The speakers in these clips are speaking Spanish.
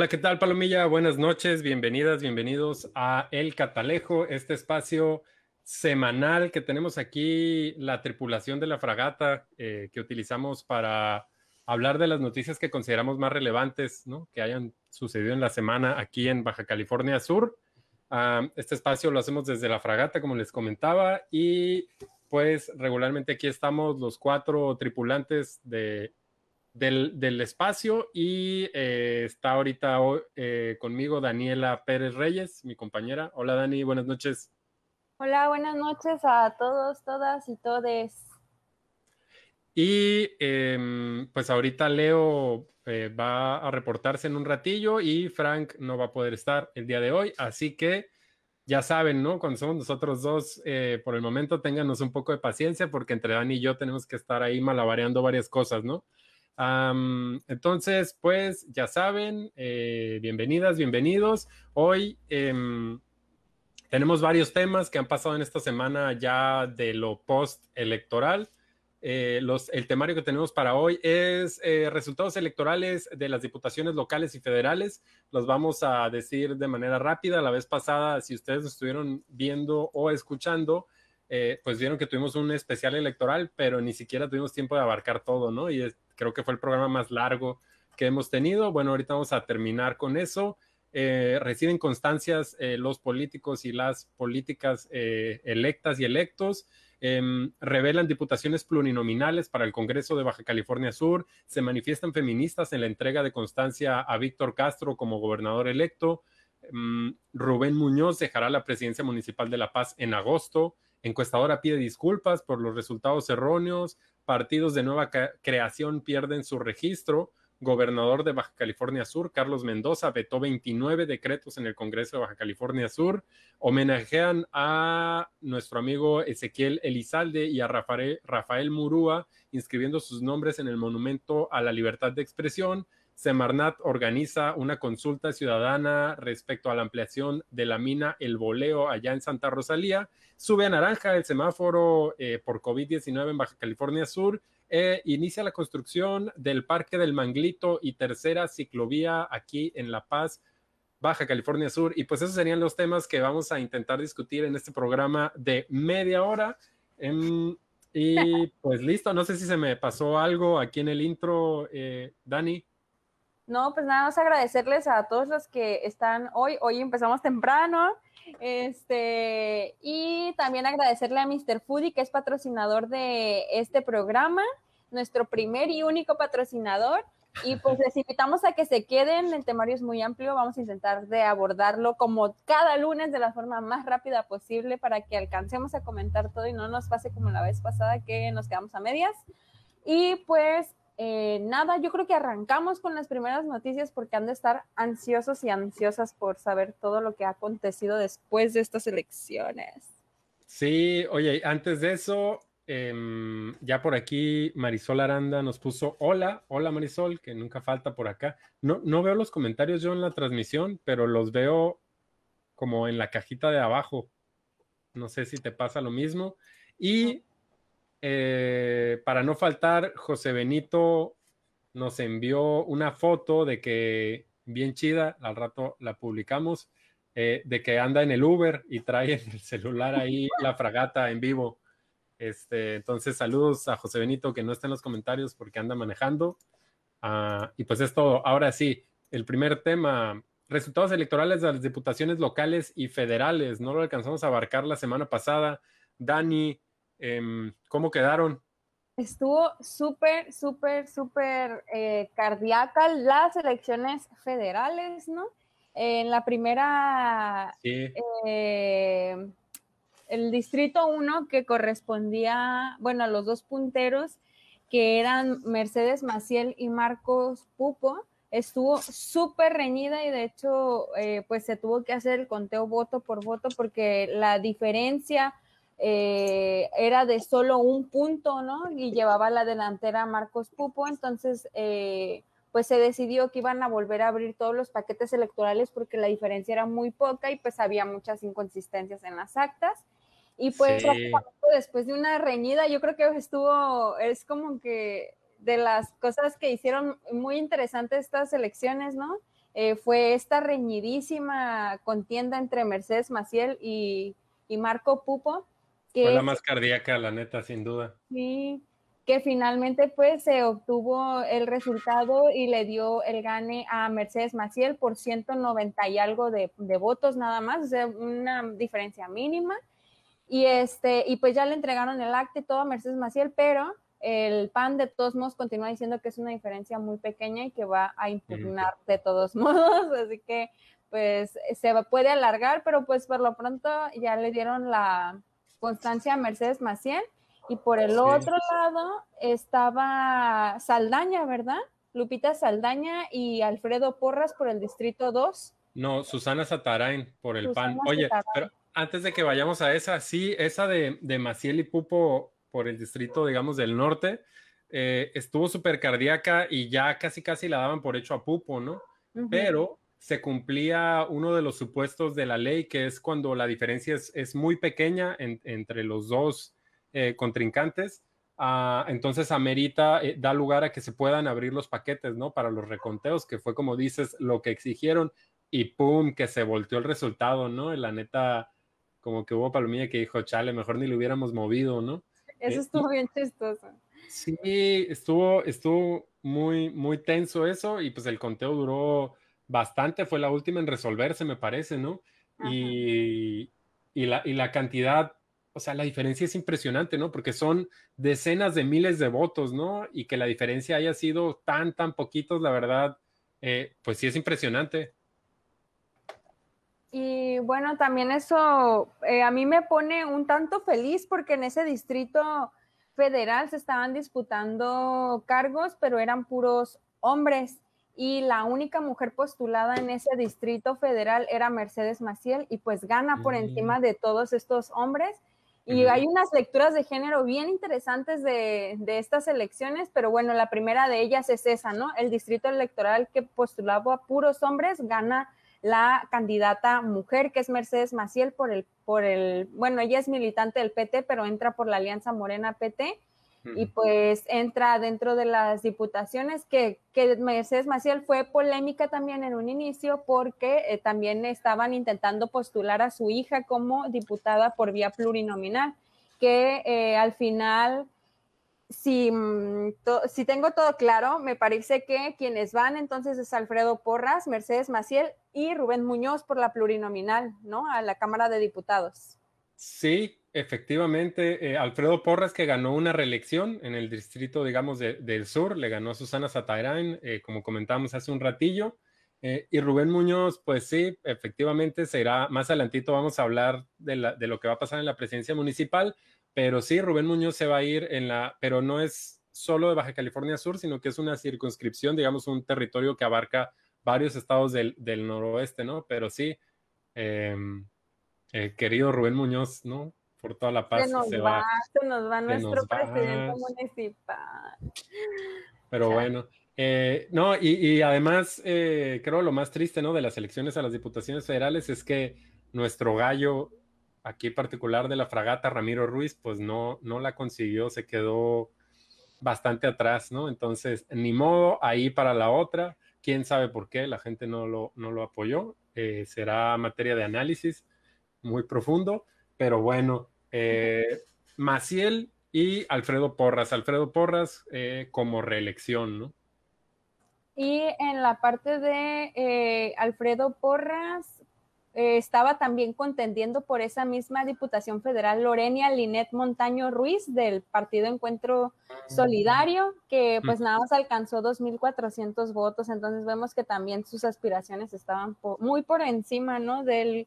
Hola, ¿qué tal, Palomilla? Buenas noches, bienvenidas, bienvenidos a El Catalejo, este espacio semanal que tenemos aquí, la tripulación de la fragata eh, que utilizamos para hablar de las noticias que consideramos más relevantes, ¿no? Que hayan sucedido en la semana aquí en Baja California Sur. este espacio lo hacemos desde la fragata, como les comentaba, y pues regularmente aquí estamos los cuatro tripulantes de del, espacio y eh, está ahorita eh, conmigo Daniela Pérez Reyes, mi compañera. Hola Dani, buenas noches. Hola, buenas noches a todos, todas y todes. Y em, pues ahorita Leo eh, va a reportarse en un ratillo y Frank no va a poder estar el día de hoy, así que ya saben, ¿no? Cuando somos nosotros dos, por el momento ténganos un poco de paciencia porque entre Dani y yo tenemos que estar ahí malabareando varias cosas, ¿no? Entonces, pues ya saben, eh, bienvenidas, bienvenidos. Hoy em, tenemos varios temas que han pasado en esta semana ya de lo post-electoral. Eh, el temario que tenemos para hoy es eh, resultados electorales de las diputaciones locales y federales. Los vamos a decir de manera rápida. La vez pasada, si ustedes estuvieron viendo o escuchando, eh, pues vieron que tuvimos un especial electoral, pero ni siquiera tuvimos tiempo de abarcar todo, ¿no? Y creo que fue el programa más largo que hemos tenido. Bueno, ahorita vamos a terminar con eso. Eh, reciben constancias eh, los políticos y las políticas electas y electos. Em, revelan diputaciones plurinominales para el Congreso de Baja California Sur. Se manifiestan feministas en la entrega de constancia a Víctor Castro como gobernador electo. Em, Rubén Muñoz dejará la presidencia municipal de La Paz en agosto. Encuestadora pide disculpas por los resultados erróneos. Partidos de nueva creación pierden su registro. Gobernador de Baja California Sur, Carlos Mendoza, vetó 29 decretos en el Congreso de Baja California Sur. Homenajean a nuestro amigo Ezequiel Elizalde y a Rafael, Rafael Murúa, inscribiendo sus nombres en el Monumento a la Libertad de Expresión. Semarnat organiza una consulta ciudadana respecto a la ampliación de la mina El Boleo allá en Santa Rosalía. Sube a naranja el semáforo eh, por COVID-19 en Baja California Sur. E inicia la construcción del Parque del Manglito y tercera ciclovía aquí en La Paz, Baja California Sur. Y pues esos serían los temas que vamos a intentar discutir en este programa de media hora. Em, y pues listo, no sé si se me pasó algo aquí en el intro, eh, Dani. No, pues nada más agradecerles a todos los que están hoy. Hoy empezamos temprano. Este, y también agradecerle a Mr. Foodie, que es patrocinador de este programa, nuestro primer y único patrocinador. Y pues les invitamos a que se queden, el temario es muy amplio, vamos a intentar de abordarlo como cada lunes de la forma más rápida posible para que alcancemos a comentar todo y no nos pase como la vez pasada que nos quedamos a medias. Y pues eh, nada, yo creo que arrancamos con las primeras noticias porque han de estar ansiosos y ansiosas por saber todo lo que ha acontecido después de estas elecciones. Sí, oye, antes de eso, em, ya por aquí Marisol Aranda nos puso hola, hola Marisol, que nunca falta por acá. No, no veo los comentarios yo en la transmisión, pero los veo como en la cajita de abajo. No sé si te pasa lo mismo. Y eh, para no faltar, José Benito nos envió una foto de que, bien chida, al rato la publicamos, eh, de que anda en el Uber y trae en el celular ahí la fragata en vivo. Este, entonces, saludos a José Benito, que no está en los comentarios porque anda manejando. Ah, y pues es todo. Ahora sí, el primer tema, resultados electorales de las diputaciones locales y federales. No lo alcanzamos a abarcar la semana pasada. Dani, ¿Cómo quedaron? Estuvo súper, súper, súper eh, cardíaca las elecciones federales, ¿no? En la primera, eh, el distrito 1 que correspondía, bueno, a los dos punteros, que eran Mercedes Maciel y Marcos Pupo, estuvo súper reñida y de hecho, eh, pues se tuvo que hacer el conteo voto por voto porque la diferencia eh, era de solo un punto, ¿no? Y llevaba la delantera Marcos Pupo, entonces, eh, pues se decidió que iban a volver a abrir todos los paquetes electorales porque la diferencia era muy poca y pues había muchas inconsistencias en las actas. Y pues después de una reñida, yo creo que estuvo, es como que de las cosas que hicieron muy interesantes estas elecciones, ¿no? eh, fue esta reñidísima contienda entre Mercedes Maciel y, Marco Pupo. Que fue la más cardíaca, la neta, sin duda. Sí, que finalmente pues se obtuvo el resultado y le dio el gane a Mercedes Maciel por 190 y algo de, de votos nada más, o sea, una diferencia mínima. Y, este, y pues ya le entregaron el acta y todo a Mercedes Maciel, pero el PAN de todos modos continúa diciendo que es una diferencia muy pequeña y que va a impugnar de todos modos, así que pues se puede alargar, pero pues por lo pronto ya le dieron la constancia Mercedes Maciel y por el otro lado estaba Saldaña, ¿verdad? Lupita Saldaña y Alfredo Porras por el Distrito 2. No, Susana Satarain por el PAN. Oye, pero antes de que vayamos a esa, sí, esa de, de Maciel y Pupo por el distrito, digamos, del norte, eh, estuvo súper cardíaca y ya casi casi la daban por hecho a Pupo, ¿no? Pero se cumplía uno de los supuestos de la ley, que es cuando la diferencia es, muy pequeña entre los dos eh, contrincantes. Ah, entonces amerita, eh, da lugar a que se puedan abrir los paquetes, ¿no? Para los reconteos, que fue como dices, lo que exigieron y ¡pum! que se volteó el resultado, ¿no? la neta, como que hubo palomilla que dijo, chale, mejor ni lo hubiéramos movido, ¿no? Eso eh, estuvo bien chistoso. Sí, estuvo, estuvo muy, muy tenso eso y pues el conteo duró bastante, fue la última en resolverse, me parece, ¿no? Y, y, la, y la cantidad, o sea, la diferencia es impresionante, ¿no? Porque son decenas de miles de votos, ¿no? Y que la diferencia haya sido tan, tan poquitos, la verdad, eh, pues sí es impresionante. Y bueno, también eso eh, a mí me pone un tanto feliz porque en ese distrito federal se estaban disputando cargos, pero eran puros hombres. Y la única mujer postulada en ese distrito federal era Mercedes Maciel y pues gana por mm. encima de todos estos hombres. Y hay unas lecturas de género bien interesantes de, de, estas elecciones, pero bueno, la primera de ellas es esa, ¿no? El distrito electoral que postulaba a puros hombres gana la candidata mujer, que es Mercedes Maciel, por el, por el, bueno, ella es militante del PT, pero entra por la Alianza Morena PT, y pues entra dentro de las diputaciones, que, que, Mercedes Maciel fue polémica también en un inicio, porque eh, también estaban intentando postular a su hija como diputada por vía plurinominal, que eh, al final si, mm, si tengo todo claro, me parece que quienes van entonces es Alfredo Porras, Mercedes Maciel y Rubén Muñoz por la plurinominal, ¿no? A la Cámara de Diputados. Sí, efectivamente, eh, Alfredo Porras que ganó una reelección en el distrito, digamos, del sur, le ganó a Susana Satarain, eh, como comentamos hace un ratillo, eh, y Rubén Muñoz, pues sí, efectivamente será, más adelantito vamos a hablar de, lo que va a pasar en la presidencia municipal, pero sí, Rubén Muñoz se va a ir en la, pero no es solo de Baja California Sur, sino que es una circunscripción, digamos, un territorio que abarca varios estados del, noroeste, ¿no? Pero sí, em, querido Rubén Muñoz, ¿no? Por toda la paz. Se nos va, se nos va nuestro presidente municipal. Pero bueno. Eh, no, y, además, eh, creo lo más triste, ¿no? De las elecciones a las diputaciones federales es que nuestro gallo aquí particular de la fragata Ramiro Ruiz, pues no, no la consiguió, se quedó bastante atrás, ¿no? Entonces, ni modo, ahí para la otra, quién sabe por qué, la gente no lo, no lo apoyó, eh, será materia de análisis muy profundo, pero bueno, eh, Maciel y Alfredo Porras, Alfredo Porras eh, como reelección, ¿no? Y en la parte de Alfredo Porras, eh, estaba también contendiendo por esa misma Diputación Federal Lorenia Linet Montaño Ruiz del Partido Encuentro Solidario, que pues nada más alcanzó 2.400 votos, entonces vemos que también sus aspiraciones estaban muy por encima, ¿no? Del,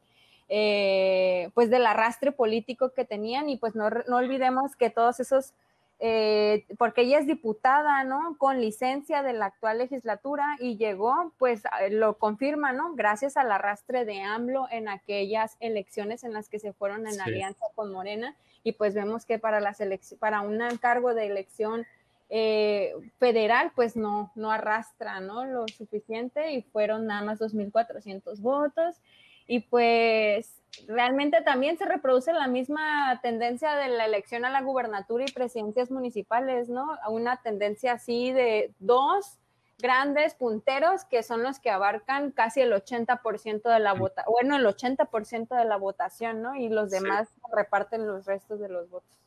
eh, pues del arrastre político que tenían y pues no, no olvidemos que todos esos eh, porque ella es diputada, ¿no? Con licencia de la actual legislatura y llegó, pues lo confirma, ¿no? Gracias al arrastre de AMLO en aquellas elecciones en las que se fueron en alianza con Morena y pues vemos que para las para un cargo de elección eh, federal, pues no, no arrastra, ¿no? Lo suficiente y fueron nada más 2.400 votos y pues realmente también se reproduce la misma tendencia de la elección a la gubernatura y presidencias municipales, ¿no? Una tendencia así de dos grandes punteros que son los que abarcan casi el 80% de la votación, bueno, el 80% de la votación, ¿no? Y los demás reparten los restos de los votos.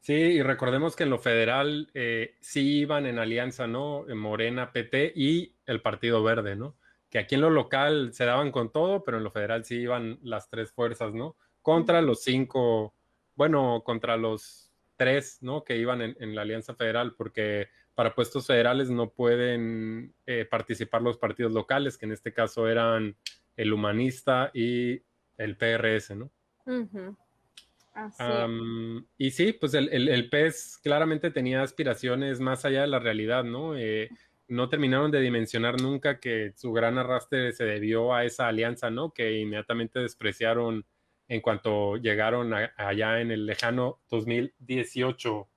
Sí, y recordemos que en lo federal eh, sí iban en alianza, ¿no? Morena, PT y el Partido Verde, ¿no? Que aquí en lo local se daban con todo, pero en lo federal sí iban las tres fuerzas, ¿no? Contra los cinco, bueno, contra los tres, ¿no? Que iban en la alianza federal, porque para puestos federales no pueden eh, participar los partidos locales, que en este caso eran el humanista y el PRS, ¿no? y sí, pues el, el, PES claramente tenía aspiraciones más allá de la realidad, ¿no? Eh, no terminaron de dimensionar nunca que su gran arrastre se debió a esa alianza, ¿no? Que inmediatamente despreciaron en cuanto llegaron allá en el lejano 2018.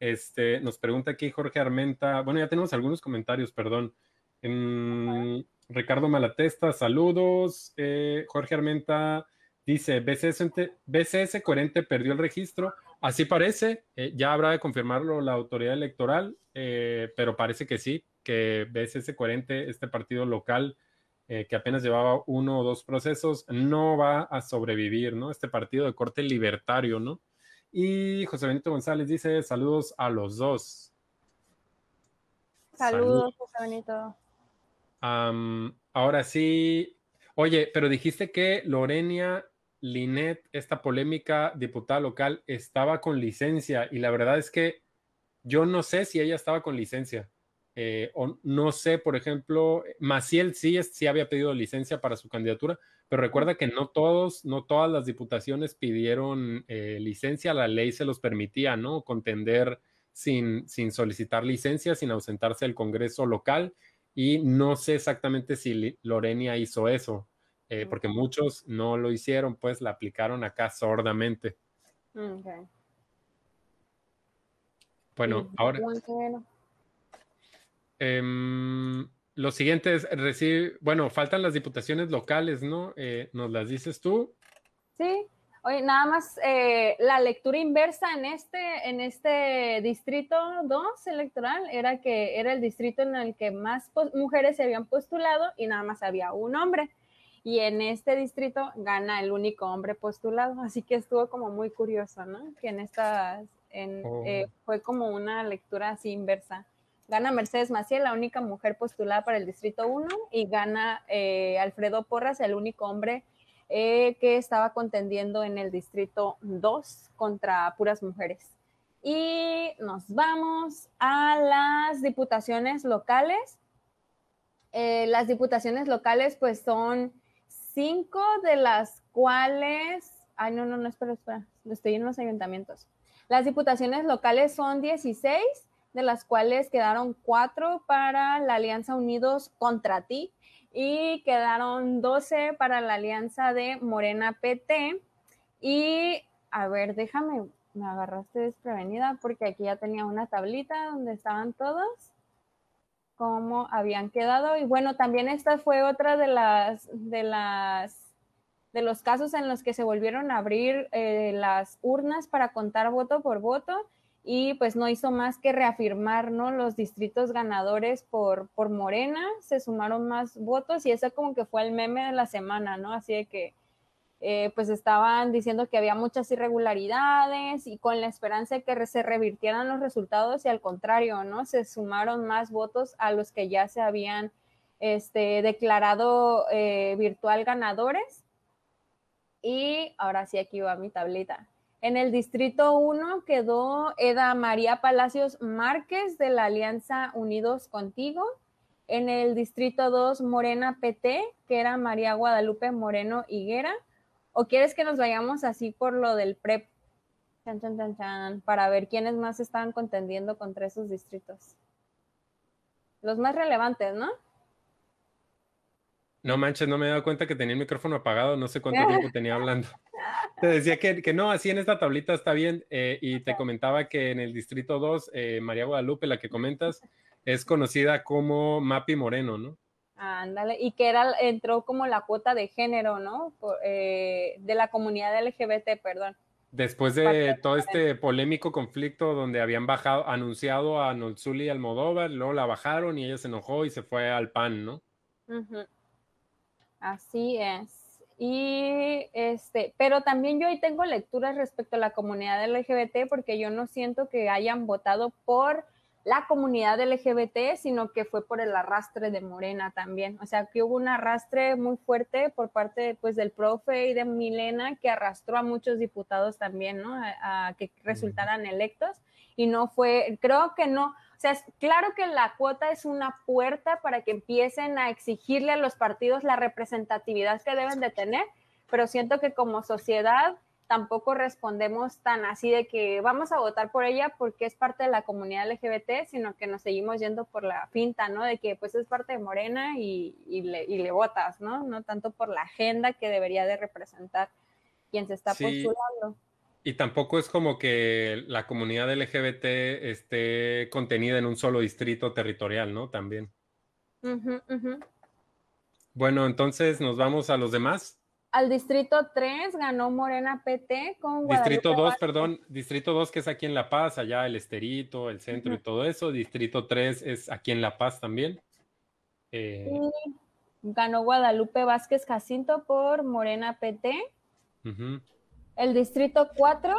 Este, nos pregunta aquí Jorge Armenta. Bueno, ya tenemos algunos comentarios, perdón. Ricardo Malatesta, saludos. Eh, Jorge Armenta dice: BCS, BCS coherente perdió el registro. Así parece, eh, ya habrá de confirmarlo la autoridad electoral, eh, pero parece que sí, que BCS coherente, este partido local que apenas llevaba uno o dos procesos, no va a sobrevivir, ¿no? Este partido de corte libertario, ¿no? Y José Benito González dice, saludos a los dos. Saludos, José Benito. ahora sí, oye, pero dijiste que Lorenia Linet, esta polémica diputada local, estaba con licencia y la verdad es que yo no sé si ella estaba con licencia. Eh, o no sé, por ejemplo, Maciel sí, sí había pedido licencia para su candidatura, pero recuerda que no todos, no todas las diputaciones pidieron eh, licencia, la ley se los permitía, ¿no? Contender sin, sin solicitar licencia, sin ausentarse del Congreso local, y no sé exactamente si Lorenia hizo eso, eh, porque muchos no lo hicieron, pues la aplicaron acá sordamente. Bueno, ahora. Em, lo siguiente es recibir, bueno, faltan las diputaciones locales, ¿no? Eh, ¿Nos las dices tú? Sí, oye, nada más eh, la lectura inversa en este, en este distrito 2 electoral era que era el distrito en el que más mujeres se habían postulado y nada más había un hombre. Y en este distrito gana el único hombre postulado, así que estuvo como muy curioso, ¿no? Que en estas, en, eh, oh. fue como una lectura así inversa gana Mercedes Maciel, la única mujer postulada para el Distrito 1, y gana eh, Alfredo Porras, el único hombre eh, que estaba contendiendo en el Distrito 2 contra puras mujeres. Y nos vamos a las diputaciones locales. Eh, las diputaciones locales pues son cinco de las cuales... Ay, no, no, no, espera, espera, estoy en los ayuntamientos. Las diputaciones locales son 16 de las cuales quedaron cuatro para la Alianza Unidos contra ti y quedaron 12 para la Alianza de Morena PT. Y a ver, déjame, me agarraste desprevenida porque aquí ya tenía una tablita donde estaban todos, cómo habían quedado. Y bueno, también esta fue otra de las, de las de los casos en los que se volvieron a abrir eh, las urnas para contar voto por voto y pues no hizo más que reafirmar ¿no? los distritos ganadores por, por Morena, se sumaron más votos y ese como que fue el meme de la semana, ¿no? Así de que eh, pues estaban diciendo que había muchas irregularidades y con la esperanza de que se revirtieran los resultados y al contrario, ¿no? Se sumaron más votos a los que ya se habían este, declarado eh, virtual ganadores. Y ahora sí, aquí va mi tablita. En el distrito 1 quedó Eda María Palacios Márquez de la Alianza Unidos Contigo. En el distrito 2, Morena PT, que era María Guadalupe Moreno Higuera. ¿O quieres que nos vayamos así por lo del PREP? para ver quiénes más estaban contendiendo contra esos distritos. Los más relevantes, ¿no? No manches, no me he dado cuenta que tenía el micrófono apagado, no sé cuánto tiempo tenía hablando. Te decía que, no, así en esta tablita está bien, eh, y te comentaba que en el Distrito 2, eh, María Guadalupe, la que comentas, es conocida como Mapi Moreno, ¿no? Ándale, y que era, entró como la cuota de género, ¿no? Eh, de la comunidad LGBT, perdón. Después de todo este polémico conflicto donde habían bajado, anunciado a Nolzuli y Almodóvar, luego la bajaron y ella se enojó y se fue al PAN, ¿no? Así es. Y este, pero también yo ahí tengo lecturas respecto a la comunidad LGBT porque yo no siento que hayan votado por la comunidad LGBT, sino que fue por el arrastre de Morena también. O sea, que hubo un arrastre muy fuerte por parte pues, del profe y de Milena que arrastró a muchos diputados también, ¿no? A, que resultaran electos. Y no fue, creo que no, sea, claro que la cuota es una puerta para que empiecen a exigirle a los partidos la representatividad que deben de tener, pero siento que como sociedad tampoco respondemos tan así de que vamos a votar por ella porque es parte de la comunidad LGBT, sino que nos seguimos yendo por la finta, ¿no? De que pues es parte de Morena y, le, votas, ¿no? No tanto por la agenda que debería de representar quien se está postulando. Y tampoco es como que la comunidad LGBT esté contenida en un solo distrito territorial, ¿no? También. Bueno, entonces nos vamos a los demás. Al distrito 3 ganó Morena PT con Guadalupe Distrito 2, perdón, distrito 2 que es aquí en La Paz, allá el Esterito, el centro y todo eso. Distrito 3 es aquí en La Paz también. Eh, ganó Guadalupe Vázquez Jacinto por Morena PT. El distrito 4,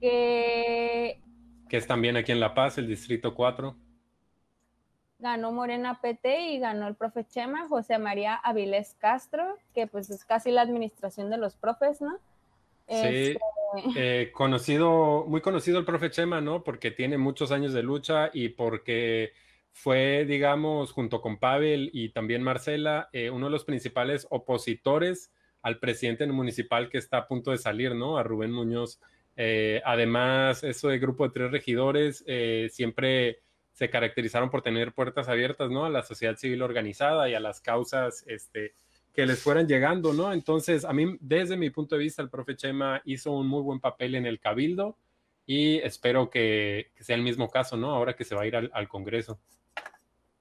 que... Que es también aquí en La Paz, el distrito 4 ganó Morena PT y ganó el profe Chema, José María Avilés Castro, que pues es casi la administración de los profes, ¿no? Sí, este, eh, conocido, muy conocido el profe Chema, ¿no? Porque tiene muchos años de lucha y porque fue, digamos, junto con Pavel y también Marcela, eh, uno de los principales opositores al presidente municipal que está a punto de salir, ¿no? A Rubén Muñoz. Eh, además, eso de grupo de tres regidores siempre se caracterizaron por tener puertas abiertas, ¿no? A la sociedad civil organizada y a las causas, este, que les fueran llegando, ¿no? Entonces, a mí, desde mi punto de vista, el profe Chema hizo un muy buen papel en el cabildo y espero que, sea el mismo caso, ¿no? Ahora que se va a ir al, Congreso.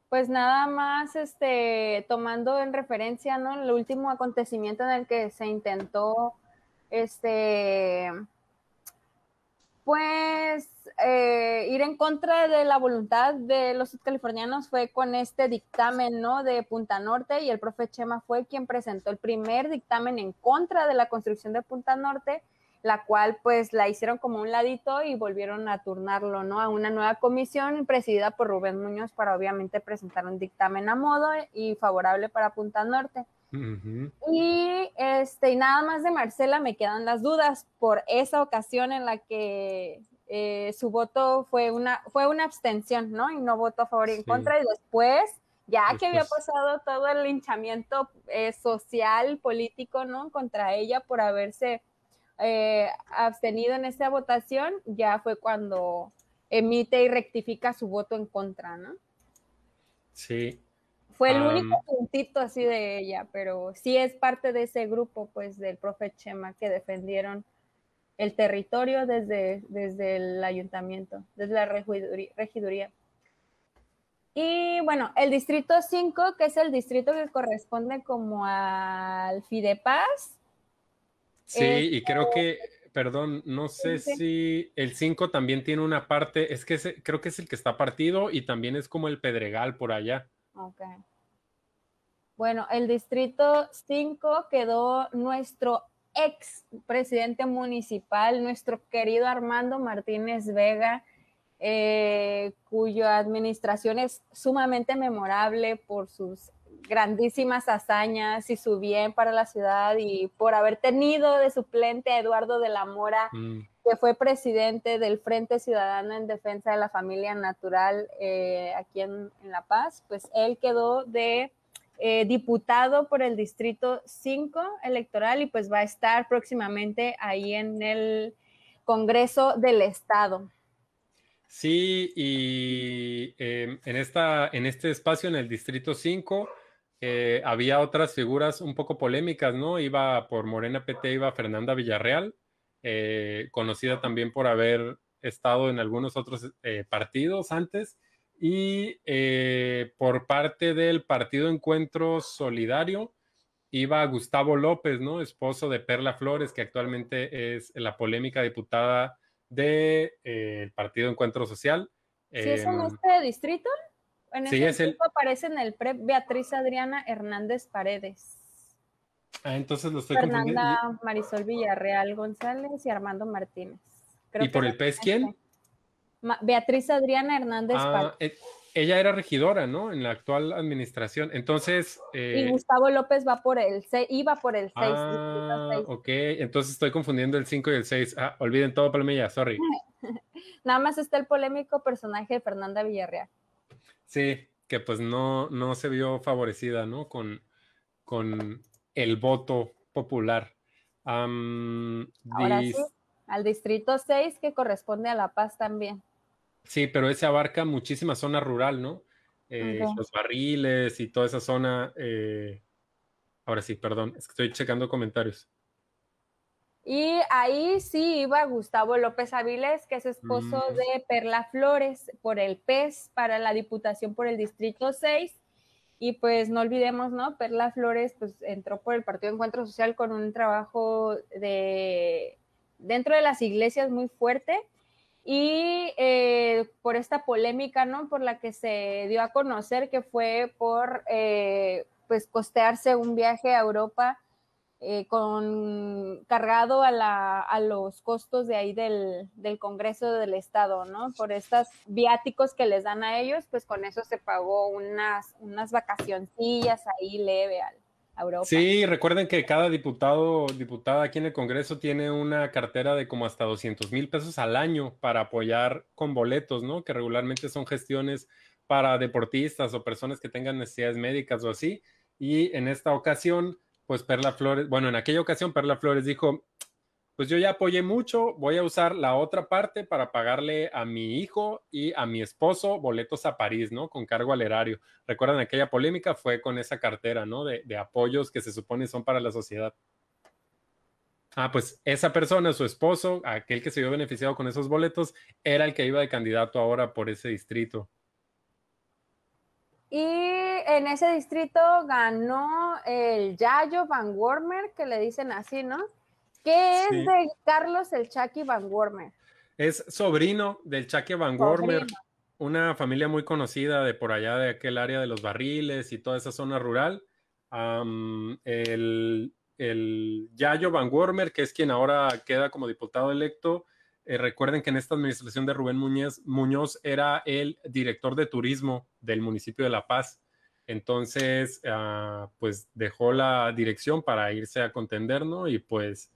Pues nada más, este, tomando en referencia, ¿no? El último acontecimiento en el que se intentó, este, pues eh, ir en contra de la voluntad de los californianos fue con este dictamen, ¿no? De Punta Norte y el profe Chema fue quien presentó el primer dictamen en contra de la construcción de Punta Norte, la cual pues la hicieron como un ladito y volvieron a turnarlo, ¿no? A una nueva comisión presidida por Rubén Muñoz para obviamente presentar un dictamen a modo y favorable para Punta Norte. Y este, y nada más de Marcela me quedan las dudas por esa ocasión en la que eh, su voto fue una, fue una abstención, ¿no? Y no votó a favor y en contra. Y después, ya que había pasado todo el linchamiento eh, social, político, ¿no? Contra ella por haberse eh, abstenido en esa votación, ya fue cuando emite y rectifica su voto en contra, ¿no? Sí, fue el único puntito así de ella, pero sí es parte de ese grupo, pues, del profe Chema que defendieron el territorio desde, desde el ayuntamiento, desde la regiduría. Y bueno, el distrito 5, que es el distrito que corresponde como al Fidepaz. Sí, y creo que, perdón, no sé si el 5 también tiene una parte, es que creo que es el que está partido y también es como el Pedregal por allá. Ok. Bueno, el distrito 5 quedó nuestro ex presidente municipal, nuestro querido Armando Martínez Vega, eh, cuya administración es sumamente memorable por sus grandísimas hazañas y su bien para la ciudad y por haber tenido de suplente a Eduardo de la Mora, mm. que fue presidente del Frente Ciudadano en Defensa de la Familia Natural eh, aquí en, La Paz, pues él quedó de eh, diputado por el Distrito 5 electoral y pues va a estar próximamente ahí en el Congreso del Estado. Sí, y em, en, esta, en este espacio, en el Distrito 5, eh, había otras figuras un poco polémicas, ¿no? Iba por Morena PT, iba Fernanda Villarreal, eh, conocida también por haber estado en algunos otros partidos antes, y por parte del Partido Encuentro Solidario iba Gustavo López, ¿no? Esposo de Perla Flores, que actualmente es la polémica diputada del de, eh, Partido Encuentro Social. ¿Sí es en este distrito? En sí, este es aparece en el PREP Beatriz Adriana Hernández Paredes. Ah, entonces lo estoy Fernanda Marisol Villarreal González y Armando Martínez. ¿Y por el PES quién? Este. Beatriz Adriana Hernández ah, Paredes. Eh, ella era regidora, ¿no? En la actual administración. Entonces. Eh, y Gustavo López va por el iba por el 6. Ah, ok, entonces estoy confundiendo el 5 y el 6. Ah, olviden todo, Palmilla, sorry. Nada más está el polémico personaje de Fernanda Villarreal. Sí, que pues no, no se vio favorecida, ¿no? Con, con el voto popular. Ahora sí, al distrito 6 que corresponde a La Paz también. Sí, pero ese abarca muchísima zona rural, ¿no? Eh, los barriles y toda esa zona. Eh, ahora sí, perdón, es que estoy checando comentarios. Y ahí sí iba Gustavo López Avilés, que es esposo mm. de Perla Flores, por el PES para la Diputación por el Distrito 6. Y pues no olvidemos, ¿no? Perla Flores pues entró por el Partido Encuentro Social con un trabajo de dentro de las iglesias muy fuerte y eh, por esta polémica, ¿no? Por la que se dio a conocer que fue por, eh, pues, costearse un viaje a Europa eh, con, cargado a, la, a, los costos de ahí del, del, Congreso del Estado, ¿no? Por estos viáticos que les dan a ellos, pues con eso se pagó unas, unas vacacioncillas ahí leve al, Sí, recuerden que cada diputado, diputada aquí en el Congreso tiene una cartera de como hasta 200 mil pesos al año para apoyar con boletos, ¿no? Que regularmente son gestiones para deportistas o personas que tengan necesidades médicas o así. Y en esta ocasión, pues Perla Flores, bueno, en aquella ocasión Perla Flores dijo, pues yo ya apoyé mucho, voy a usar la otra parte para pagarle a mi hijo y a mi esposo boletos a París, ¿no? Con cargo al erario. Recuerdan aquella polémica fue con esa cartera, ¿no? De, apoyos que se supone son para la sociedad. Ah, pues esa persona, su esposo, aquel que se vio beneficiado con esos boletos, era el que iba de candidato ahora por ese distrito. Y en ese distrito ganó el Yayo Van Wormer, que le dicen así, ¿no? ¿Qué es de Carlos el Chucky Van Wormer? Es sobrino del Chucky Van Wormer, una familia muy conocida de por allá, de aquel área de los barriles y toda esa zona rural. el, Yayo Van Wormer, que es quien ahora queda como diputado electo, eh, recuerden que en esta administración de Rubén Muñoz, Muñoz era el director de turismo del municipio de La Paz. Entonces, ah, pues dejó la dirección para irse a contender, ¿no? Y pues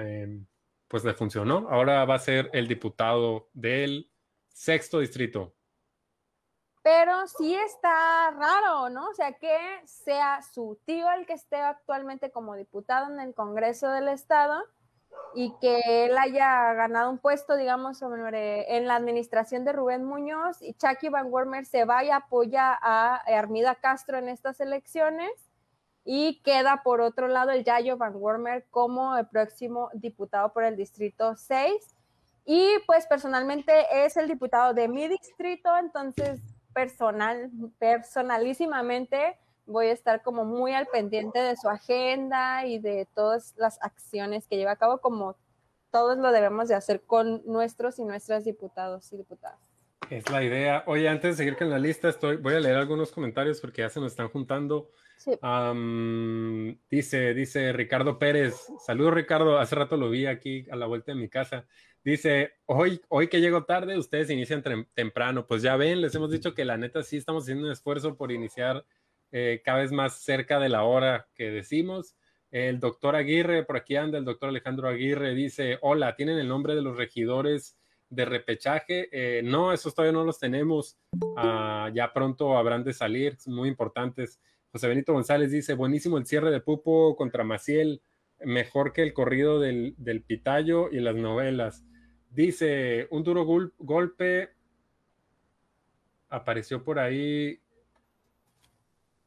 Em, pues le funcionó. Ahora va a ser el diputado del sexto distrito. Pero sí está raro, ¿no? O sea, que sea su tío el que esté actualmente como diputado en el Congreso del Estado y que él haya ganado un puesto, digamos, sobre, en la administración de Rubén Muñoz y Chucky Van Wormer se vaya a apoyar a Armida Castro en estas elecciones y queda por otro lado el Yayo Van Wormer como el próximo diputado por el distrito 6. Y pues personalmente es el diputado de mi distrito, entonces personal, personalísimamente voy a estar como muy al pendiente de su agenda y de todas las acciones que lleva a cabo, como todos lo debemos de hacer con nuestros y nuestras diputados y diputadas. Es la idea. Oye, antes de seguir con la lista, estoy, voy a leer algunos comentarios porque ya se nos están juntando dice, dice Ricardo Pérez, saludos Ricardo, hace rato lo vi aquí a la vuelta de mi casa. Dice, hoy, hoy que llego tarde, ustedes inician temprano. Pues ya ven, les hemos dicho que la neta sí estamos haciendo un esfuerzo por iniciar eh, cada vez más cerca de la hora que decimos. El doctor Aguirre, por aquí anda el doctor Alejandro Aguirre, dice, hola, ¿tienen el nombre de los regidores de repechaje? Eh, no, esos todavía no los tenemos. Ah, ya pronto habrán de salir, muy importantes. José Benito González dice, buenísimo el cierre de Pupo contra Maciel, mejor que el corrido del, del Pitayo y las novelas. Dice, un duro golpe apareció por ahí.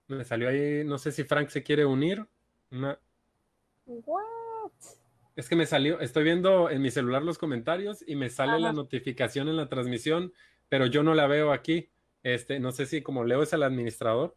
Me salió ahí, no sé si Frank se quiere unir. Es que me salió, estoy viendo en mi celular los comentarios y me sale la notificación en la transmisión, pero yo no la veo aquí. Este, no sé si como leo es el administrador.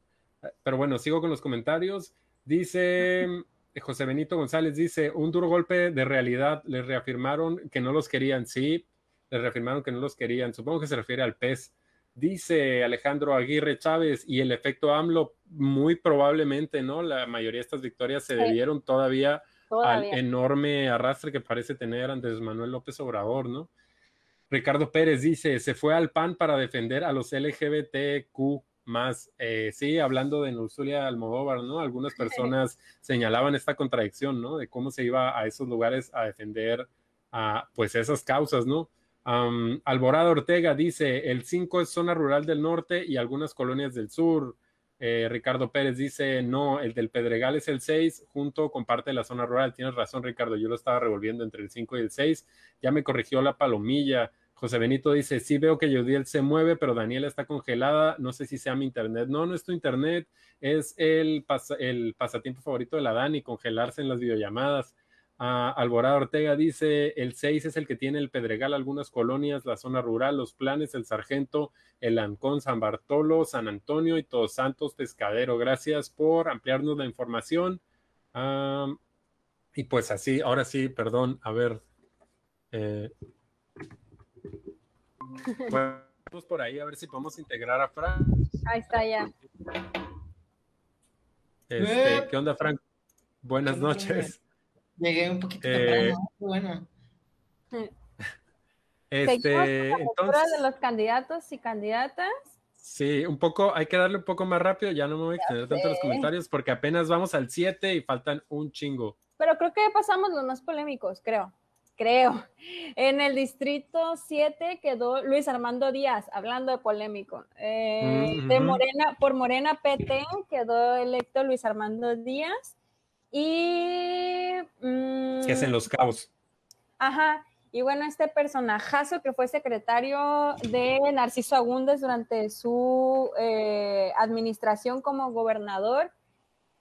Pero bueno, sigo con los comentarios. Dice José Benito González, dice, un duro golpe de realidad, les reafirmaron que no los querían, sí, les reafirmaron que no los querían, supongo que se refiere al pez. Dice Alejandro Aguirre Chávez, y el efecto AMLO, muy probablemente, ¿no? La mayoría de estas victorias se debieron todavía, al enorme arrastre que parece tener Andrés Manuel López Obrador, ¿no? Ricardo Pérez dice, se fue al PAN para defender a los LGBTQ más, eh, sí, hablando de Nursulia Almodóvar, ¿no? Algunas personas señalaban esta contradicción, ¿no? De cómo se iba a esos lugares a defender a, pues, esas causas, ¿no? Alborado Ortega dice, el 5 es zona rural del norte y algunas colonias del sur. Eh, Ricardo Pérez dice, no, el del Pedregal es el 6, junto con parte de la zona rural. Tienes razón, Ricardo, yo lo estaba revolviendo entre el 5 y el 6. Ya me corrigió la palomilla. José Benito dice, sí veo que Yudiel se mueve, pero Daniela está congelada, no sé si sea mi internet. No, no es tu internet, es el, el pasatiempo favorito de la Dani, congelarse en las videollamadas. Uh, Alborada Ortega dice, el 6 es el que tiene el Pedregal, algunas colonias, la zona rural, los planes, el Sargento, el Ancón, San Bartolo, San Antonio y Todos Santos Pescadero. Gracias por ampliarnos la información. y pues así, ahora sí, perdón, a ver. Eh, bueno, por ahí a ver si podemos integrar a Frank. Ahí está ya. Este, ¿Qué onda, Frank? Buenas noches. Llegué un poquito eh, bueno. Este, entonces, de los candidatos y candidatas. Sí, un poco, hay que darle un poco más rápido, ya no me voy a extender tanto los comentarios porque apenas vamos al 7 y faltan un chingo. Pero creo que pasamos los más polémicos, creo creo. En el distrito 7 quedó Luis Armando Díaz, hablando de polémico. Eh, de Morena, por Morena PT quedó electo Luis Armando Díaz. Y. Mm, ¿Qué hacen los cabos? Ajá. Y bueno, este personajazo que fue secretario de Narciso Agúndez durante su eh, administración como gobernador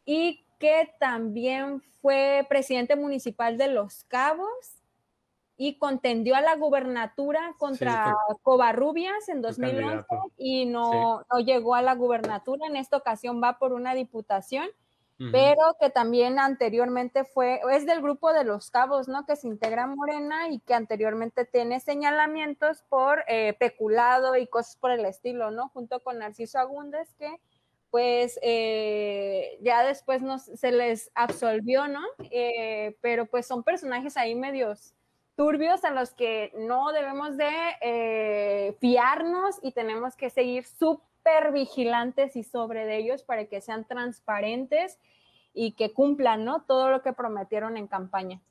y que también fue presidente municipal de Los Cabos y contendió a la gubernatura contra Covarrubias en 2011 y no, no, llegó a la gubernatura. En esta ocasión va por una diputación, pero que también anteriormente fue, es del grupo de los cabos, ¿no? Que se integra Morena y que anteriormente tiene señalamientos por eh, peculado y cosas por el estilo, ¿no? Junto con Narciso Agúndez, que pues eh, ya después se les absolvió, ¿no? Eh, pero pues son personajes ahí medios turbios a los que no debemos de fiarnos y tenemos que seguir súper vigilantes y sobre de ellos para que sean transparentes y que cumplan, ¿no? Todo lo que prometieron en campaña.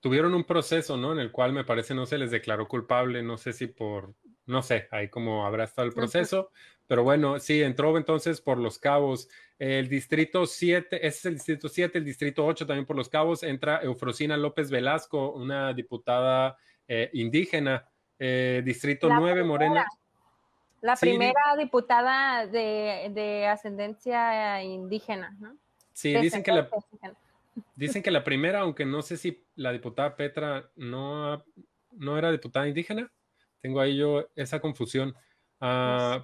Tuvieron un proceso, ¿no? En el cual me parece no se les declaró culpable, no sé si por, no sé, ahí como habrá estado el proceso, pero bueno, sí, entró entonces por los cabos. El distrito 7, ese es el distrito 7, el distrito 8 también por los cabos, entra Eufrosina López Velasco, una diputada eh, indígena. Eh, distrito 9, Morena. La primera diputada de, ascendencia indígena, ¿no? Sí, dicen que, la, dicen que la primera, aunque no sé si la diputada Petra no, no era diputada indígena, tengo ahí yo esa confusión. Uh,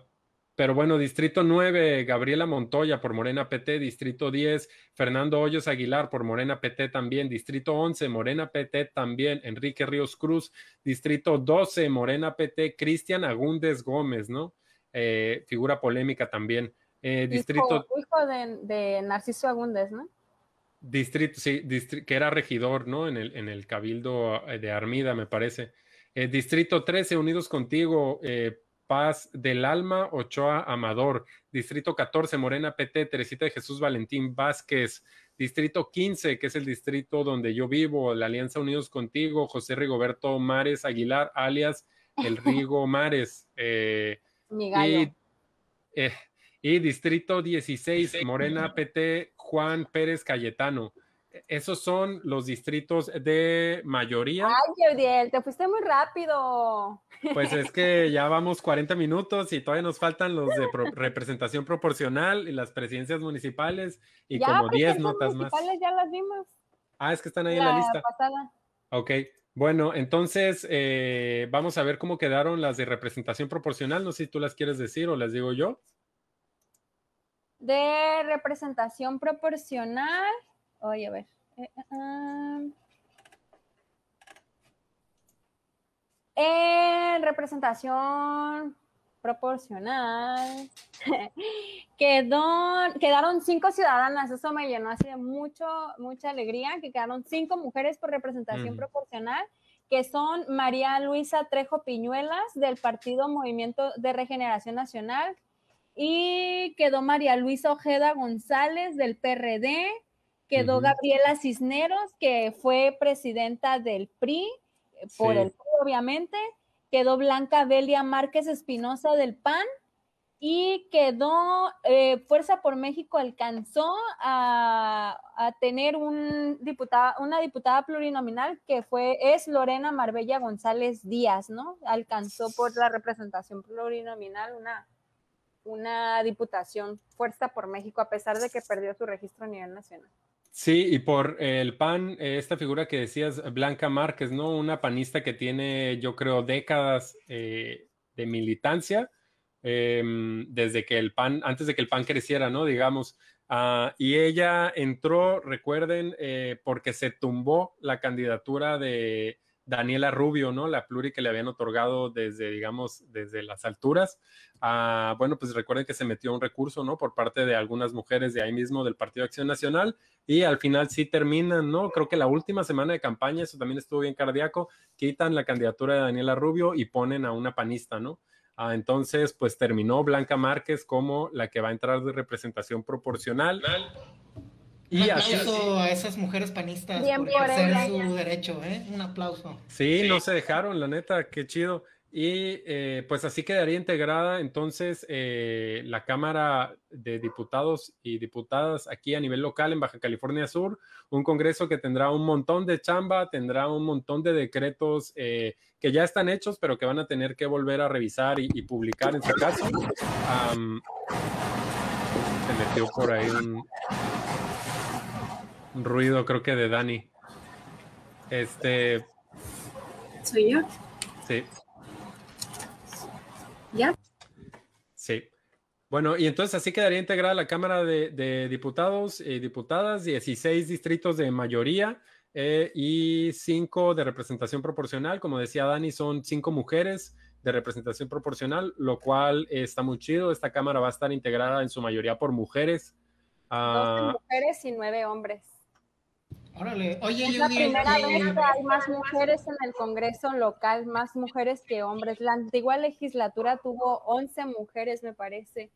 pero bueno, Distrito 9, Gabriela Montoya por Morena PT, Distrito 10, Fernando Hoyos Aguilar por Morena PT también, Distrito 11, Morena PT también, Enrique Ríos Cruz, Distrito 12, Morena PT, Cristian Agúndez Gómez, ¿no? Eh, figura polémica también. Eh, distrito... Hijo, de, Narciso Agúndez, ¿no? Distrito, sí, que era regidor, ¿no? En el, en el Cabildo eh, de Armida, me parece. distrito 13, Unidos Contigo, Paz del Alma, Ochoa Amador. Distrito 14, Morena PT, Teresita de Jesús Valentín Vázquez. Distrito 15, que es el distrito donde yo vivo, la Alianza Unidos Contigo, José Rigoberto Mares Aguilar, alias El Rigo Mares. Eh, y, eh, y Distrito 16, Morena PT, Juan Pérez Cayetano esos son los distritos de mayoría. Ay, Jordiel, te fuiste muy rápido. Pues es que ya vamos 40 minutos y todavía nos faltan los de representación proporcional y las presidencias municipales y como 10 notas más. Ya las vimos. Ah, es que están ahí en la lista. Pasada. Ok, bueno, entonces eh, vamos a ver cómo quedaron las de representación proporcional. No sé si tú las quieres decir o las digo yo. de representación proporcional. Oye, a ver. Eh, eh, ah. en representación proporcional, quedó, quedaron cinco ciudadanas, eso me llenó así de mucho, mucha alegría, que quedaron cinco mujeres por representación proporcional, que son María Luisa Trejo Piñuelas del Partido Movimiento de Regeneración Nacional, y quedó María Luisa Ojeda González del PRD, quedó Gabriela Cisneros, que fue presidenta del PRI, eh, por el PRI obviamente, quedó Blanca Belia Márquez Espinosa del PAN y quedó eh, Fuerza por México alcanzó a, tener un diputada, una diputada plurinominal que fue, es Lorena Marbella González Díaz, ¿no? Alcanzó por la representación plurinominal una, una diputación Fuerza por México, a pesar de que perdió su registro a nivel nacional. Sí, y por el PAN, eh, esta figura que decías, Blanca Márquez, ¿no? Una panista que tiene, yo creo, décadas eh, de militancia, em, desde que el PAN, antes de que el PAN creciera, ¿no? Digamos. Ah, y ella entró, recuerden, eh, porque se tumbó la candidatura de Daniela Rubio, ¿no? La pluri que le habían otorgado desde, digamos, desde las alturas. Ah, bueno, pues recuerden que se metió un recurso, ¿no? Por parte de algunas mujeres de ahí mismo del Partido Acción Nacional y al final sí terminan, ¿no? Creo que la última semana de campaña, eso también estuvo bien cardíaco, quitan la candidatura de Daniela Rubio y ponen a una panista, ¿no? Ah, entonces, pues terminó Blanca Márquez como la que va a entrar de representación proporcional. Y un aplauso a esas mujeres panistas por, ejercer su derecho, ¿eh? Un aplauso. Sí, no se dejaron, la neta, qué chido. Y eh, pues así quedaría integrada entonces eh, la Cámara de Diputados y Diputadas aquí a nivel local en Baja California Sur, un Congreso que tendrá un montón de chamba, tendrá un montón de decretos eh, que ya están hechos, pero que van a tener que volver a revisar y, publicar en su caso. se metió por ahí un ruido, creo que de Dani. Este. ¿Soy yo? Sí. ¿Ya? Sí. Bueno, y entonces así quedaría integrada la Cámara de, Diputados y Diputadas, 16 distritos de mayoría eh, y 5 de representación proporcional. Como decía Dani, son 5 mujeres de representación proporcional, lo cual está muy chido. Esta Cámara va a estar integrada en su mayoría por mujeres. 12 ah, mujeres y 9 hombres. Órale, oye, es la primera vez que hay más mujeres en el Congreso local, más mujeres que hombres. La antigua legislatura tuvo 11 mujeres, me parece,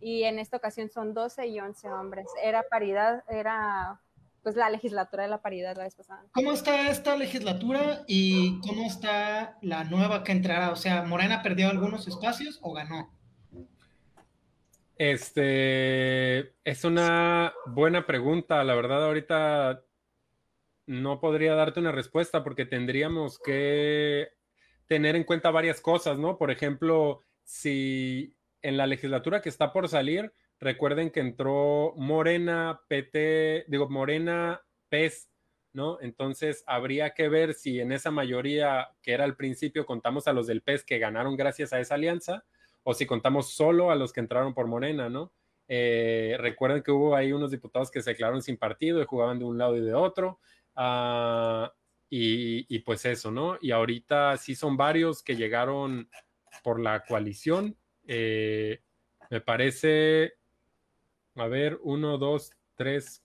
y en esta ocasión son 12 y 11 hombres. Era paridad, era pues la legislatura de la paridad la vez pasada. ¿Cómo está esta legislatura y cómo está la nueva que entrará? O sea, ¿Morena perdió algunos espacios o ganó? Este es una buena pregunta. La verdad, ahorita no podría darte una respuesta porque tendríamos que tener en cuenta varias cosas, ¿no? Por ejemplo, si en la legislatura que está por salir, recuerden que entró Morena, PT, digo, Morena, PES, ¿no? Entonces habría que ver si en esa mayoría que era al principio contamos a los del PES que ganaron gracias a esa alianza o si contamos solo a los que entraron por Morena, ¿no? Eh, recuerden que hubo ahí unos diputados que se declararon sin partido y jugaban de un lado y de otro. Ah, y, pues eso, ¿no? Y ahorita sí son varios que llegaron por la coalición. Eh, me parece, a ver, uno, dos, tres.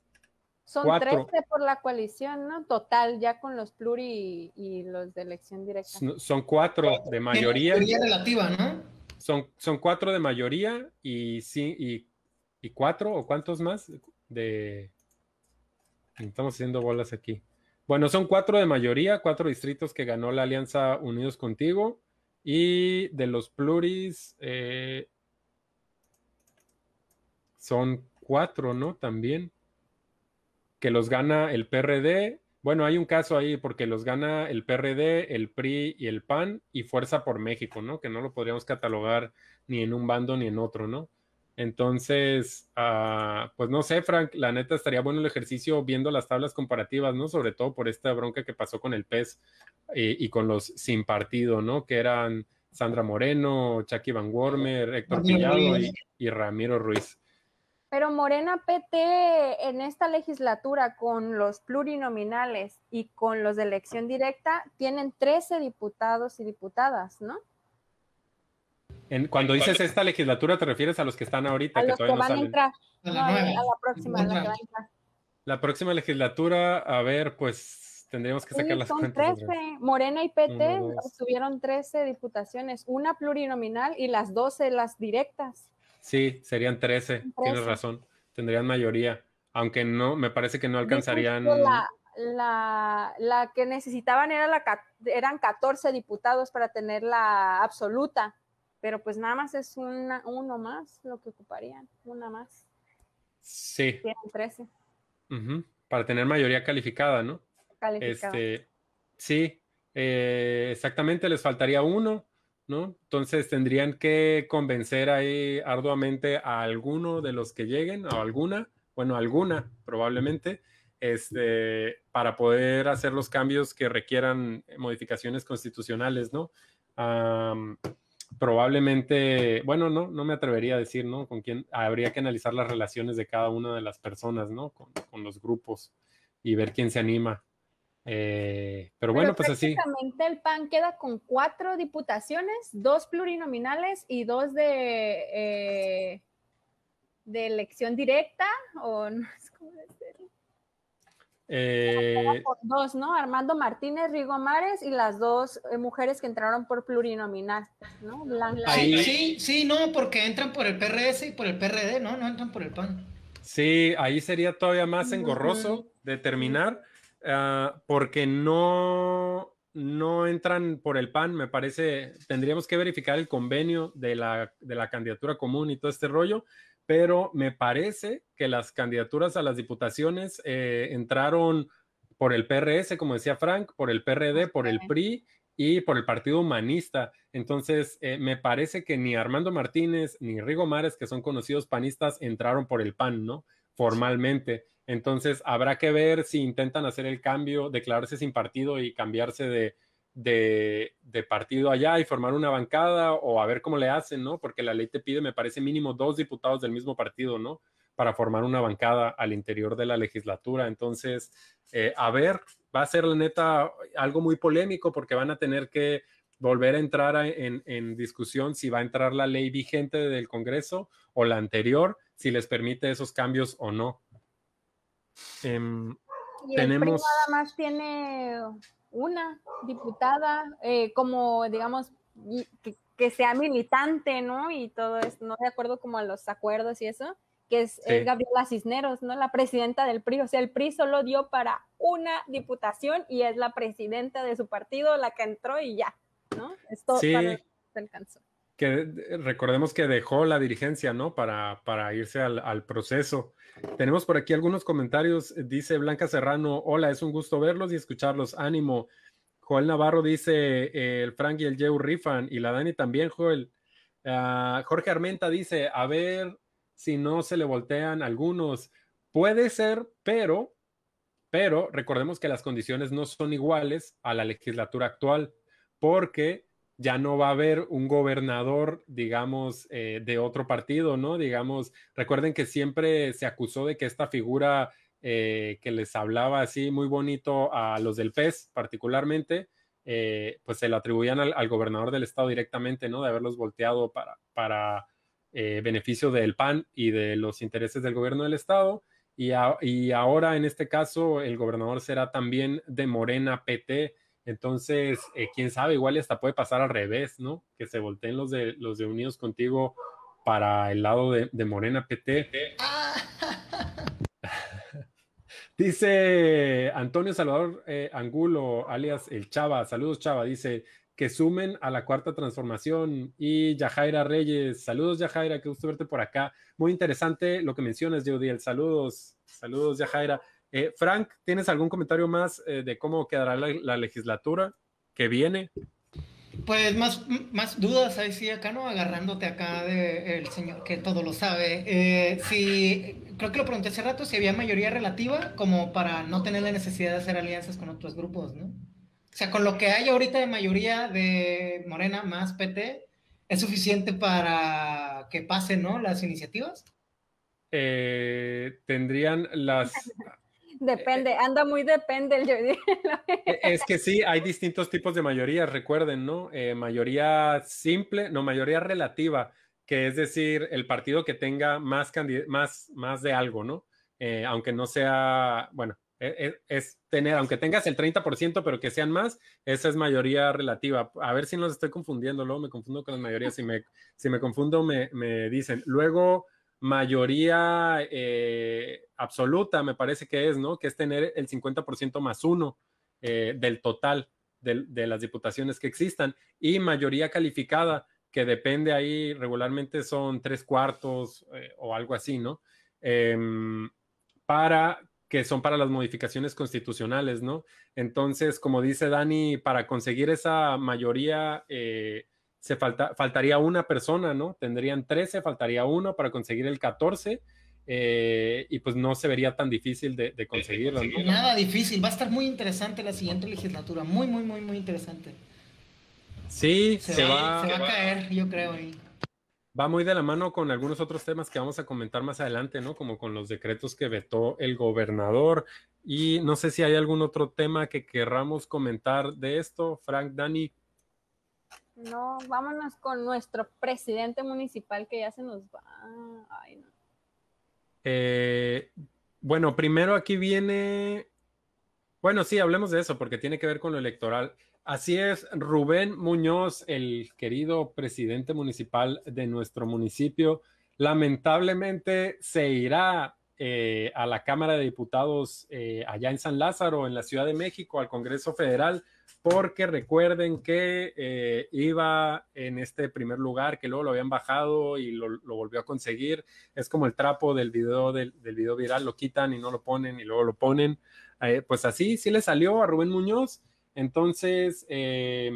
Son cuatro. 13 por la coalición, ¿no? Total, ya con los pluri y, los de elección directa. Son cuatro de mayoría. Mayoría relativa, ¿no? Son, son cuatro de mayoría y, sí, y, y cuatro o cuántos más de, Estamos haciendo bolas aquí. Bueno, son cuatro de mayoría, cuatro distritos que ganó la Alianza Unidos Contigo. Y de los pluris, eh, son cuatro, ¿no? También. Que los gana el PRD. Bueno, hay un caso ahí porque los gana el PRD, el PRI y el PAN y Fuerza por México, ¿no? Que no lo podríamos catalogar ni en un bando ni en otro, ¿no? Entonces, ah, pues no sé, Frank, la neta estaría bueno el ejercicio viendo las tablas comparativas, ¿no? Sobre todo por esta bronca que pasó con el PES eh, y con los sin partido, ¿no? Que eran Sandra Moreno, Chucky Van Wormer, Héctor Pillado y, Ramiro Ruiz. Pero Morena PT en esta legislatura con los plurinominales y con los de elección directa tienen 13 diputados y diputadas, ¿no? Cuando dices esta legislatura, ¿te refieres a los que están ahorita? A que los que van a entrar. A la, próxima, la que va a entrar. La próxima legislatura, a ver, pues tendríamos que sacar las son cuentas. 13. Morena y PT tuvieron 13 diputaciones, una plurinominal y las 12 las directas. Sí, serían 13, tienes razón. Tendrían mayoría, aunque no, me parece que no alcanzarían. La, la, que necesitaban era la, eran 14 diputados para tener la absoluta pero pues nada más es una, uno más lo que ocuparían, una más. Sí. Tienen 13. Para tener mayoría calificada, ¿no? Calificada. Este, sí, eh, exactamente, les faltaría uno, ¿no? Entonces tendrían que convencer ahí arduamente a alguno de los que lleguen, o alguna, bueno, alguna probablemente, este, para poder hacer los cambios que requieran modificaciones constitucionales, ¿no? Probablemente, bueno, no, no me atrevería a decir, ¿no? Con quién habría que analizar las relaciones de cada una de las personas, ¿no? Con, los grupos y ver quién se anima. Eh, pero bueno, pues así. Prácticamente el PAN queda con cuatro diputaciones, dos plurinominales y dos de, eh, de elección directa, o no sé cómo decirlo. Eh, dos, ¿no? Armando Martínez, Rigo Mares y las dos eh, mujeres que entraron por plurinominal, ¿no? Sí, sí, no, porque entran por el PRS y por el PRD, ¿no? No entran por el PAN. Sí, ahí sería todavía más engorroso determinar, ah, porque no, no entran por el PAN, me parece, tendríamos que verificar el convenio de la, de la candidatura común y todo este rollo, pero me parece que las candidaturas a las diputaciones eh, entraron por el PRS, como decía Frank, por el PRD, por el PRI y por el Partido Humanista. Entonces, eh, me parece que ni Armando Martínez ni Rigo Mares, que son conocidos panistas, entraron por el PAN, ¿no? Formalmente. Entonces, habrá que ver si intentan hacer el cambio, declararse sin partido y cambiarse de, de, partido allá y formar una bancada o a ver cómo le hacen, ¿no? Porque la ley te pide, me parece, mínimo dos diputados del mismo partido, ¿no? Para formar una bancada al interior de la legislatura. Entonces, eh, a ver, va a ser la neta algo muy polémico porque van a tener que volver a entrar en, discusión si va a entrar la ley vigente del Congreso o la anterior, si les permite esos cambios o no. Em, tenemos... nada más tiene una diputada, eh, como digamos, que, sea militante, ¿no? Y todo esto, ¿no? De acuerdo como a los acuerdos y eso, que es, Gabriela Cisneros, ¿no? La presidenta del PRI. O sea, el PRI solo dio para una diputación y es la presidenta de su partido la que entró y ya, ¿no? Esto sí. se alcanzó. Que recordemos que dejó la dirigencia, ¿no? Para, para irse al, proceso. Tenemos por aquí algunos comentarios. Dice Blanca Serrano, hola, es un gusto verlos y escucharlos. Ánimo. Joel Navarro dice, el Frank y el Joe rifan y la Dani también, Joel. Ah, Jorge Armenta dice, a ver si no se le voltean algunos. Puede ser, pero, pero recordemos que las condiciones no son iguales a la legislatura actual, porque ya no va a haber un gobernador, digamos, eh, de otro partido, ¿no? Digamos, recuerden que siempre se acusó de que esta figura eh, que les hablaba así muy bonito a los del PES particularmente, eh, pues se lo atribuían al, gobernador del estado directamente, ¿no? De haberlos volteado para, para beneficio del PAN y de los intereses del gobierno del estado. Y, y ahora, en este caso, el gobernador será también de Morena PT entonces, eh, quién sabe, igual hasta puede pasar al revés, ¿no? Que se volteen los de los de Unidos contigo para el lado de, Morena PT. dice Antonio Salvador eh, Angulo, alias el Chava, saludos Chava, dice que sumen a la cuarta transformación y Yajaira Reyes, saludos Yajaira, qué gusto verte por acá. Muy interesante lo que mencionas, Jeudiel, saludos, saludos Yajaira. Eh, Frank, ¿tienes algún comentario más eh, de cómo quedará la, legislatura que viene? Pues más, más dudas ahí sí acá, ¿no? Agarrándote acá del señor que todo lo sabe. Eh, creo que lo pregunté hace rato, si había mayoría relativa como para no tener la necesidad de hacer alianzas con otros grupos, ¿no? O sea, con lo que hay ahorita de mayoría de Morena más PT, ¿es suficiente para que pasen, ¿no? Las iniciativas. eh, tendrían las... Depende, anda muy depende el e, Es que sí, hay distintos tipos de mayoría, recuerden, ¿no? Eh, mayoría simple, no, mayoría relativa, que es decir, el partido que tenga más, más, más de algo, ¿no? Eh, aunque no sea, bueno, e, e, es, tener, aunque tengas el 30%, pero que sean más, esa es mayoría relativa. A ver si no los estoy confundiendo, luego me confundo con las mayorías. Si me, si me confundo, me, me dicen. Luego, mayoría eh, absoluta, me parece que es, ¿no? Que es tener el 50% más uno eh, del total de, las diputaciones que existan. Y mayoría calificada, que depende ahí, regularmente son tres cuartos eh, o algo así, ¿no? Em, para que son para las modificaciones constitucionales, ¿no? Entonces, como dice Dani, para conseguir esa mayoría se falta, faltaría una persona, ¿no? Tendrían 13, faltaría uno para conseguir el 14. Eh, y pues no se vería tan difícil de, conseguirlo. Nada difícil, va a estar muy interesante la siguiente legislatura, muy, muy, muy, muy interesante. Sí, se, va, a caer, yo creo. Va muy de la mano con algunos otros temas que vamos a comentar más adelante, ¿no? Como con los decretos que vetó el gobernador. Y no sé si hay algún otro tema que querramos comentar de esto, Frank, Dani. No, vámonos con nuestro presidente municipal que ya se nos va. Ay, no. Eh, bueno, primero aquí viene. Bueno, sí, hablemos de eso porque tiene que ver con lo electoral. Así es, Rubén Muñoz, el querido presidente municipal de nuestro municipio, lamentablemente se irá eh, a la Cámara de Diputados eh, allá en San Lázaro, en la Ciudad de México, al Congreso Federal porque recuerden que eh, iba en este primer lugar, que luego lo habían bajado y lo, volvió a conseguir. Es como el trapo del video, del, video viral, lo quitan y no lo ponen y luego lo ponen. Eh, pues así, sí le salió a Rubén Muñoz. Entonces, eh,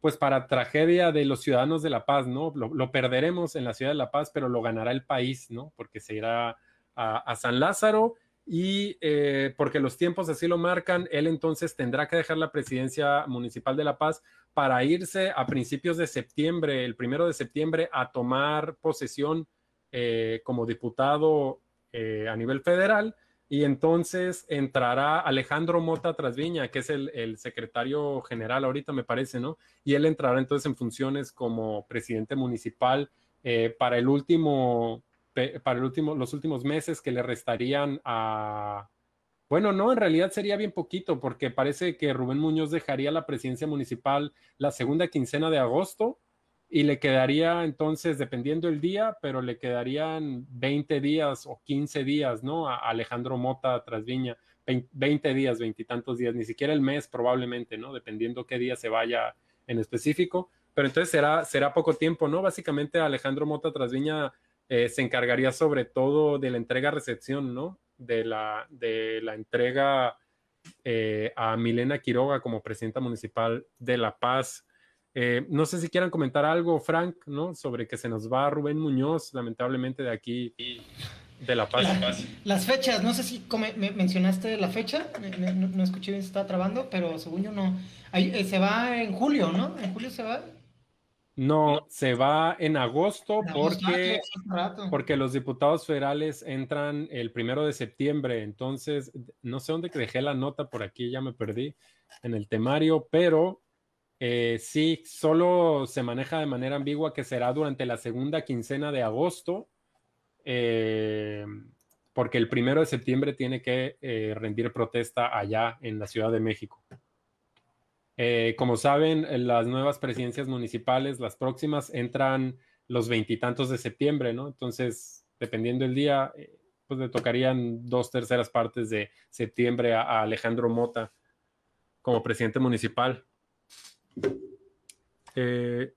pues para tragedia de los ciudadanos de La Paz, ¿no? Lo, perderemos en la ciudad de La Paz, pero lo ganará el país, ¿no? Porque se irá a, a San Lázaro y eh, porque los tiempos así lo marcan, él entonces tendrá que dejar la presidencia municipal de La Paz para irse a principios de septiembre, el primero de septiembre, a tomar posesión eh, como diputado eh, a nivel federal. Y entonces entrará Alejandro Mota Trasviña, que es el, el, secretario general ahorita, me parece, ¿no? Y él entrará entonces en funciones como presidente municipal para el último para los últimos meses que le restarían a... Bueno, no, en realidad sería bien poquito porque parece que Rubén Muñoz dejaría la presidencia municipal la segunda quincena de agosto y le quedaría entonces, dependiendo el día, pero le quedarían 20 días o 15 días, ¿no? A Alejandro Mota Trasviña, 20 días, veintitantos días, ni siquiera el mes probablemente, ¿no? Dependiendo qué día se vaya en específico, pero entonces será, será poco tiempo, ¿no? Básicamente Alejandro Mota Trasviña eh, se encargaría sobre todo de la entrega-recepción, ¿no? De la, de la entrega eh, a Milena Quiroga como presidenta municipal de La Paz. Eh, no sé si quieran comentar algo, Frank, ¿no? Sobre que se nos va Rubén Muñoz, lamentablemente, de aquí de La Paz. las fechas, no sé si me, mencionaste la fecha, no, escuché bien si estaba trabando, pero según yo no. se va en julio, ¿no? En julio se va. No, se va en agosto porque, porque los diputados federales entran el primero de septiembre. Entonces, no sé dónde dejé la nota por aquí, ya me perdí en el temario, pero eh, sí, solo se maneja de manera ambigua que será durante la segunda quincena de agosto, eh, porque el primero de septiembre tiene que eh, rendir protesta allá en la Ciudad de México. Eh, como saben, las nuevas presidencias municipales, las próximas, entran los veintitantos de septiembre, ¿no? Entonces, dependiendo del día, eh, pues le tocarían dos terceras partes de septiembre a, Alejandro Mota como presidente municipal. Eh,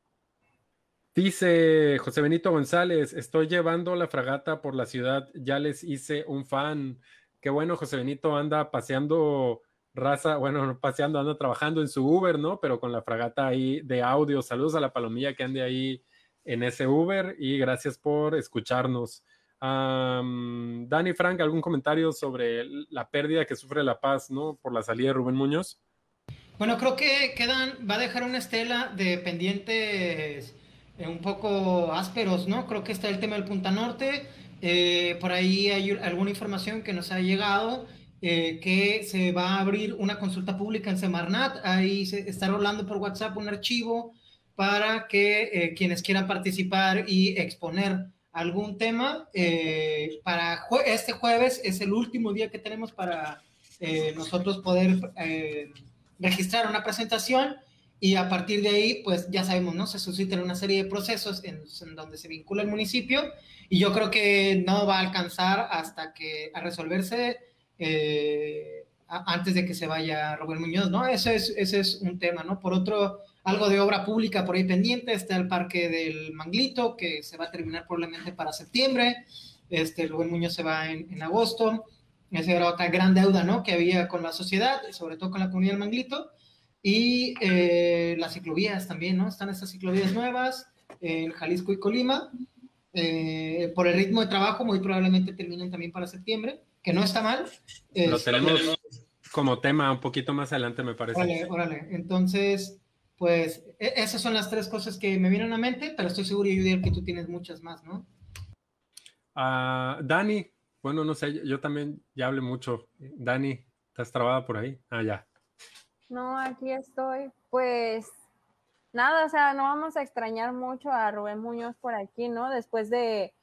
dice José Benito González, estoy llevando la fragata por la ciudad, ya les hice un fan. Qué bueno, José Benito anda paseando raza, bueno, paseando, anda trabajando en su Uber, ¿no? Pero con la fragata ahí de audio. Saludos a la palomilla que ande ahí en ese Uber y gracias por escucharnos. Dani Frank, ¿algún comentario sobre la pérdida que sufre La Paz, ¿no? Por la salida de Rubén Muñoz. Bueno, creo que quedan, va a dejar una estela de pendientes eh, un poco ásperos, ¿no? Creo que está el tema del Punta Norte eh, por ahí hay alguna información que nos ha llegado eh, que se va a abrir una consulta pública en Semarnat. Ahí se está rolando por WhatsApp un archivo para que eh, quienes quieran participar y exponer algún tema, para este jueves es el último día que tenemos para nosotros poder registrar una presentación y a partir de ahí, pues ya sabemos, ¿no? Se suscitan una serie de procesos en, donde se vincula el municipio y yo creo que no va a alcanzar hasta que a resolverse eh, antes de que se vaya Robert Muñoz, ¿no? Ese es, ese es un tema, ¿no? Por otro, algo de obra pública por ahí pendiente, está el parque del Manglito, que se va a terminar probablemente para septiembre, este, Rubén Muñoz se va en, en agosto, esa era otra gran deuda, ¿no? Que había con la sociedad, sobre todo con la comunidad del Manglito, y eh, las ciclovías también, ¿no? Están estas ciclovías nuevas en Jalisco y Colima. Eh, por el ritmo de trabajo, muy probablemente terminen también para septiembre, que no está mal. Lo este, tenemos como tema un poquito más adelante, me parece. Órale, órale. Entonces, pues e, esas son las tres cosas que me vienen a mente, pero estoy seguro, Judiel, que tú tienes muchas más, ¿no? Uh, Dani, bueno, no sé, yo también ya hablé mucho. Dani, ¿estás trabada por ahí? Ah, ya. No, aquí estoy. Pues nada, o sea, no vamos a extrañar mucho a Rubén Muñoz por aquí, ¿no? Después de,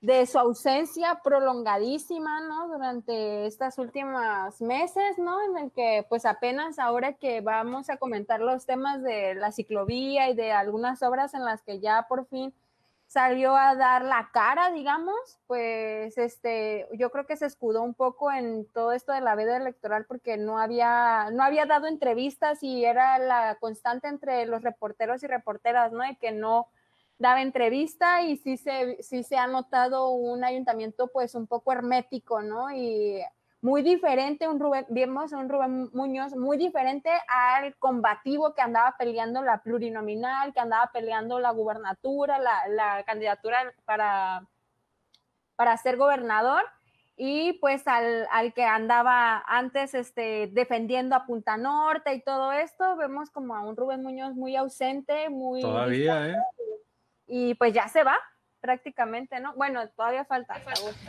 de su ausencia prolongadísima, ¿no? Durante estas últimas meses, ¿no? En el que, pues apenas ahora que vamos a comentar los temas de la ciclovía y de algunas obras en las que ya por fin salió a dar la cara, digamos, pues este, yo creo que se escudó un poco en todo esto de la veda electoral porque no había, no había dado entrevistas y era la constante entre los reporteros y reporteras, ¿no? Y que no daba entrevista y sí se, sí se ha notado un ayuntamiento pues un poco hermético, ¿no? Y muy diferente, un Rubén, vimos un Rubén Muñoz muy diferente al combativo que andaba peleando la plurinominal, que andaba peleando la gubernatura, la, candidatura para, para ser gobernador, y pues al, que andaba antes este, defendiendo a Punta Norte y todo esto, vemos como a un Rubén Muñoz muy ausente, muy... Todavía, ¿eh? Y pues ya se va, prácticamente, ¿no? Bueno, todavía falta.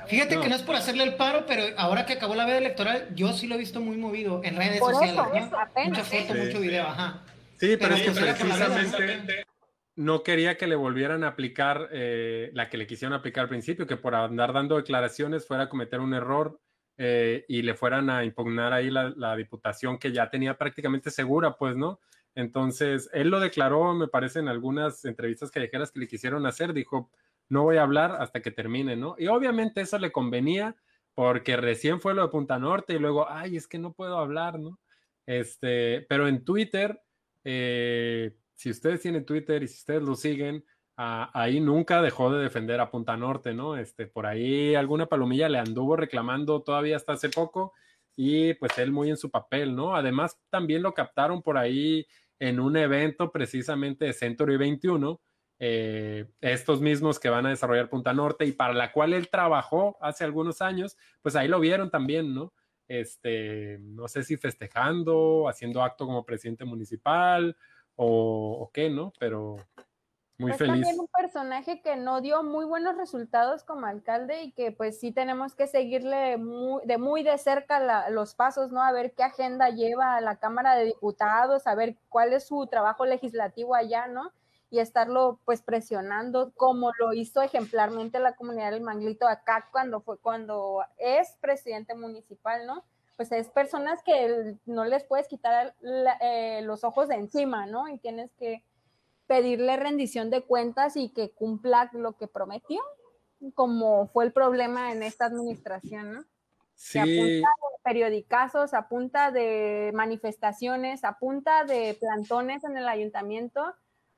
Fíjate que no es por hacerle el paro, pero ahora que acabó la veda electoral, yo sí lo he visto muy movido en redes sociales. Mucha foto, mucho video, ajá. Sí, pero, es que precisamente no quería que le volvieran a aplicar eh, la que le quisieron aplicar al principio, que por andar dando declaraciones fuera a cometer un error eh, y le fueran a impugnar ahí la, la, diputación que ya tenía prácticamente segura, pues, ¿no? Entonces, él lo declaró, me parece, en algunas entrevistas callejeras que le quisieron hacer, dijo, no voy a hablar hasta que termine, ¿no? Y obviamente eso le convenía porque recién fue lo de Punta Norte y luego, ay, es que no puedo hablar, ¿no? Este, pero en Twitter, eh, si ustedes tienen Twitter y si ustedes lo siguen, ahí nunca dejó de defender a Punta Norte, ¿no? Este, por ahí alguna palomilla le anduvo reclamando todavía hasta hace poco y pues él muy en su papel, ¿no? Además, también lo captaron por ahí en un evento precisamente de Century 21 eh, estos mismos que van a desarrollar Punta Norte y para la cual él trabajó hace algunos años, pues ahí lo vieron también, ¿no? Este, no sé si festejando, haciendo acto como presidente municipal o, qué, ¿no? Pero muy pues feliz. También un personaje que no dio muy buenos resultados como alcalde y que pues sí tenemos que seguirle de muy de cerca los pasos, ¿no? A ver qué agenda lleva a la Cámara de Diputados, a ver cuál es su trabajo legislativo allá, ¿no? y estarlo pues presionando como lo hizo ejemplarmente la comunidad del Manglito acá cuando fue cuando es presidente municipal, ¿no? Pues es personas que no les puedes quitar eh, los ojos de encima, ¿no? Y tienes que pedirle rendición de cuentas y que cumpla lo que prometió, como fue el problema en esta administración, ¿no? Sí. a punta de periodicazos, a punta de manifestaciones, a punta de plantones en el ayuntamiento,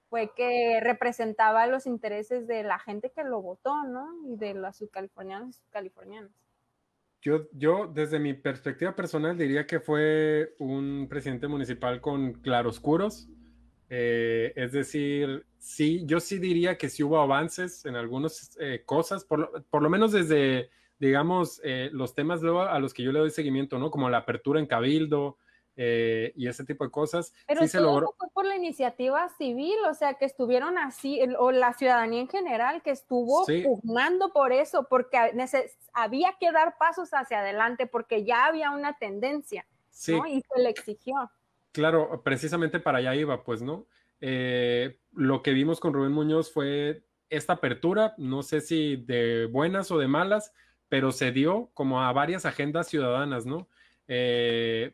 fue que representaba los intereses de la gente que lo votó, ¿no? Y de los subcalifornianos y subcalifornianas. Yo, yo, desde mi perspectiva personal, diría que fue un presidente municipal con claroscuros. Eh, es decir, sí, yo sí diría que sí hubo avances en algunas eh, cosas, por lo, por lo, menos desde, digamos, eh, los temas luego a los que yo le doy seguimiento, ¿no? Como la apertura en Cabildo, eh, y ese tipo de cosas. Pero sí se logró. fue por la iniciativa civil, o sea, que estuvieron así, o la ciudadanía en general, que estuvo pugnando por eso, porque había que dar pasos hacia adelante, porque ya había una tendencia, ¿no? Y se le exigió. Claro, precisamente para allá iba, pues, ¿no? Eh, lo que vimos con Rubén Muñoz fue esta apertura, no sé si de buenas o de malas, pero se dio como a varias agendas ciudadanas, ¿no? Eh,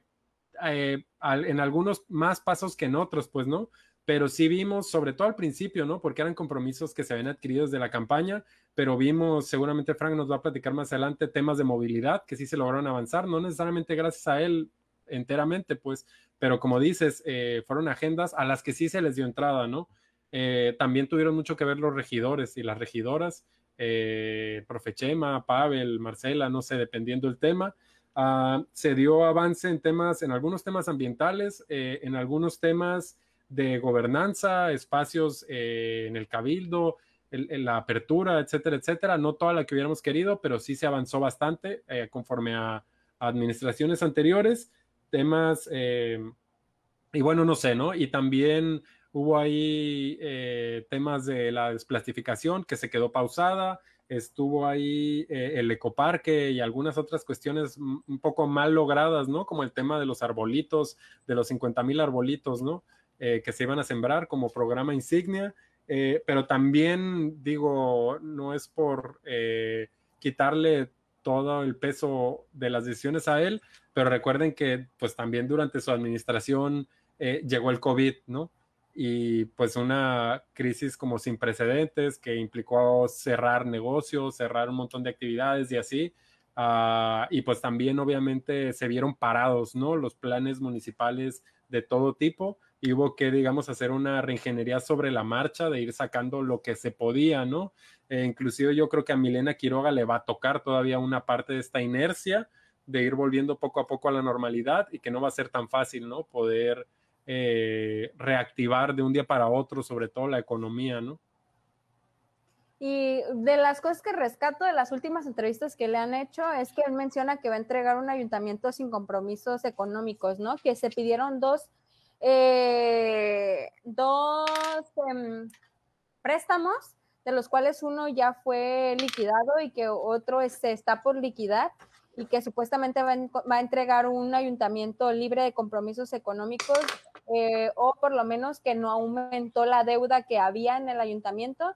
eh, en algunos más pasos que en otros, pues, ¿no? Pero sí vimos, sobre todo al principio, ¿no? Porque eran compromisos que se habían adquirido desde la campaña, pero vimos, seguramente Frank nos va a platicar más adelante, temas de movilidad que sí se lograron avanzar, no necesariamente gracias a él enteramente, pues, pero como dices, eh, fueron agendas a las que sí se les dio entrada, ¿no? Eh, también tuvieron mucho que ver los regidores y las regidoras, eh, Profechema, Pavel, Marcela, no sé, dependiendo del tema. Ah, se dio avance en temas, en algunos temas ambientales, eh, en algunos temas de gobernanza, espacios en el cabildo, la apertura, etcétera, etcétera. No toda la que hubiéramos querido, pero sí se avanzó bastante conforme a, administraciones anteriores, temas, y bueno, no sé, ¿no? Y también Hubo ahí eh, temas de la desplastificación que se quedó pausada, estuvo ahí eh, el ecoparque y algunas otras cuestiones un poco mal logradas, ¿no? Como el tema de los arbolitos, de los 50 mil arbolitos, ¿no? Eh, que se iban a sembrar como programa insignia, pero también digo, no es por quitarle todo el peso de las decisiones a él, pero recuerden que pues también durante su administración llegó el COVID, ¿no? y pues una crisis como sin precedentes que implicó cerrar negocios, cerrar un montón de actividades y así. Ah, y pues también obviamente se vieron parados, ¿no? Los planes municipales de todo tipo y hubo que, digamos, hacer una reingeniería sobre la marcha, de ir sacando lo que se podía, ¿no? E inclusive yo creo que a Milena Quiroga le va a tocar todavía una parte de esta inercia de ir volviendo poco a poco a la normalidad y que no va a ser tan fácil, ¿no? Poder eh, reactivar de un día para otro, sobre todo la economía, ¿no? Y de las cosas que rescato de las últimas entrevistas que le han hecho es que él menciona que va a entregar un ayuntamiento sin compromisos económicos, ¿no? Que se pidieron dos, eh, dos em, préstamos, de los cuales uno ya fue liquidado y que otro este, está por liquidar y que supuestamente va, a entregar un ayuntamiento libre de compromisos económicos eh, o por lo menos que no aumentó la deuda que había en el ayuntamiento,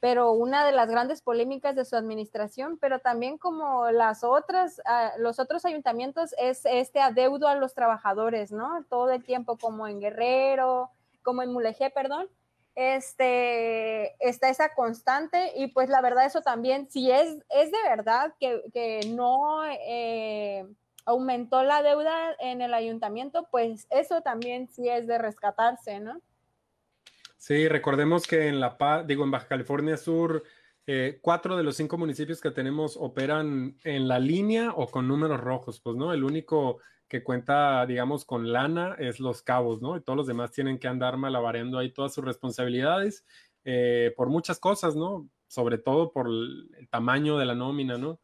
pero una de las grandes polémicas de su administración, pero también como las otras, ah, los otros ayuntamientos es este adeudo a los trabajadores, ¿no? Todo el tiempo como en Guerrero, como en Mulegé, perdón, este, está esa constante y pues la verdad eso también, si es, es de verdad que, no eh, aumentó la deuda en el ayuntamiento, pues eso también sí es de rescatarse, ¿no? Sí, recordemos que en La Paz, digo, en Baja California Sur, eh, cuatro de los cinco municipios que tenemos operan en la línea o con números rojos, pues, ¿no? El único que cuenta, digamos, con lana es Los Cabos, ¿no? Y todos los demás tienen que andar malabareando ahí todas sus responsabilidades eh, por muchas cosas, ¿no? Sobre todo por el, tamaño de la nómina, ¿no?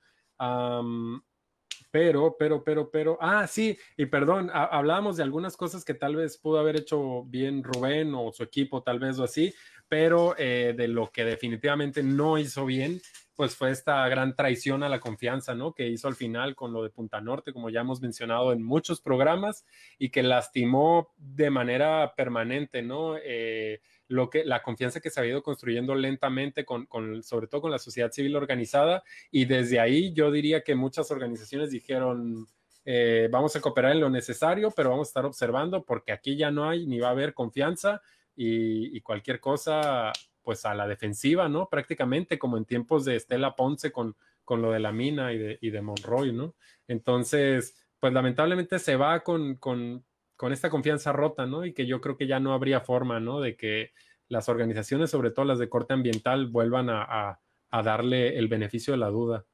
Pero, pero, pero, pero, ah, sí, y perdón, hablábamos de algunas cosas que tal vez pudo haber hecho bien Rubén o su equipo, tal vez o así, pero eh, de lo que definitivamente no hizo bien pues fue esta gran traición a la confianza, ¿no? Que hizo al final con lo de Punta Norte, como ya hemos mencionado en muchos programas, y que lastimó de manera permanente, ¿no? Eh, lo que, la confianza que se ha ido construyendo lentamente, con, sobre todo con la sociedad civil organizada, y desde ahí yo diría que muchas organizaciones dijeron, eh, vamos a cooperar en lo necesario, pero vamos a estar observando porque aquí ya no hay ni va a haber confianza y, cualquier cosa pues a la defensiva, ¿no? Prácticamente como en tiempos de Estela Ponce con, con lo de la mina y de, y de Monroy, ¿no? Entonces, pues lamentablemente se va con, con, con, esta confianza rota, ¿no? Y que yo creo que ya no habría forma, ¿no? De que las organizaciones, sobre todo las de corte ambiental, vuelvan a, a, a darle el beneficio de la duda.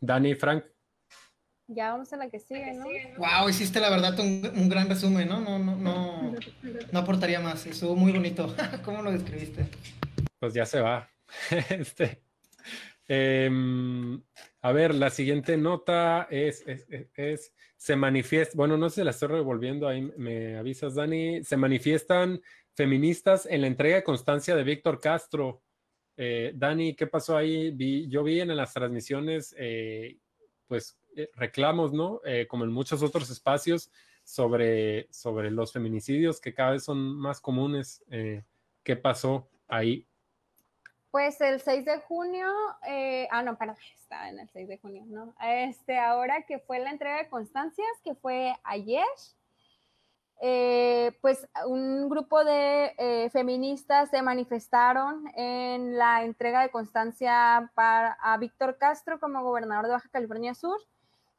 Dani, Frank. Ya vamos a la que sigue, ¿no? Wow, hiciste la verdad un, gran resumen, ¿no? No, no, no, no aportaría más. Estuvo muy bonito. ¿Cómo lo describiste? Pues ya se va. Este, Em, a ver, la siguiente nota es, es, se manifiesta, bueno, no sé si la estoy revolviendo, ahí me avisas, Dani, se manifiestan feministas en la entrega de constancia de Víctor Castro. Eh, Dani, ¿qué pasó ahí? Vi, yo vi en las transmisiones, eh, pues, reclamos, ¿no? como en muchos otros espacios, sobre, sobre los feminicidios que cada vez son más comunes. ¿Qué pasó ahí? Pues el 6 de junio, eh, ah, no, perdón, está en el 6 de junio, ¿no? Este, ahora que fue la entrega de constancias, que fue ayer, eh, pues un grupo de eh, feministas se manifestaron en la entrega de constancia para, a Víctor Castro como gobernador de Baja California Sur.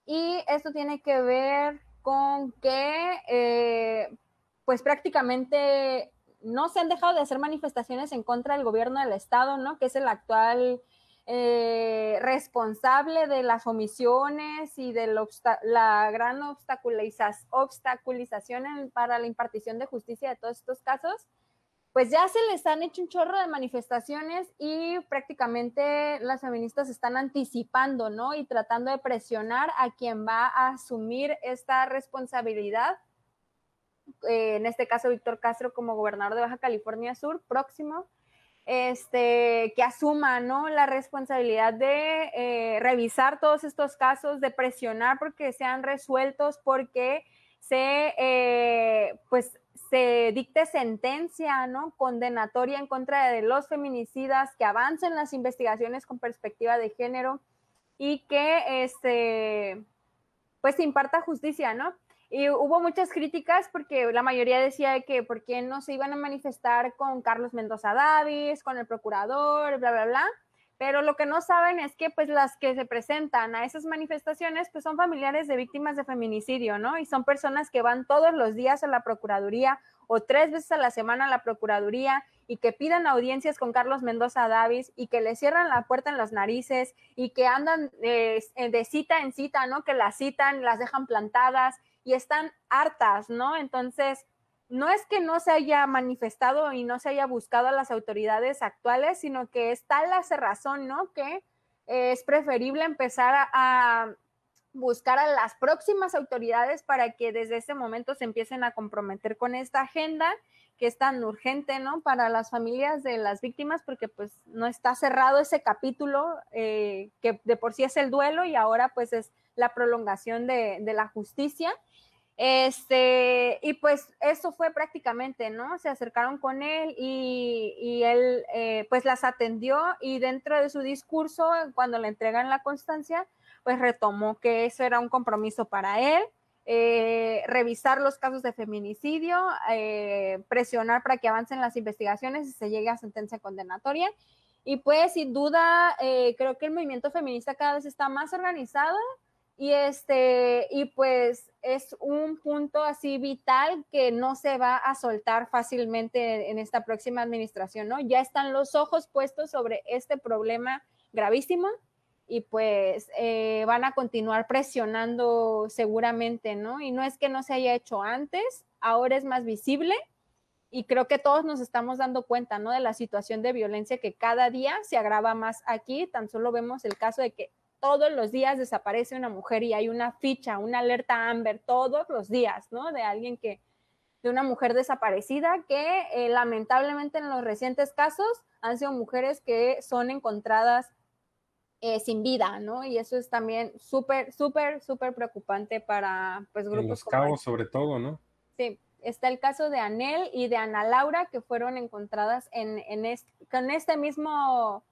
Y esto tiene que ver con que, pues prácticamente no se han dejado de hacer manifestaciones en contra del gobierno del Estado, ¿no? Que es el actual eh, responsable de las omisiones y de la gran obstaculización para la impartición de justicia de todos estos casos, pues ya se les han hecho un chorro de manifestaciones y prácticamente las feministas están anticipando, ¿no? Y tratando de presionar a quien va a asumir esta responsabilidad eh, en este caso Víctor Castro como gobernador de Baja California Sur, próximo, este, que asuma ¿no? la responsabilidad de eh, revisar todos estos casos, de presionar porque sean resueltos, porque se, eh, pues, se dicte sentencia ¿no? condenatoria en contra de los feminicidas, que avancen las investigaciones con perspectiva de género y que este, pues se imparta justicia, ¿no? Y hubo muchas críticas porque la mayoría decía que por qué no se iban a manifestar con Carlos Mendoza Davis, con el procurador, bla, bla, bla. Pero lo que no saben es que pues las que se presentan a esas manifestaciones pues son familiares de víctimas de feminicidio, ¿no? Y son personas que van todos los días a la Procuraduría o tres veces a la semana a la Procuraduría y que pidan audiencias con Carlos Mendoza Davis y que le cierran la puerta en las narices y que andan eh, de cita en cita, ¿no? Que las citan, las dejan plantadas y están hartas, ¿no? Entonces, no es que no se haya manifestado y no se haya buscado a las autoridades actuales, sino que está la cerrazón, ¿no? Que es preferible empezar a, buscar a las próximas autoridades para que desde ese momento se empiecen a comprometer con esta agenda que es tan urgente, ¿no? Para las familias de las víctimas, porque pues no está cerrado ese capítulo eh, que de por sí es el duelo y ahora pues es la prolongación de la justicia. Este, y pues eso fue prácticamente, ¿no? Se acercaron con él y, él eh, pues las atendió y dentro de su discurso, cuando le entregan la constancia, pues retomó que eso era un compromiso para él, eh, revisar los casos de feminicidio, eh, presionar para que avancen las investigaciones y se llegue a sentencia condenatoria. Y pues sin duda, creo que el movimiento feminista cada vez está más organizado y este, y pues es un punto así vital que no se va a soltar fácilmente en esta próxima administración, ¿no? Ya están los ojos puestos sobre este problema gravísimo y pues eh, van a continuar presionando seguramente, ¿no? Y no es que no se haya hecho antes, ahora es más visible y creo que todos nos estamos dando cuenta, ¿no? De la situación de violencia que cada día se agrava más aquí, tan solo vemos el caso de que todos los días desaparece una mujer y hay una ficha, una alerta Amber todos los días, ¿no? De alguien que, de una mujer desaparecida que eh, lamentablemente en los recientes casos han sido mujeres que son encontradas eh, sin vida, ¿no? Y eso es también súper, súper, súper preocupante para pues grupos. En los cabos sobre todo, ¿no? Sí, está el caso de Anel y de Ana Laura que fueron encontradas en, en con este mismo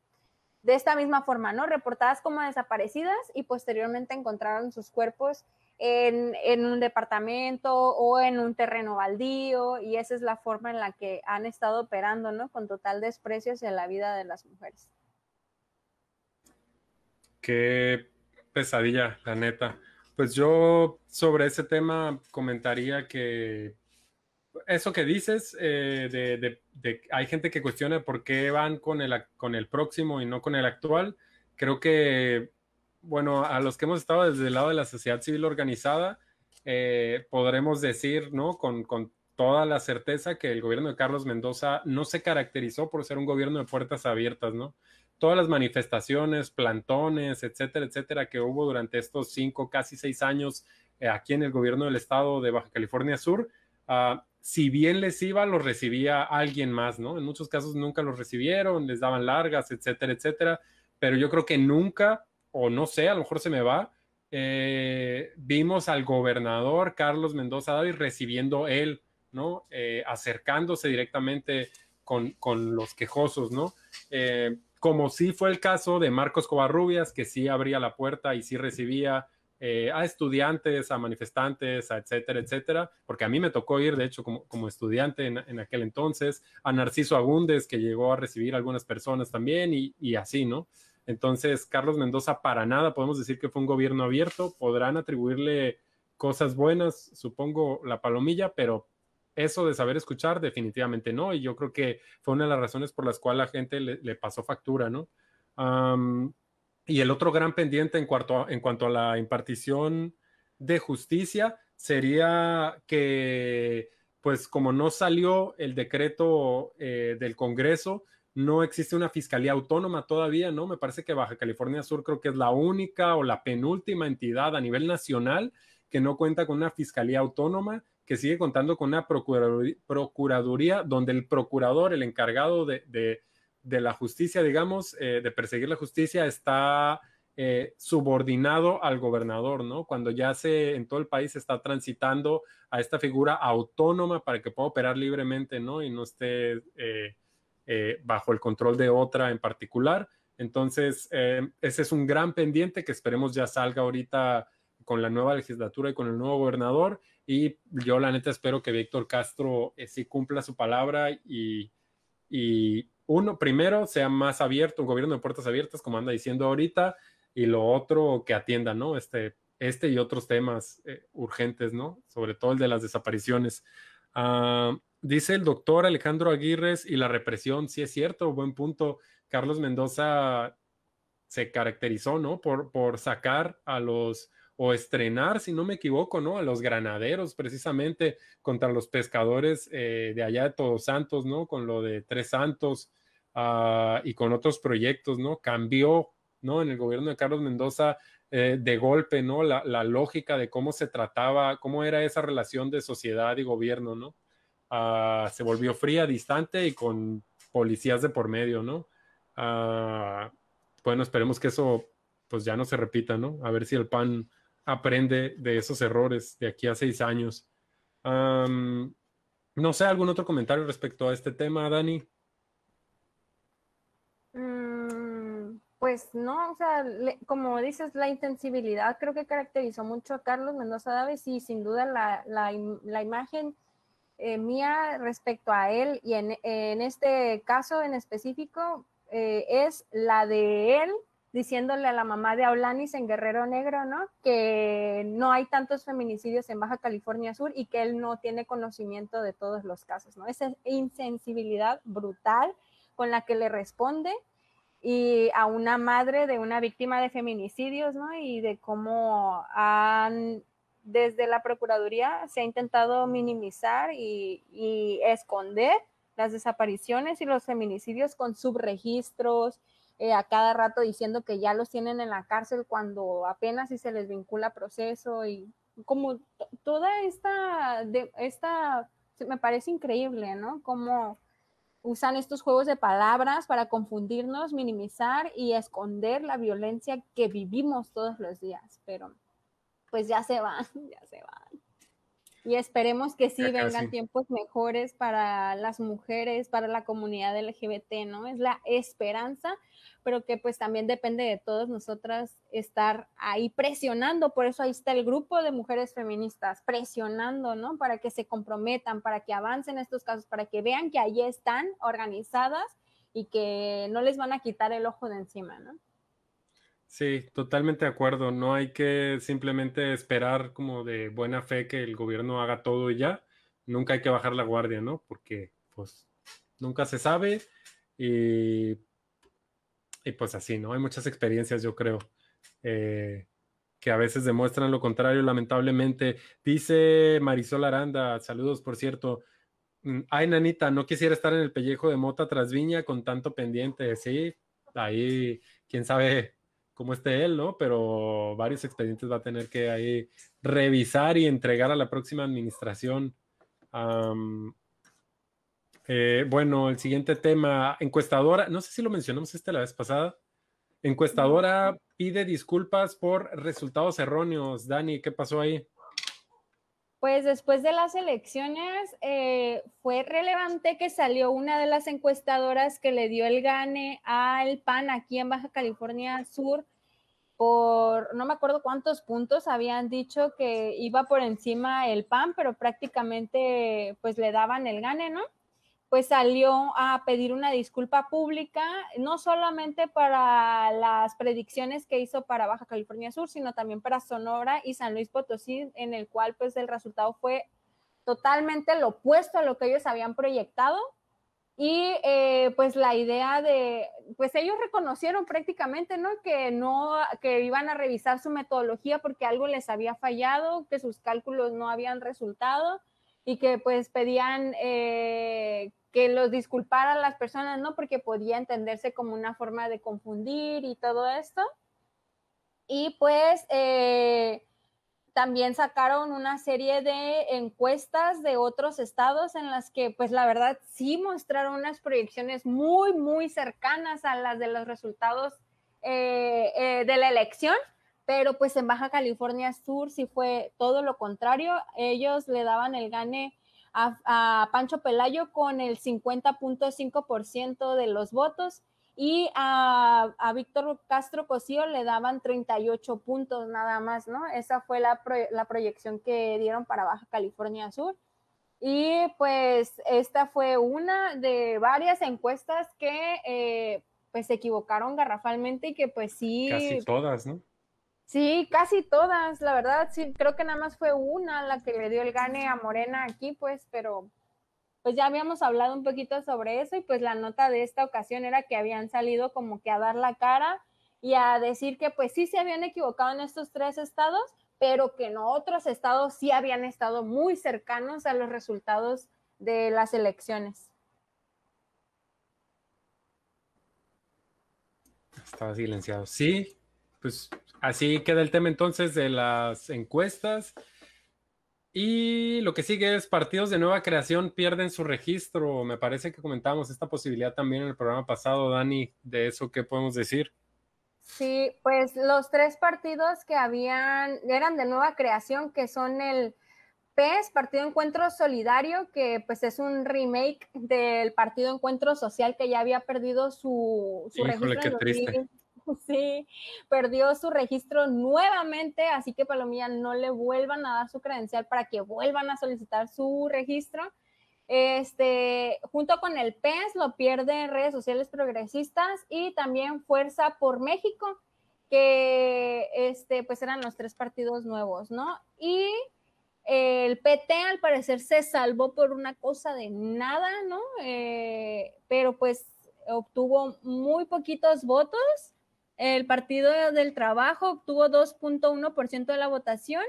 de esta misma forma, ¿no? Reportadas como desaparecidas y posteriormente encontraron sus cuerpos en, un departamento o en un terreno baldío y esa es la forma en la que han estado operando, ¿no? Con total desprecio hacia la vida de las mujeres. Qué pesadilla, la neta. Pues yo sobre ese tema comentaría que eso que dices, eh, de, hay gente que cuestiona por qué van con el, con el próximo y no con el actual. Creo que, bueno, a los que hemos estado desde el lado de la sociedad civil organizada, eh, podremos decir, ¿no? Con, con toda la certeza que el gobierno de Carlos Mendoza no se caracterizó por ser un gobierno de puertas abiertas, ¿no? todas las manifestaciones, plantones, etcétera, etcétera, que hubo durante estos cinco, casi seis años eh, aquí en el gobierno del estado de Baja California Sur, uh, si bien les iba, los recibía alguien más, ¿no? En muchos casos nunca los recibieron, les daban largas, etcétera, etcétera, pero yo creo que nunca, o no sé, a lo mejor se me va, eh, vimos al gobernador Carlos Mendoza David recibiendo él, ¿no? Eh, acercándose directamente con, con, los quejosos, ¿no? Eh, como sí fue el caso de Marcos Covarrubias, que sí abría la puerta y sí recibía eh, a estudiantes, a manifestantes, a etcétera, etcétera, porque a mí me tocó ir, de hecho, como, como estudiante en, aquel entonces, a Narciso Agúndez, que llegó a recibir a algunas personas también, y, y, así, ¿no? Entonces, Carlos Mendoza, para nada podemos decir que fue un gobierno abierto, podrán atribuirle cosas buenas, supongo, la palomilla, pero eso de saber escuchar, definitivamente no, y yo creo que fue una de las razones por las cuales la gente le, pasó factura, ¿no? Y el otro gran pendiente en cuanto a, en cuanto a la impartición de justicia sería que, pues como no salió el decreto eh, del Congreso, no existe una fiscalía autónoma todavía, ¿no? Me parece que Baja California Sur creo que es la única o la penúltima entidad a nivel nacional que no cuenta con una fiscalía autónoma, que sigue contando con una procuraduría, donde el procurador, el encargado de de la justicia, digamos, eh, de perseguir la justicia, está eh, subordinado al gobernador, ¿no? Cuando ya se en todo el país está transitando a esta figura autónoma para que pueda operar libremente, ¿no? Y no esté eh, bajo el control de otra en particular. Entonces, ese es un gran pendiente que esperemos ya salga ahorita con la nueva legislatura y con el nuevo gobernador. Y yo la neta espero que Víctor Castro sí cumpla su palabra y uno, primero, sea más abierto, un gobierno de puertas abiertas, como anda diciendo ahorita, y lo otro, que atienda, ¿no? Este, este y otros temas eh, urgentes, ¿no? Sobre todo el de las desapariciones. Ah, dice el doctor Alejandro Aguirres y la represión, sí es cierto, buen punto. Carlos Mendoza se caracterizó, ¿no? Por, por sacar a los, o estrenar, si no me equivoco, ¿no? A los granaderos, precisamente contra los pescadores eh, de allá de Todos Santos, ¿no? Con lo de Tres Santos, Ah, y con otros proyectos, ¿no? Cambió, ¿no? En el gobierno de Carlos Mendoza eh, de golpe, ¿no? La, lógica de cómo se trataba, cómo era esa relación de sociedad y gobierno, ¿no? Ah, se volvió fría, distante y con policías de por medio, ¿no? Ah, bueno, esperemos que eso pues ya no se repita, ¿no? A ver si el PAN aprende de esos errores de aquí a seis años. no sé, ¿algún otro comentario respecto a este tema, Dani? Pues no, o sea, como dices, la intensibilidad creo que caracterizó mucho a Carlos Mendoza Daves y sin duda la, la, imagen eh, mía respecto a él y en, en este caso en específico eh, es la de él diciéndole a la mamá de Aulanis en Guerrero Negro, ¿no? Que no hay tantos feminicidios en Baja California Sur y que él no tiene conocimiento de todos los casos, ¿no? Esa insensibilidad brutal con la que le responde y a una madre de una víctima de feminicidios, ¿no? Y de cómo han, desde la Procuraduría se ha intentado minimizar y, esconder las desapariciones y los feminicidios con subregistros, eh, a cada rato diciendo que ya los tienen en la cárcel cuando apenas si se les vincula proceso y como toda esta, de, esta, me parece increíble, ¿no? Como usan estos juegos de palabras para confundirnos, minimizar y esconder la violencia que vivimos todos los días, pero pues ya se van, ya se van. Y esperemos que sí vengan tiempos mejores para las mujeres, para la comunidad LGBT, ¿no? Es la esperanza pero que pues también depende de todas nosotras estar ahí presionando, por eso ahí está el grupo de mujeres feministas, presionando, ¿no? Para que se comprometan, para que avancen estos casos, para que vean que ahí están organizadas y que no les van a quitar el ojo de encima, ¿no? Sí, totalmente de acuerdo. No hay que simplemente esperar como de buena fe que el gobierno haga todo y ya. Nunca hay que bajar la guardia, ¿no? Porque pues nunca se sabe y y pues así, ¿no? Hay muchas experiencias, yo creo, eh, que a veces demuestran lo contrario, lamentablemente. Dice Marisol Aranda, saludos, por cierto. Mm, ay, nanita, no quisiera estar en el pellejo de Mota tras Viña con tanto pendiente. Sí, ahí, quién sabe cómo esté él, ¿no? Pero varios expedientes va a tener que ahí revisar y entregar a la próxima administración. Eh, bueno, el siguiente tema, encuestadora, no sé si lo mencionamos este la vez pasada. Encuestadora pide disculpas por resultados erróneos. Dani, ¿qué pasó ahí? Pues después de las elecciones eh, fue relevante que salió una de las encuestadoras que le dio el gane al PAN aquí en Baja California Sur por no me acuerdo cuántos puntos habían dicho que iba por encima el PAN, pero prácticamente pues le daban el gane, ¿no? Pues salió a pedir una disculpa pública, no solamente para las predicciones que hizo para Baja California Sur, sino también para Sonora y San Luis Potosí, en el cual pues el resultado fue totalmente lo opuesto a lo que ellos habían proyectado. Y eh, pues la idea de, pues ellos reconocieron prácticamente, ¿no? Que no, que iban a revisar su metodología porque algo les había fallado, que sus cálculos no habían resultado y que pues pedían eh, que los disculparan las personas, ¿no? Porque podía entenderse como una forma de confundir y todo esto. Y pues eh, también sacaron una serie de encuestas de otros estados en las que, pues la verdad, sí mostraron unas proyecciones muy, muy cercanas a las de los resultados eh, eh, de la elección, pero pues en Baja California Sur sí fue todo lo contrario. Ellos le daban el gane a, Pancho Pelayo con el 50.5% de los votos y a, Víctor Castro Cosío le daban 38 puntos nada más, ¿no? Esa fue la, proyección que dieron para Baja California Sur. Y pues esta fue una de varias encuestas que eh, pues se equivocaron garrafalmente y que pues sí. Casi todas, ¿no? Sí, casi todas, la verdad, sí, creo que nada más fue una la que le dio el gane a Morena aquí, pues, pero pues ya habíamos hablado un poquito sobre eso y pues la nota de esta ocasión era que habían salido como que a dar la cara y a decir que pues sí se habían equivocado en estos tres estados, pero que en otros estados sí habían estado muy cercanos a los resultados de las elecciones. Estaba silenciado. Sí, pues así queda el tema entonces de las encuestas. Y lo que sigue es partidos de nueva creación pierden su registro. Me parece que comentamos esta posibilidad también en el programa pasado, Dani, de eso, ¿qué podemos decir? Sí, pues los tres partidos que habían, eran de nueva creación, que son el PES, Partido Encuentro Solidario, que pues es un remake del Partido Encuentro Social que ya había perdido su, su registro. Qué triste. Sí, perdió su registro nuevamente, así que Palomilla no le vuelvan a dar su credencial para que vuelvan a solicitar su registro. Este, junto con el PES lo pierde redes sociales progresistas y también Fuerza por México, que este, pues eran los tres partidos nuevos, ¿no? Y el PT al parecer se salvó por una cosa de nada, ¿no? Eh, pero pues obtuvo muy poquitos votos el Partido del Trabajo obtuvo 2.1% de la votación,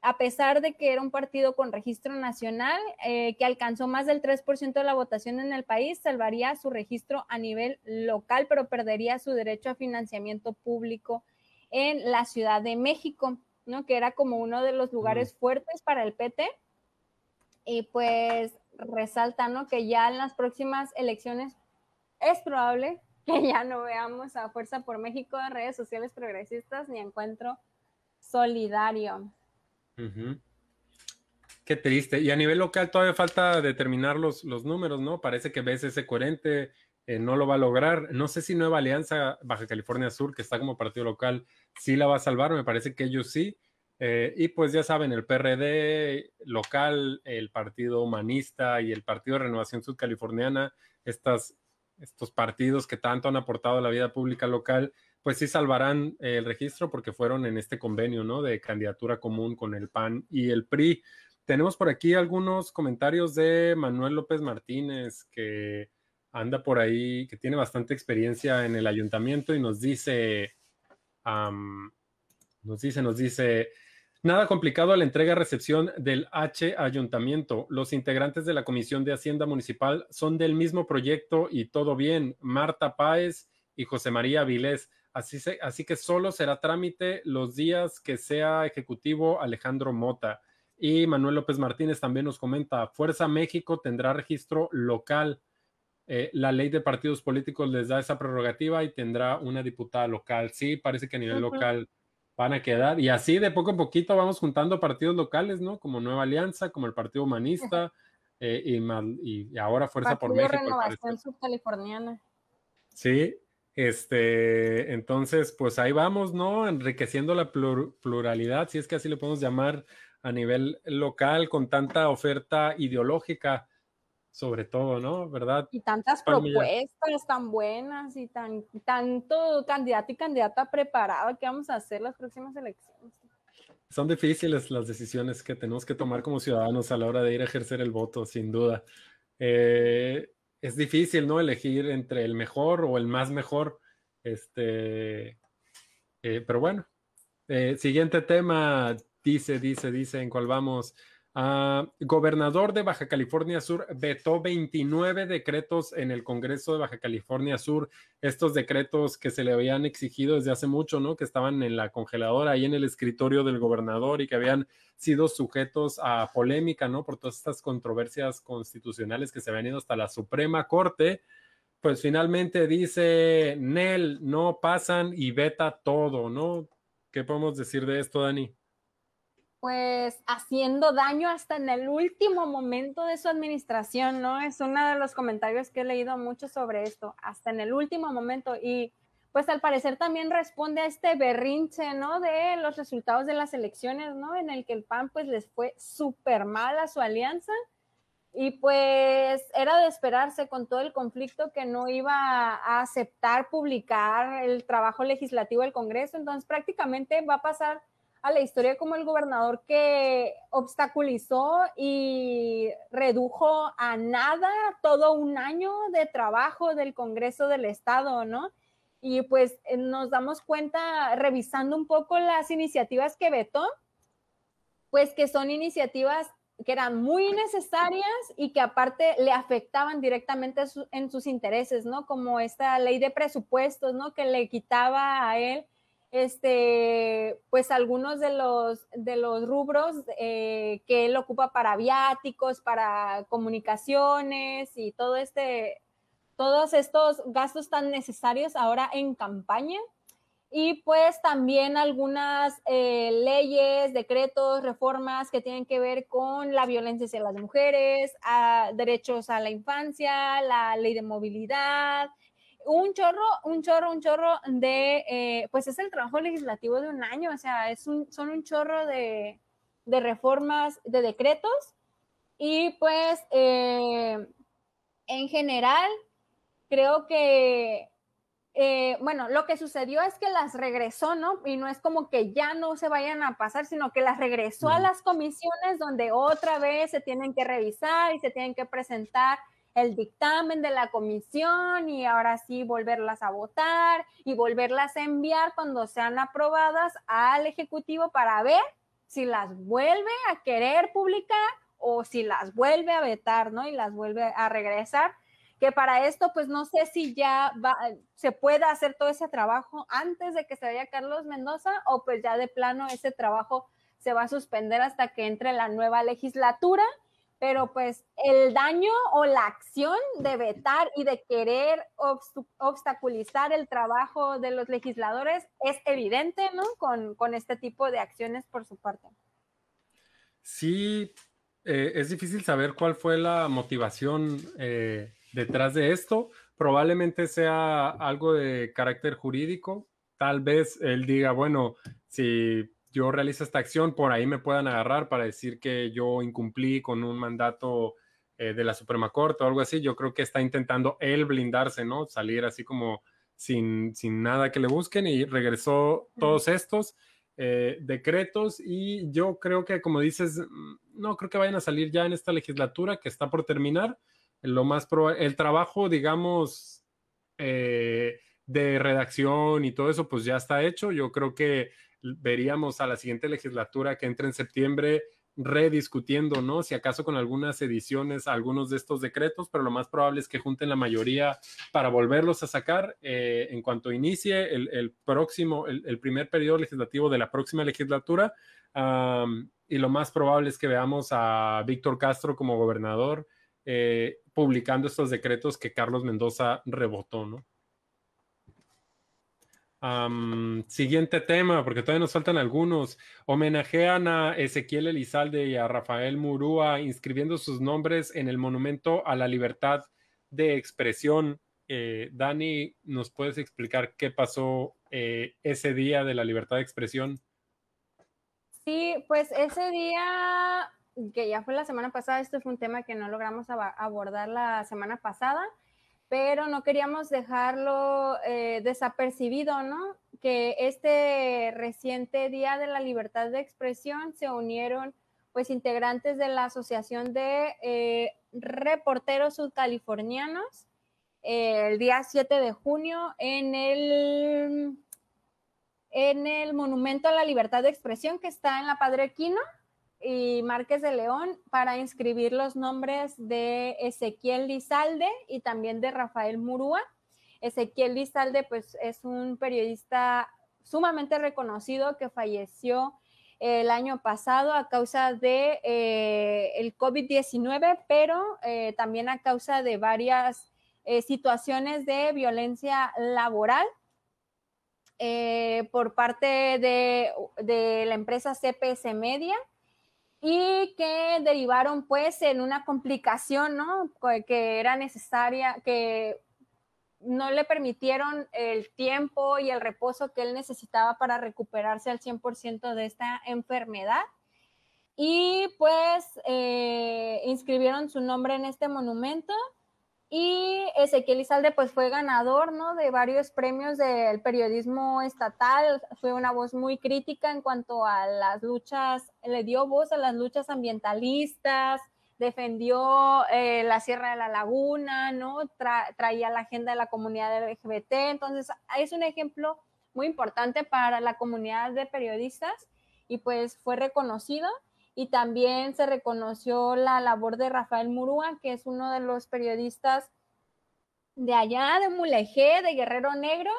a pesar de que era un partido con registro nacional, eh, que alcanzó más del 3% de la votación en el país, salvaría su registro a nivel local, pero perdería su derecho a financiamiento público en la Ciudad de México, ¿no? Que era como uno de los lugares fuertes para el PT. Y pues resalta, ¿no? Que ya en las próximas elecciones es probable que ya no veamos a Fuerza por México redes sociales progresistas ni Encuentro Solidario. Qué triste. Y a nivel local todavía falta determinar los, los números, ¿no? Parece que BSS coherente eh, no lo va a lograr. No sé si Nueva Alianza Baja California Sur, que está como partido local, sí la va a salvar. Me parece que ellos sí. Eh, y pues ya saben, el PRD local, el Partido Humanista y el Partido de Renovación Sudcaliforniana, estas estos partidos que tanto han aportado a la vida pública local, pues sí salvarán el registro porque fueron en este convenio, ¿no? De candidatura común con el PAN y el PRI. Tenemos por aquí algunos comentarios de Manuel López Martínez, que anda por ahí, que tiene bastante experiencia en el ayuntamiento y nos dice, nos dice, nos dice, Nada complicado a la entrega-recepción del H Ayuntamiento. Los integrantes de la Comisión de Hacienda Municipal son del mismo proyecto y todo bien. Marta Páez y José María Vilés. Así, así que solo será trámite los días que sea ejecutivo Alejandro Mota. Y Manuel López Martínez también nos comenta, Fuerza México tendrá registro local. Eh, la ley de partidos políticos les da esa prerrogativa y tendrá una diputada local. Sí, parece que a nivel local van a quedar. Y así de poco en poquito vamos juntando partidos locales, ¿no? Como Nueva Alianza, como el Partido Humanista eh, y, ahora Fuerza por México. Renovación subcaliforniana. Sí, este, entonces, pues ahí vamos, ¿no? Enriqueciendo la pluralidad, si es que así le podemos llamar a nivel local, con tanta oferta ideológica, sobre todo, ¿no? ¿Verdad? Y tantas propuestas tan buenas y tan, tanto candidato y candidata preparado que vamos a hacer las próximas elecciones. Son difíciles las decisiones que tenemos que tomar como ciudadanos a la hora de ir a ejercer el voto, sin duda. Eh, es difícil, ¿no? Elegir entre el mejor o el más mejor. Este, eh, pero bueno, eh, siguiente tema, dice, dice, dice, en cuál vamos. Uh, gobernador de Baja California Sur vetó 29 decretos en el Congreso de Baja California Sur, estos decretos que se le habían exigido desde hace mucho, ¿no? Que estaban en la congeladora, ahí en el escritorio del gobernador y que habían sido sujetos a polémica, ¿no? Por todas estas controversias constitucionales que se habían ido hasta la Suprema Corte. Pues finalmente dice, Nel, no pasan y veta todo, ¿no? ¿Qué podemos decir de esto, Dani? Pues haciendo daño hasta en el último momento de su administración, ¿no? Es uno de los comentarios que he leído mucho sobre esto, hasta en el último momento. Y pues al parecer también responde a este berrinche, ¿no? De los resultados de las elecciones, ¿no? En el que el PAN pues les fue súper mal a su alianza. Y pues era de esperarse con todo el conflicto que no iba a aceptar publicar el trabajo legislativo del Congreso. Entonces prácticamente va a pasar a la historia como el gobernador que obstaculizó y redujo a nada todo un año de trabajo del Congreso del Estado, ¿no? Y pues eh, nos damos cuenta, revisando un poco las iniciativas que vetó, pues que son iniciativas que eran muy necesarias y que aparte le afectaban directamente en sus intereses, ¿no? Como esta ley de presupuestos, ¿no? Que le quitaba a él este, pues algunos de los, de los rubros eh, que él ocupa para viáticos, para comunicaciones y todo este, todos estos gastos tan necesarios ahora en campaña. Y pues también algunas eh, leyes, decretos, reformas que tienen que ver con la violencia hacia las mujeres, a derechos a la infancia, la ley de movilidad, un chorro, un chorro, un chorro de, eh, pues es el trabajo legislativo de un año, o sea, es un, son un chorro de, reformas, de decretos, y pues eh, en general creo que, eh, bueno, lo que sucedió es que las regresó, ¿no? Y no es como que ya no se vayan a pasar, sino que las regresó a las comisiones donde otra vez se tienen que revisar y se tienen que presentar el dictamen de la comisión y ahora sí volverlas a votar y volverlas a enviar cuando sean aprobadas al Ejecutivo para ver si las vuelve a querer publicar o si las vuelve a vetar, ¿no? Y las vuelve a regresar. Que para esto, pues no sé si ya va, se pueda hacer todo ese trabajo antes de que se vaya Carlos Mendoza o pues ya de plano ese trabajo se va a suspender hasta que entre la nueva legislatura pero pues el daño o la acción de vetar y de querer obstaculizar el trabajo de los legisladores es evidente, ¿no? Con, este tipo de acciones por su parte. Sí, eh, es difícil saber cuál fue la motivación eh, detrás de esto. Probablemente sea algo de carácter jurídico. Tal vez él diga, bueno, si yo realizo esta acción, por ahí me puedan agarrar para decir que yo incumplí con un mandato eh, de la Suprema Corte o algo así. Yo creo que está intentando él blindarse, ¿no? Salir así como sin, sin nada que le busquen y regresó todos estos eh, decretos y yo creo que, como dices, mm, no creo que vayan a salir ya en esta legislatura que está por terminar. Lo más probable, el trabajo, digamos, eh, de redacción y todo eso, pues ya está hecho. Yo creo que veríamos a la siguiente legislatura que entre en septiembre rediscutiendo, ¿no? Si acaso con algunas ediciones, algunos de estos decretos, pero lo más probable es que junten la mayoría para volverlos a sacar eh, en cuanto inicie el, próximo, el, primer periodo legislativo de la próxima legislatura. y lo más probable es que veamos a Víctor Castro como gobernador eh, publicando estos decretos que Carlos Mendoza rebotó, ¿no? Siguiente tema, porque todavía nos faltan algunos. Homenajean a Ezequiel Elizalde y a Rafael Murúa inscribiendo sus nombres en el Monumento a la Libertad de Expresión. Eh, Dani, ¿nos puedes explicar qué pasó eh, ese día de la libertad de expresión? Sí, pues ese día, que ya fue la semana pasada, esto fue un tema que no logramos abordar la semana pasada pero no queríamos dejarlo eh, desapercibido, ¿no? Que este reciente Día de la Libertad de Expresión se unieron pues integrantes de la Asociación de eh, Reporteros Sudcalifornianos eh, el día 7 de junio en el, en el Monumento a la Libertad de Expresión que está en la Padre Quino y Márquez de León para inscribir los nombres de Ezequiel Lizalde y también de Rafael Murúa. Ezequiel Lizalde, pues, es un periodista sumamente reconocido que falleció el año pasado a causa de eh, el COVID-19, pero eh, también a causa de varias eh, situaciones de violencia laboral. por parte de, de la empresa CPS Media, y que derivaron pues en una complicación, ¿no? Que era necesaria, que no le permitieron el tiempo y el reposo que él necesitaba para recuperarse al 100% de esta enfermedad. Y pues eh, inscribieron su nombre en este monumento y Ezequiel Izalde pues fue ganador, ¿no? De varios premios del periodismo estatal, fue una voz muy crítica en cuanto a las luchas, le dio voz a las luchas ambientalistas, defendió eh, la Sierra de la Laguna, ¿no? traía la agenda de la comunidad LGBT, entonces es un ejemplo muy importante para la comunidad de periodistas y pues fue reconocido y también se reconoció la labor de Rafael Murúa, que es uno de los periodistas de allá, de Mulegé, de Guerrero Negro,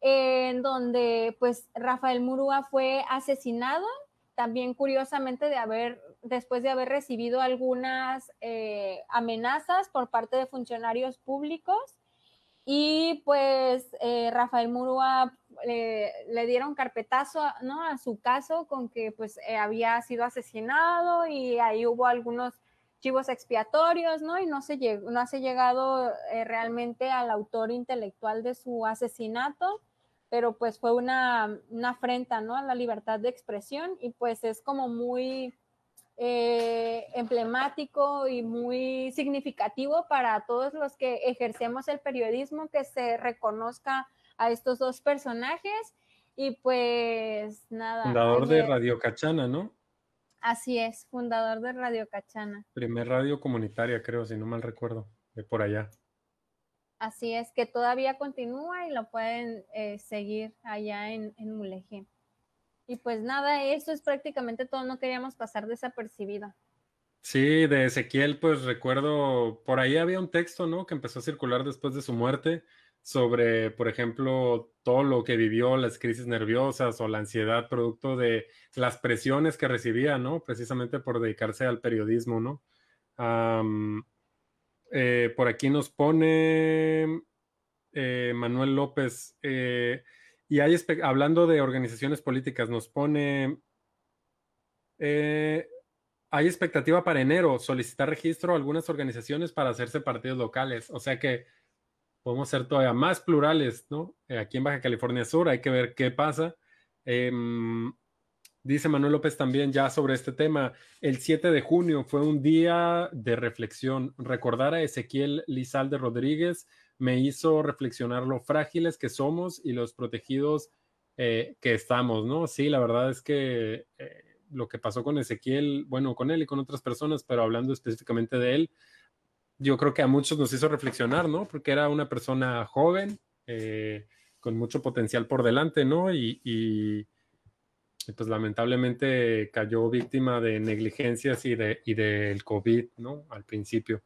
en donde pues Rafael Murúa fue asesinado, también curiosamente de haber, después de haber recibido algunas eh, amenazas por parte de funcionarios públicos. Y pues eh, Rafael Murúa le dieron carpetazo ¿no? a su caso con que pues eh, había sido asesinado y ahí hubo algunos chivos expiatorios, ¿no? Y no se, llegó, no se llegado eh, realmente al autor intelectual de su asesinato, pero pues fue una, una, afrenta, ¿no? A la libertad de expresión y pues es como muy eh, emblemático y muy significativo para todos los que ejercemos el periodismo, que se reconozca a estos dos personajes y pues nada. Fundador de Radio Cachana, ¿no? Así es, fundador de Radio Cachana. Primer radio comunitaria, creo, si no mal recuerdo, de por allá. Así es, que todavía continúa y lo pueden eh, seguir allá en, en Mulegé. Y pues nada, eso es prácticamente todo, no queríamos pasar desapercibido. Sí, de Ezequiel, pues recuerdo, por ahí había un texto, ¿no? Que empezó a circular después de su muerte, sobre, por ejemplo, todo lo que vivió, las crisis nerviosas o la ansiedad producto de las presiones que recibía, ¿no? Precisamente por dedicarse al periodismo, ¿no? Eh, por aquí nos pone eh, Manuel López, eh, y hay, hablando de organizaciones políticas, nos pone, hay expectativa para enero, solicitar registro a algunas organizaciones para hacerse partidos locales, o sea que podemos ser todavía más plurales, ¿no? Eh, aquí en Baja California Sur hay que ver qué pasa. Em, dice Manuel López también ya sobre este tema, el 7 de junio fue un día de reflexión. Recordar a Ezequiel Lizalde Rodríguez me hizo reflexionar lo frágiles que somos y los protegidos eh, que estamos, ¿no? Sí, la verdad es que eh, lo que pasó con Ezequiel, bueno, con él y con otras personas, pero hablando específicamente de él, yo creo que a muchos nos hizo reflexionar, ¿no? Porque era una persona joven, eh, con mucho potencial por delante, ¿no? Y, pues lamentablemente cayó víctima de negligencias y, de, y del COVID, ¿no? Al principio.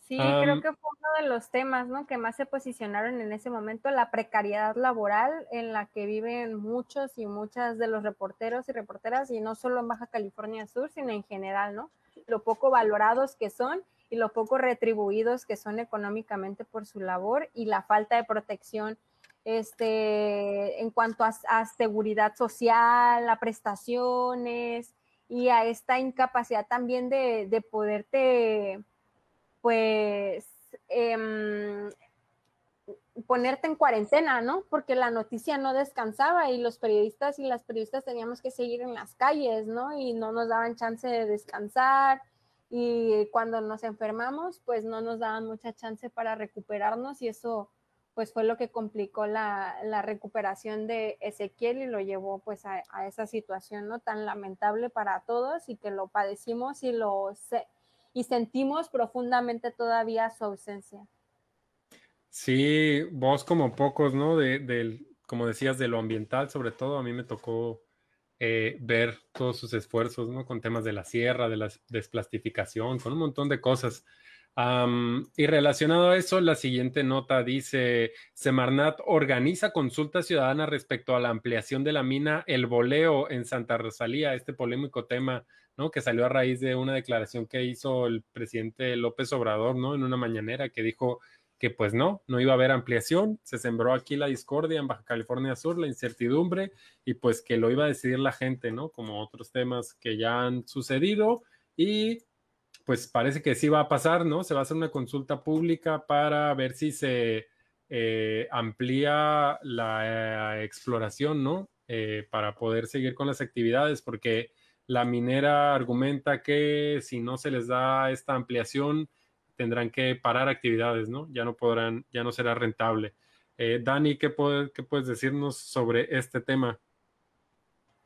Sí, creo que fue uno de los temas, ¿no? Que más se posicionaron en ese momento, la precariedad laboral en la que viven muchos y muchas de los reporteros y reporteras, y no solo en Baja California Sur, sino en general, ¿no? Lo poco valorados que son y lo poco retribuidos que son económicamente por su labor y la falta de protección este, en cuanto a, seguridad social, a prestaciones y a esta incapacidad también de, de poderte pues em, ponerte en cuarentena, ¿no? Porque la noticia no descansaba y los periodistas y las periodistas teníamos que seguir en las calles, ¿no? Y no nos daban chance de descansar y cuando nos enfermamos, pues no nos daban mucha chance para recuperarnos y eso pues fue lo que complicó la, recuperación de Ezequiel y lo llevó pues a, a, esa situación, ¿no? Tan lamentable para todos y que lo padecimos y lo y sentimos profundamente todavía su ausencia. Sí, vos como pocos, ¿no? De, como decías, de lo ambiental, sobre todo, a mí me tocó eh, ver todos sus esfuerzos, ¿no? Con temas de la sierra, de la desplastificación, con un montón de cosas. y relacionado a eso, la siguiente nota dice, Semarnat organiza consulta ciudadana respecto a la ampliación de la mina El Boleo en Santa Rosalía, este polémico tema ¿no? Que salió a raíz de una declaración que hizo el presidente López Obrador, ¿no? En una mañanera que dijo que pues no, no iba a haber ampliación, se sembró aquí la discordia en Baja California Sur, la incertidumbre y pues que lo iba a decidir la gente, ¿no? Como otros temas que ya han sucedido y pues parece que sí va a pasar, ¿no? Se va a hacer una consulta pública para ver si se eh, amplía la eh, exploración, ¿no? Eh, para poder seguir con las actividades, porque la minera argumenta que si no se les da esta ampliación, tendrán que parar actividades, ¿no? Ya no podrán, ya no será rentable. Eh, Dani, ¿qué, puedes decirnos sobre este tema?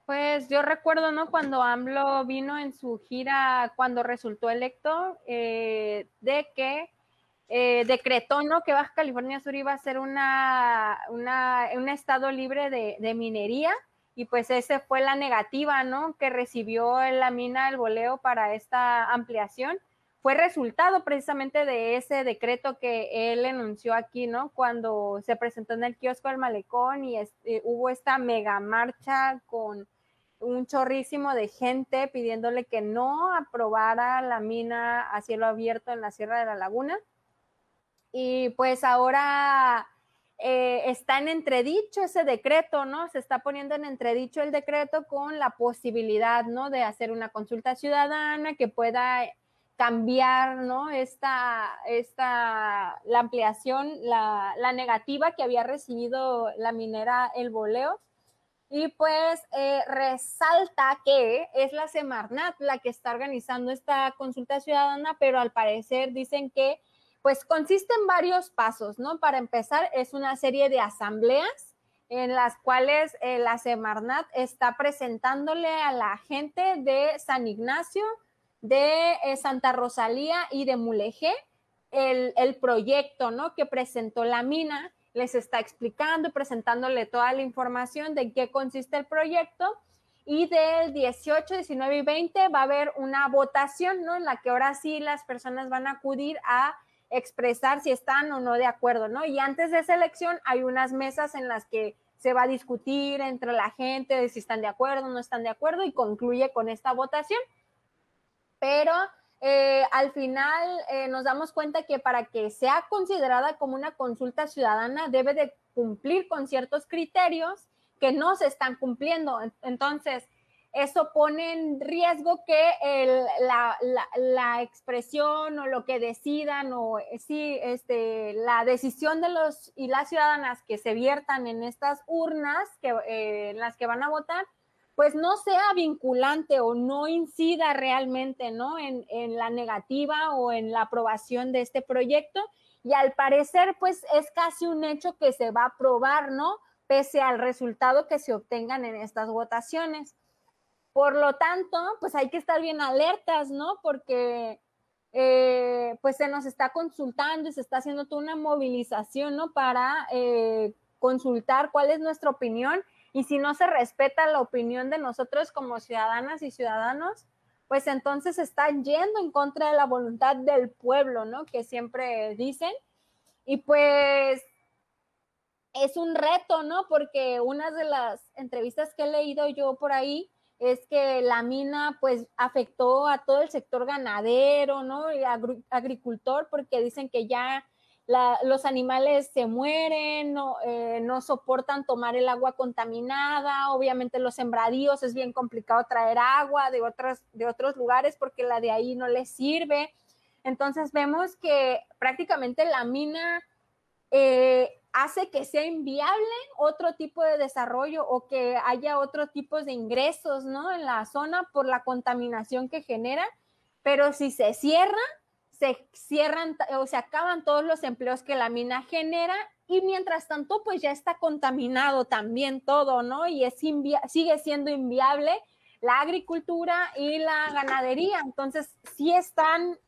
Pues yo recuerdo, ¿no? Cuando AMLO vino en su gira, cuando resultó electo, eh, de que eh, decretó, ¿no? Que Baja California Sur iba a ser una, un estado libre de, minería y pues esa fue la negativa, ¿no? Que recibió la mina el voleo para esta ampliación. Fue resultado precisamente de ese decreto que él enunció aquí, ¿no? Cuando se presentó en el kiosco del malecón y este, hubo esta mega marcha con un chorrísimo de gente pidiéndole que no aprobara la mina a cielo abierto en la Sierra de la Laguna. Y pues ahora eh, está en entredicho ese decreto, ¿no? Se está poniendo en entredicho el decreto con la posibilidad, ¿no? De hacer una consulta ciudadana que pueda cambiar, ¿no? Esta, esta, la ampliación, la, la negativa que había recibido la minera El Boleo. Y pues eh, resalta que es la Semarnat la que está organizando esta consulta ciudadana, pero al parecer dicen que pues consiste en varios pasos, ¿no? Para empezar, es una serie de asambleas en las cuales eh, la Semarnat está presentándole a la gente de San Ignacio, de eh, Santa Rosalía y de Mulegé el, el, proyecto, ¿no? Que presentó la mina, les está explicando y presentándole toda la información de qué consiste el proyecto. Y del 18, 19 y 20 va a haber una votación, ¿no? En la que ahora sí las personas van a acudir a expresar si están o no de acuerdo, ¿no? Y antes de esa elección hay unas mesas en las que se va a discutir entre la gente de si están de acuerdo o no están de acuerdo y concluye con esta votación. Pero eh, al final eh, nos damos cuenta que para que sea considerada como una consulta ciudadana debe de cumplir con ciertos criterios que no se están cumpliendo. Entonces, eso pone en riesgo que la, expresión o lo que decidan o eh, sí, este, la decisión de los y las ciudadanas que se viertan en estas urnas que, en las que van a votar, pues no sea vinculante o no incida realmente ¿no? En, en la negativa o en la aprobación de este proyecto. Y al parecer, pues es casi un hecho que se va a aprobar, ¿no? Pese al resultado que se obtengan en estas votaciones. Por lo tanto, pues hay que estar bien alertas, ¿no? Porque eh, pues se nos está consultando y se está haciendo toda una movilización, ¿no? Para eh, consultar cuál es nuestra opinión y si no se respeta la opinión de nosotros como ciudadanas y ciudadanos, pues entonces están yendo en contra de la voluntad del pueblo, ¿no? Que siempre dicen. Y pues es un reto, ¿no? Porque una de las entrevistas que he leído yo por ahí es que la mina pues afectó a todo el sector ganadero, ¿no? Y agricultor, porque dicen que ya los animales se mueren, eh, no, soportan tomar el agua contaminada, obviamente los sembradíos es bien complicado traer agua de, otras, de otros lugares porque la de ahí no les sirve. Entonces vemos que prácticamente la mina eh, hace que sea inviable otro tipo de desarrollo o que haya otro tipo de ingresos ¿no? en la zona por la contaminación que genera, pero si se cierra, se cierran o se acaban todos los empleos que la mina genera y mientras tanto pues ya está contaminado también todo, ¿no? Y es sigue siendo inviable la agricultura y la ganadería. Entonces sí están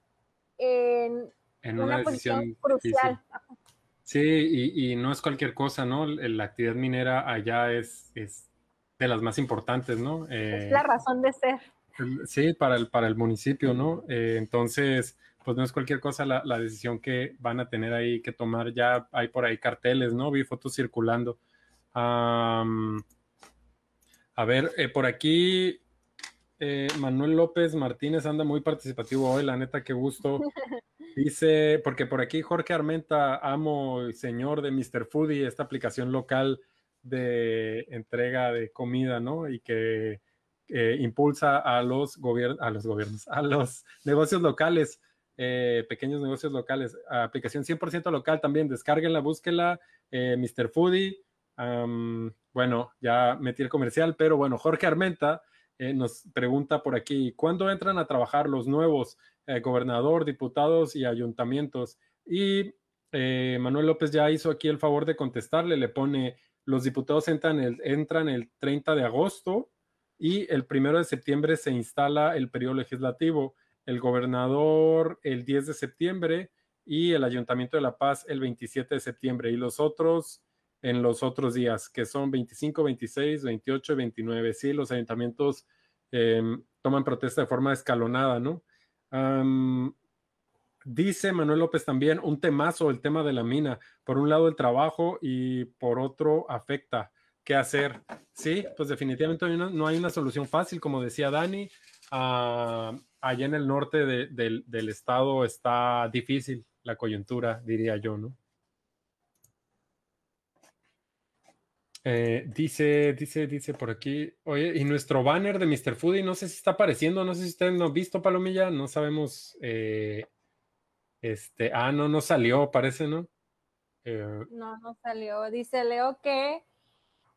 en, una, posición crucial. Sí, y, no es cualquier cosa, ¿no? La actividad minera allá es, es de las más importantes, ¿no? es la razón de ser. Sí, para el, para el municipio, ¿no? Eh, entonces, pues no es cualquier cosa la, decisión que van a tener ahí que tomar. Ya hay por ahí carteles, ¿no? Vi fotos circulando. a ver, eh, por aquí eh, Manuel López Martínez anda muy participativo hoy, la neta, qué gusto. Dice, porque por aquí Jorge Armenta, amo y señor de Mr. Foodie, esta aplicación local de entrega de comida, ¿no? Y que eh, impulsa a los, a los gobiernos, a los negocios locales eh, pequeños negocios locales. Aplicación 100% local también, descárguenla, búsquenla, eh, Mr. Foodie. bueno, ya metí el comercial, pero bueno, Jorge Armenta eh, nos pregunta por aquí, ¿cuándo entran a trabajar los nuevos gobernador, diputados y ayuntamientos? Y Manuel López ya hizo aquí el favor de contestarle, le pone, los diputados entran el, entran el 30 de agosto y el primero de septiembre se instala el periodo legislativo el gobernador el 10 de septiembre y el Ayuntamiento de La Paz el 27 de septiembre y los otros en los otros días, que son 25, 26, 28 y 29. Sí, los ayuntamientos em, toman protesta de forma escalonada, ¿no? dice Manuel López también un temazo, el tema de la mina. Por un lado el trabajo y por otro afecta. ¿Qué hacer? Sí, pues definitivamente no hay una solución fácil, como decía Dani. Ah, allá en el norte del, estado está difícil la coyuntura, diría yo, ¿no? Eh, dice, dice, dice por aquí, oye, y nuestro banner de Mr. Foodie, no sé si está apareciendo, no sé si ustedes no han visto, Palomilla, no sabemos, eh, este, ah, no, no salió, parece, ¿no? Eh, no, no salió. Dice Leo que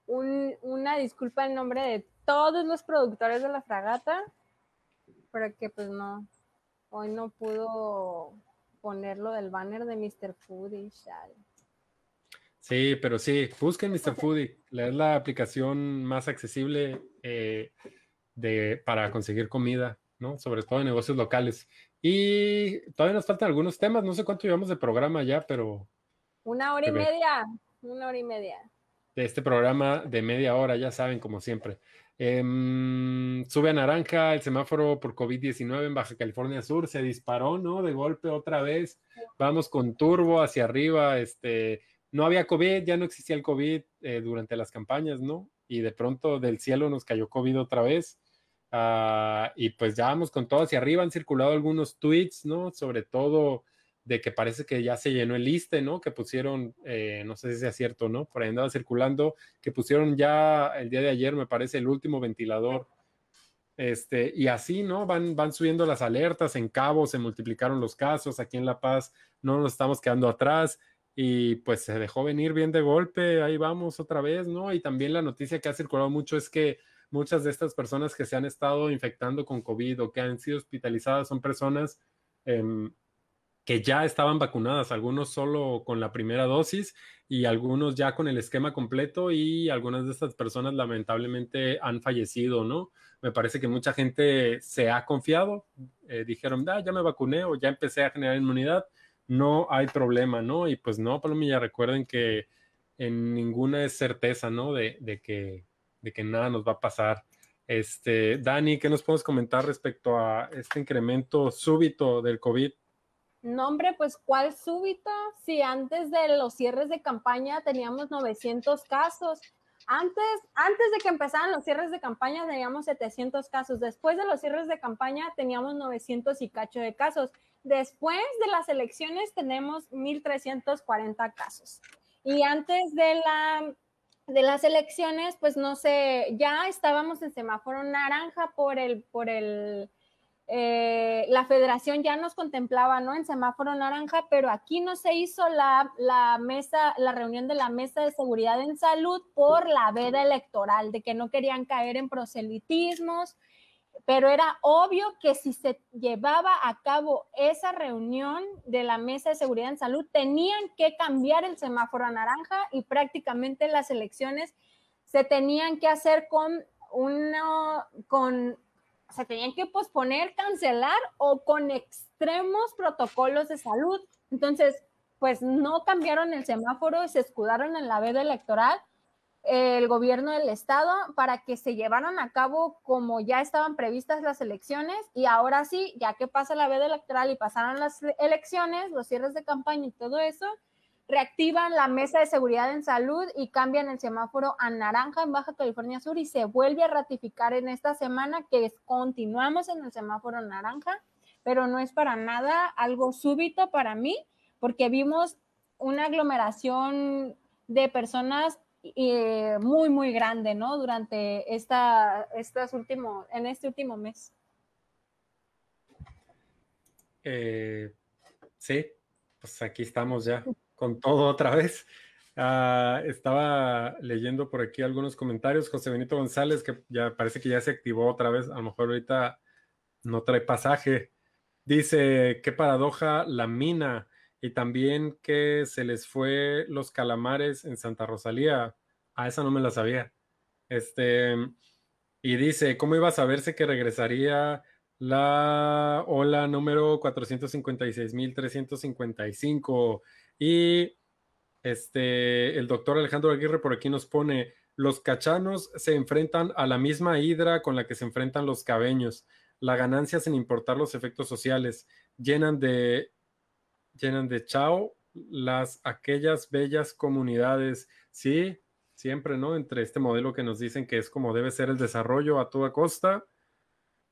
una disculpa en nombre de todos los productores de la fragata pero que pues no, hoy no pudo ponerlo del banner de Mr. Foodie. Sí, pero sí, busquen Mr. Foodie, es la aplicación más accesible eh, de, para conseguir comida, ¿no? Sobre todo en negocios locales. Y todavía nos faltan algunos temas, no sé cuánto llevamos de programa ya, pero... Una hora y media, una hora y media. De este programa de media hora, ya saben, como siempre. Em, sube a naranja el semáforo por COVID-19 en Baja California Sur, se disparó, ¿no? De golpe otra vez, vamos con turbo hacia arriba, este, no había COVID, ya no existía el COVID eh, durante las campañas, ¿no? Y de pronto del cielo nos cayó COVID otra vez. Ah, y pues ya vamos con todo hacia arriba, han circulado algunos tweets, ¿no? Sobre todo de que parece que ya se llenó el liste, ¿no? Que pusieron, eh, no sé si sea cierto, ¿no? Por ahí andaba circulando, que pusieron ya el día de ayer, me parece, el último ventilador. Este, y así, ¿no? Van, van subiendo las alertas, en Cabo se multiplicaron los casos, aquí en La Paz no nos estamos quedando atrás y pues se dejó venir bien de golpe, ahí vamos otra vez, ¿no? Y también la noticia que ha circulado mucho es que muchas de estas personas que se han estado infectando con COVID o que han sido hospitalizadas son personas... Eh, que ya estaban vacunadas, algunos solo con la primera dosis y algunos ya con el esquema completo y algunas de estas personas lamentablemente han fallecido, ¿no? Me parece que mucha gente se ha confiado, eh, dijeron, ah, ya me vacuné o ya empecé a generar inmunidad, no hay problema, ¿no? Y pues no, Palomilla, recuerden que en ninguna es certeza, ¿no? De, de, que, de que nada nos va a pasar. Este, Dani, ¿qué nos podemos comentar respecto a este incremento súbito del COVID? No, hombre, pues ¿cuál súbito? Si antes de los cierres de campaña teníamos 900 casos. Antes, antes de que empezaran los cierres de campaña teníamos 700 casos. Después de los cierres de campaña teníamos 900 y cacho de casos. Después de las elecciones tenemos 1.340 casos. Y antes de, la, de las elecciones, pues no sé, ya estábamos en semáforo naranja por el, por el, eh, la federación ya nos contemplaba, ¿no? En semáforo naranja, pero aquí no se hizo la, mesa, la reunión de la mesa de seguridad en salud por la veda electoral, de que no querían caer en proselitismos, pero era obvio que si se llevaba a cabo esa reunión de la mesa de seguridad en salud, tenían que cambiar el semáforo naranja y prácticamente las elecciones se tenían que hacer con uno, con se tenían que posponer, cancelar o con extremos protocolos de salud. Entonces, pues no cambiaron el semáforo, se escudaron en la veda electoral el gobierno del estado para que se llevaran a cabo como ya estaban previstas las elecciones y ahora sí, ya que pasa la veda electoral y pasaron las elecciones, los cierres de campaña y todo eso, reactivan la mesa de seguridad en salud y cambian el semáforo a naranja en Baja California Sur y se vuelve a ratificar en esta semana que continuamos en el semáforo naranja, pero no es para nada algo súbito para mí, porque vimos una aglomeración de personas eh, muy, muy grande, ¿no? Durante esta, estas último, en este último mes. Eh, sí, pues aquí estamos ya con todo otra vez. Ah, estaba leyendo por aquí algunos comentarios. José Benito González, que ya parece que ya se activó otra vez. A lo mejor ahorita no trae pasaje. Dice, qué paradoja la mina. Y también que se les fue los calamares en Santa Rosalía. A esa no me la sabía. Este, y dice, ¿cómo iba a saberse que regresaría la ola número 456.355? Y este, el doctor Alejandro Aguirre por aquí nos pone, los cachanos se enfrentan a la misma hidra con la que se enfrentan los cabeños. La ganancia sin importar los efectos sociales. Llenan de, llenan de chao las aquellas bellas comunidades. Sí, siempre, ¿no? Entre este modelo que nos dicen que es como debe ser el desarrollo a toda costa,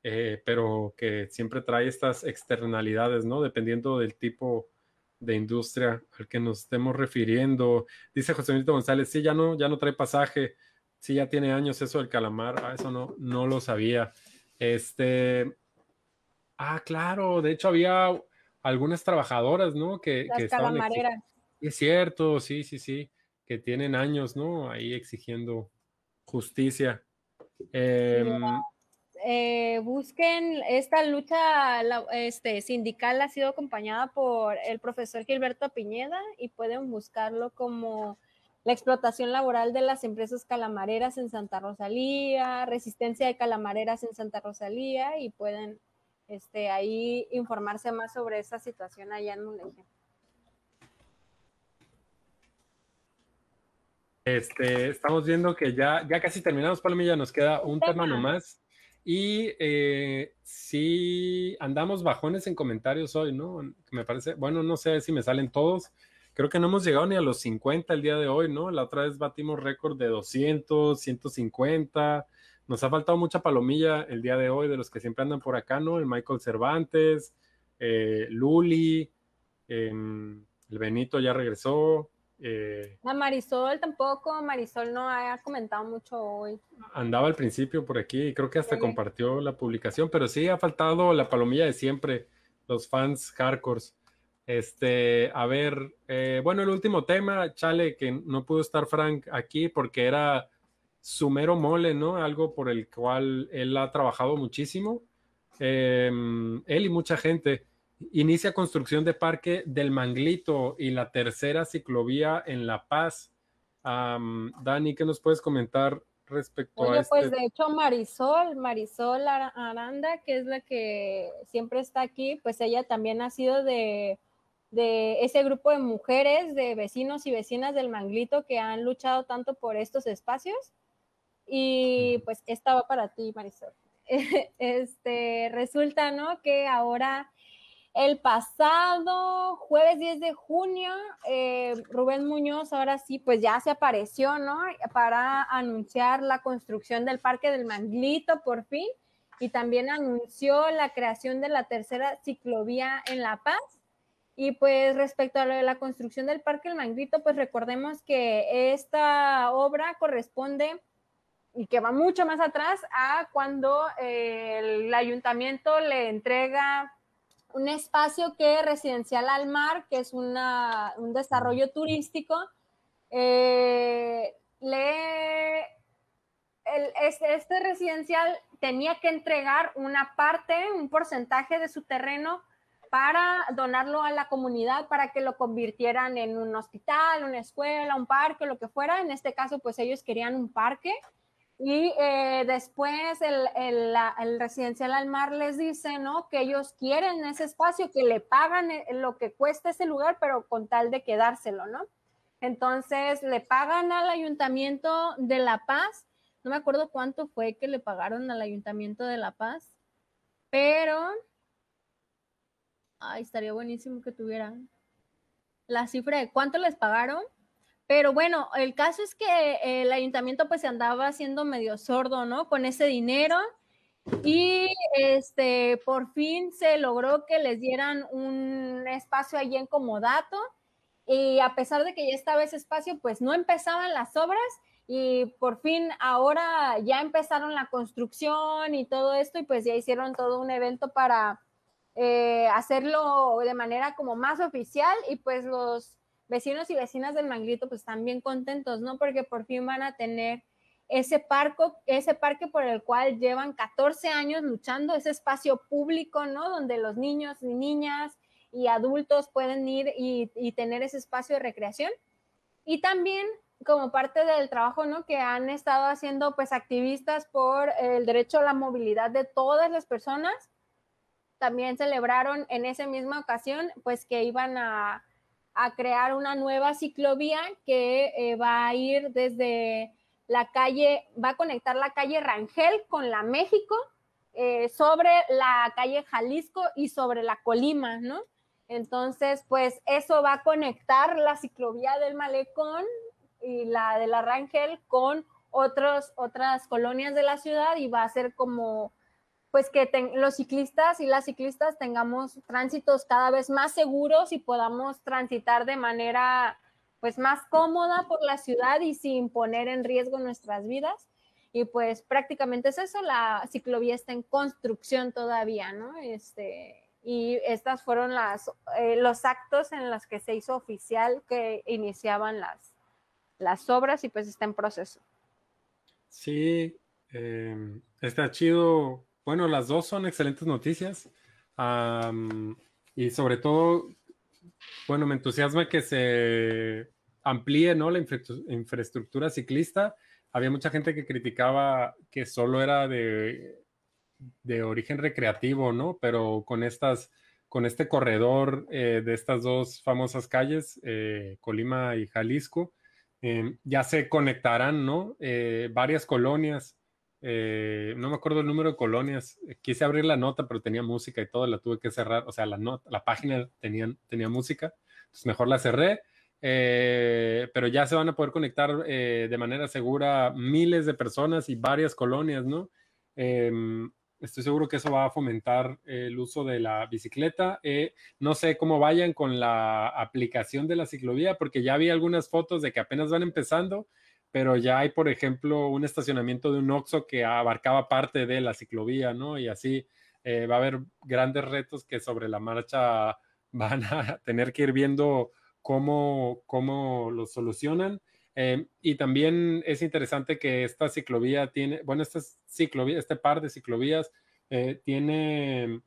eh, pero que siempre trae estas externalidades, ¿no? Dependiendo del tipo de industria al que nos estemos refiriendo. Dice José Benito González, sí, ya no, ya no trae pasaje, sí, ya tiene años eso del calamar, ah, eso no, no lo sabía. Este, ah, claro, de hecho había algunas trabajadoras, ¿no? Que, Las que calamareras. Es cierto, sí, sí, sí, que tienen años, ¿no? Ahí exigiendo justicia. Em, eh, busquen esta lucha este, sindical ha sido acompañada por el profesor Gilberto Piñeda y pueden buscarlo como la explotación laboral de las empresas calamareras en Santa Rosalía, resistencia de calamareras en Santa Rosalía y pueden este, ahí informarse más sobre esa situación allá en Mulegé. Este, estamos viendo que ya, ya casi terminamos, Palomilla, nos queda un tema, tema nomás. Y eh, sí, andamos bajones en comentarios hoy, ¿no? Me parece, bueno, no sé si me salen todos. Creo que no hemos llegado ni a los 50 el día de hoy, ¿no? La otra vez batimos récord de 200, 150. Nos ha faltado mucha palomilla el día de hoy de los que siempre andan por acá, ¿no? El Michael Cervantes, eh, Luli, em, el Benito ya regresó, eh, Marisol tampoco, Marisol no ha comentado mucho hoy. Andaba al principio por aquí, creo que hasta compartió la publicación, pero sí ha faltado la palomilla de siempre, los fans hardcores. Este, a ver, eh, bueno, el último tema, Chale, que no pudo estar Frank aquí porque era su mero mole, ¿no? Algo por el cual él ha trabajado muchísimo. Em, él y mucha gente. Inicia construcción de parque del Manglito y la tercera ciclovía en La Paz. Dani, ¿qué nos puedes comentar respecto a esto? Pues de hecho Marisol, Marisol Aranda, que es la que siempre está aquí, pues ella también ha sido de, de ese grupo de mujeres, de vecinos y vecinas del Manglito que han luchado tanto por estos espacios Y pues esta va para ti, Marisol. Este, resulta, ¿no? Que ahora el pasado jueves 10 de junio, eh, Rubén Muñoz ahora sí, pues ya se apareció, ¿no? Para anunciar la construcción del Parque del Manglito por fin y también anunció la creación de la tercera ciclovía en La Paz. Y pues respecto a lo de la construcción del Parque del Manglito, pues recordemos que esta obra corresponde y que va mucho más atrás a cuando eh, el ayuntamiento le entrega un espacio que es residencial al mar, que es una, un desarrollo turístico. Eh, le, el, este, este, residencial tenía que entregar una parte, un porcentaje de su terreno para donarlo a la comunidad para que lo convirtieran en un hospital, una escuela, un parque, lo que fuera. En este caso, pues ellos querían un parque y eh, después el, el, residencial al mar les dice, ¿no? Que ellos quieren ese espacio, que le pagan eh, lo que cuesta ese lugar, pero con tal de quedárselo, ¿no? Entonces le pagan al ayuntamiento de La Paz, no me acuerdo cuánto fue que le pagaron al ayuntamiento de La Paz, pero, ay, estaría buenísimo que tuvieran la cifra de cuánto les pagaron pero bueno, el caso es que el ayuntamiento pues se andaba haciendo medio sordo, ¿no? Con ese dinero y este por fin se logró que les dieran un espacio allí en Comodato y a pesar de que ya estaba ese espacio, pues no empezaban las obras y por fin ahora ya empezaron la construcción y todo esto y pues ya hicieron todo un evento para eh, hacerlo de manera como más oficial y pues los vecinos y vecinas del Manglito pues están bien contentos, ¿no? Porque por fin van a tener ese, parco, ese parque por el cual llevan 14 años luchando, ese espacio público, ¿no? Donde los niños y niñas y adultos pueden ir y, y tener ese espacio de recreación. Y también como parte del trabajo, ¿no? Que han estado haciendo pues activistas por el derecho a la movilidad de todas las personas. También celebraron en esa misma ocasión pues que iban a a crear una nueva ciclovía que eh, va a ir desde la calle, va a conectar la calle Rangel con la México, eh, sobre la calle Jalisco y sobre la Colima, ¿no? Entonces, pues eso va a conectar la ciclovía del Malecón y la de la Rangel con otros, otras colonias de la ciudad y va a ser como pues que los ciclistas y las ciclistas tengamos tránsitos cada vez más seguros y podamos transitar de manera pues más cómoda por la ciudad y sin poner en riesgo nuestras vidas. Y pues prácticamente es eso, la ciclovía está en construcción todavía, ¿no? Este, y estas fueron las, eh, los actos en los que se hizo oficial que iniciaban las, las obras y pues está en proceso. Sí, eh, está chido bueno, las dos son excelentes noticias. y sobre todo, bueno, me entusiasma que se amplíe ¿no? la infraestructura ciclista. Había mucha gente que criticaba que solo era de, de origen recreativo, ¿no? Pero con estas, con este corredor eh, de estas dos famosas calles, eh, Colima y Jalisco, eh, ya se conectarán, ¿no? varias colonias eh, no me acuerdo el número de colonias, quise abrir la nota, pero tenía música y todo, la tuve que cerrar, o sea, la, nota, la página tenía, tenía música, entonces mejor la cerré, eh, pero ya se van a poder conectar eh, de manera segura miles de personas y varias colonias, ¿no? Em, estoy seguro que eso va a fomentar el uso de la bicicleta. no sé cómo vayan con la aplicación de la ciclovía, porque ya vi algunas fotos de que apenas van empezando pero ya hay, por ejemplo, un estacionamiento de un OXO que abarcaba parte de la ciclovía, ¿no? Y así eh, va a haber grandes retos que sobre la marcha van a tener que ir viendo cómo, cómo lo solucionan. Eh, y también es interesante que esta ciclovía tiene, bueno, esta ciclovía, este par de ciclovías eh, tiene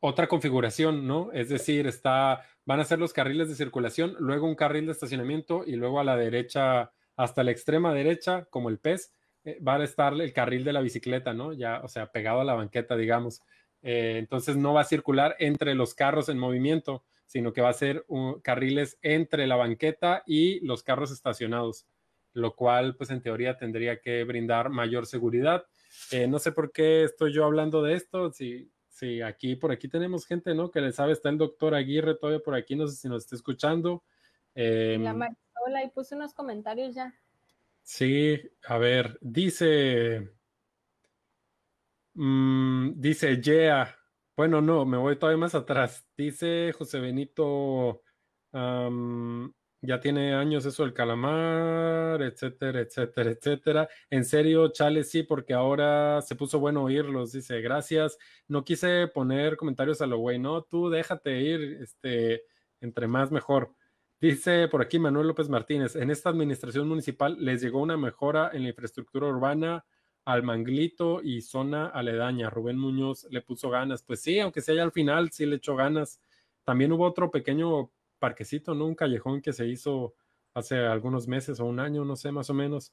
otra configuración, ¿no? Es decir, está, van a ser los carriles de circulación, luego un carril de estacionamiento y luego a la derecha hasta la extrema derecha, como el pez, eh, va a estar el carril de la bicicleta, ¿no? Ya, o sea, pegado a la banqueta, digamos. Eh, entonces no va a circular entre los carros en movimiento, sino que va a ser carriles entre la banqueta y los carros estacionados. lo cual pues en teoría tendría que brindar mayor seguridad. Eh, no sé por qué estoy yo hablando de esto, si, si aquí por aquí tenemos gente, ¿no? Que le sabe, está el doctor Aguirre todavía por aquí, no sé si nos está escuchando. Eh, la Marisola, y puse unos comentarios ya. Sí, a ver, dice, mm, dice Yeah, bueno, no, me voy todavía más atrás. Dice José Benito, ya tiene años eso del calamar, etcétera, etcétera, etcétera. En serio, chale, sí, porque ahora se puso bueno oírlos. Dice, gracias. No quise poner comentarios a lo güey, no, tú déjate ir, este, entre más mejor. Dice por aquí Manuel López Martínez, en esta administración municipal les llegó una mejora en la infraestructura urbana al Manglito y zona aledaña. Rubén Muñoz le puso ganas. Pues sí, aunque sea al final, sí le echó ganas. También hubo otro pequeño parquecito, ¿no? Un callejón que se hizo hace algunos meses o un año, no sé, más o menos.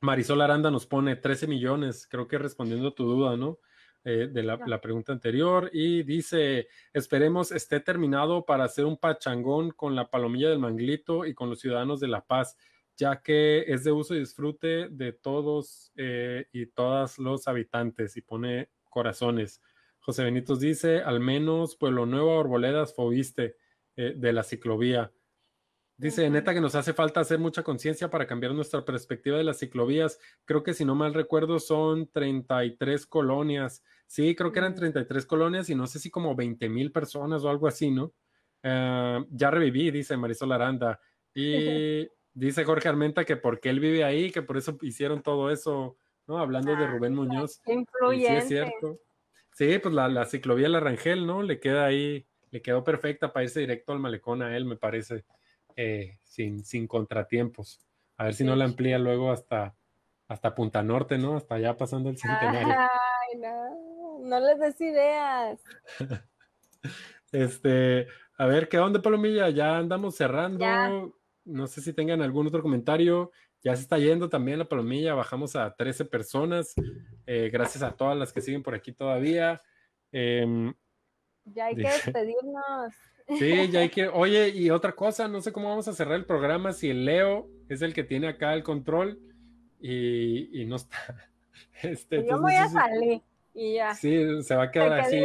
Marisol Aranda nos pone 13 millones, creo que respondiendo a tu duda, ¿no? Eh, de la, la, pregunta anterior y dice, esperemos esté terminado para hacer un pachangón con la palomilla del Manglito y con los ciudadanos de La Paz, ya que es de uso y disfrute de todos eh, y todas los habitantes y pone corazones. José Benitos dice, al menos Pueblo Nuevo, Arboledas, Fobiste eh, de la ciclovía. Dice, neta que nos hace falta hacer mucha conciencia para cambiar nuestra perspectiva de las ciclovías. Creo que si no mal recuerdo son 33 colonias. Sí, creo que eran 33 colonias y no sé si como 20 mil personas o algo así, ¿no? Eh, ya reviví, dice Marisol Aranda. Y dice Jorge Armenta que porque él vive ahí, que por eso hicieron todo eso, ¿no? Hablando de ah, Rubén Muñoz. Sí, es cierto. Sí, pues la, la ciclovía La Rangel, ¿no? Le queda ahí, le quedó perfecta para irse directo al malecón a él, me parece. Eh, sin, sin contratiempos. A ver si no la amplía luego hasta, hasta Punta Norte, ¿no? Hasta allá pasando el centenario. Ay, no, no les des ideas. este, a ver, ¿qué onda, Palomilla? Ya andamos cerrando. No sé si tengan algún otro comentario. Ya se está yendo también la Palomilla. Bajamos a 13 personas. Eh, gracias a todas las que siguen por aquí todavía. Em, ya hay que despedirnos. Sí, ya hay que. Oye, y otra cosa, no sé cómo vamos a cerrar el programa si el Leo es el que tiene acá el control y, no está. Este, yo voy a salir y ya. Sí, se va a quedar así.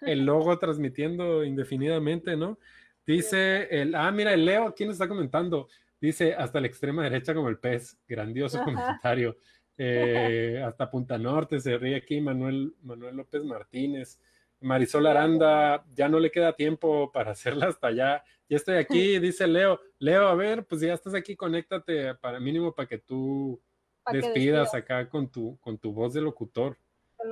El, logo transmitiendo indefinidamente, ¿no? Dice el. Ah, mira, el Leo nos está comentando. Dice hasta la extrema derecha como el pez. Grandioso comentario. Eh, hasta Punta Norte se ríe aquí Manuel, Manuel López Martínez. Marisol Aranda, ya no le queda tiempo para hacerla hasta allá. Ya estoy aquí, dice Leo. Leo, a ver, pues ya estás aquí, conéctate para mínimo para que tú despidas acá con tu, con tu voz de locutor.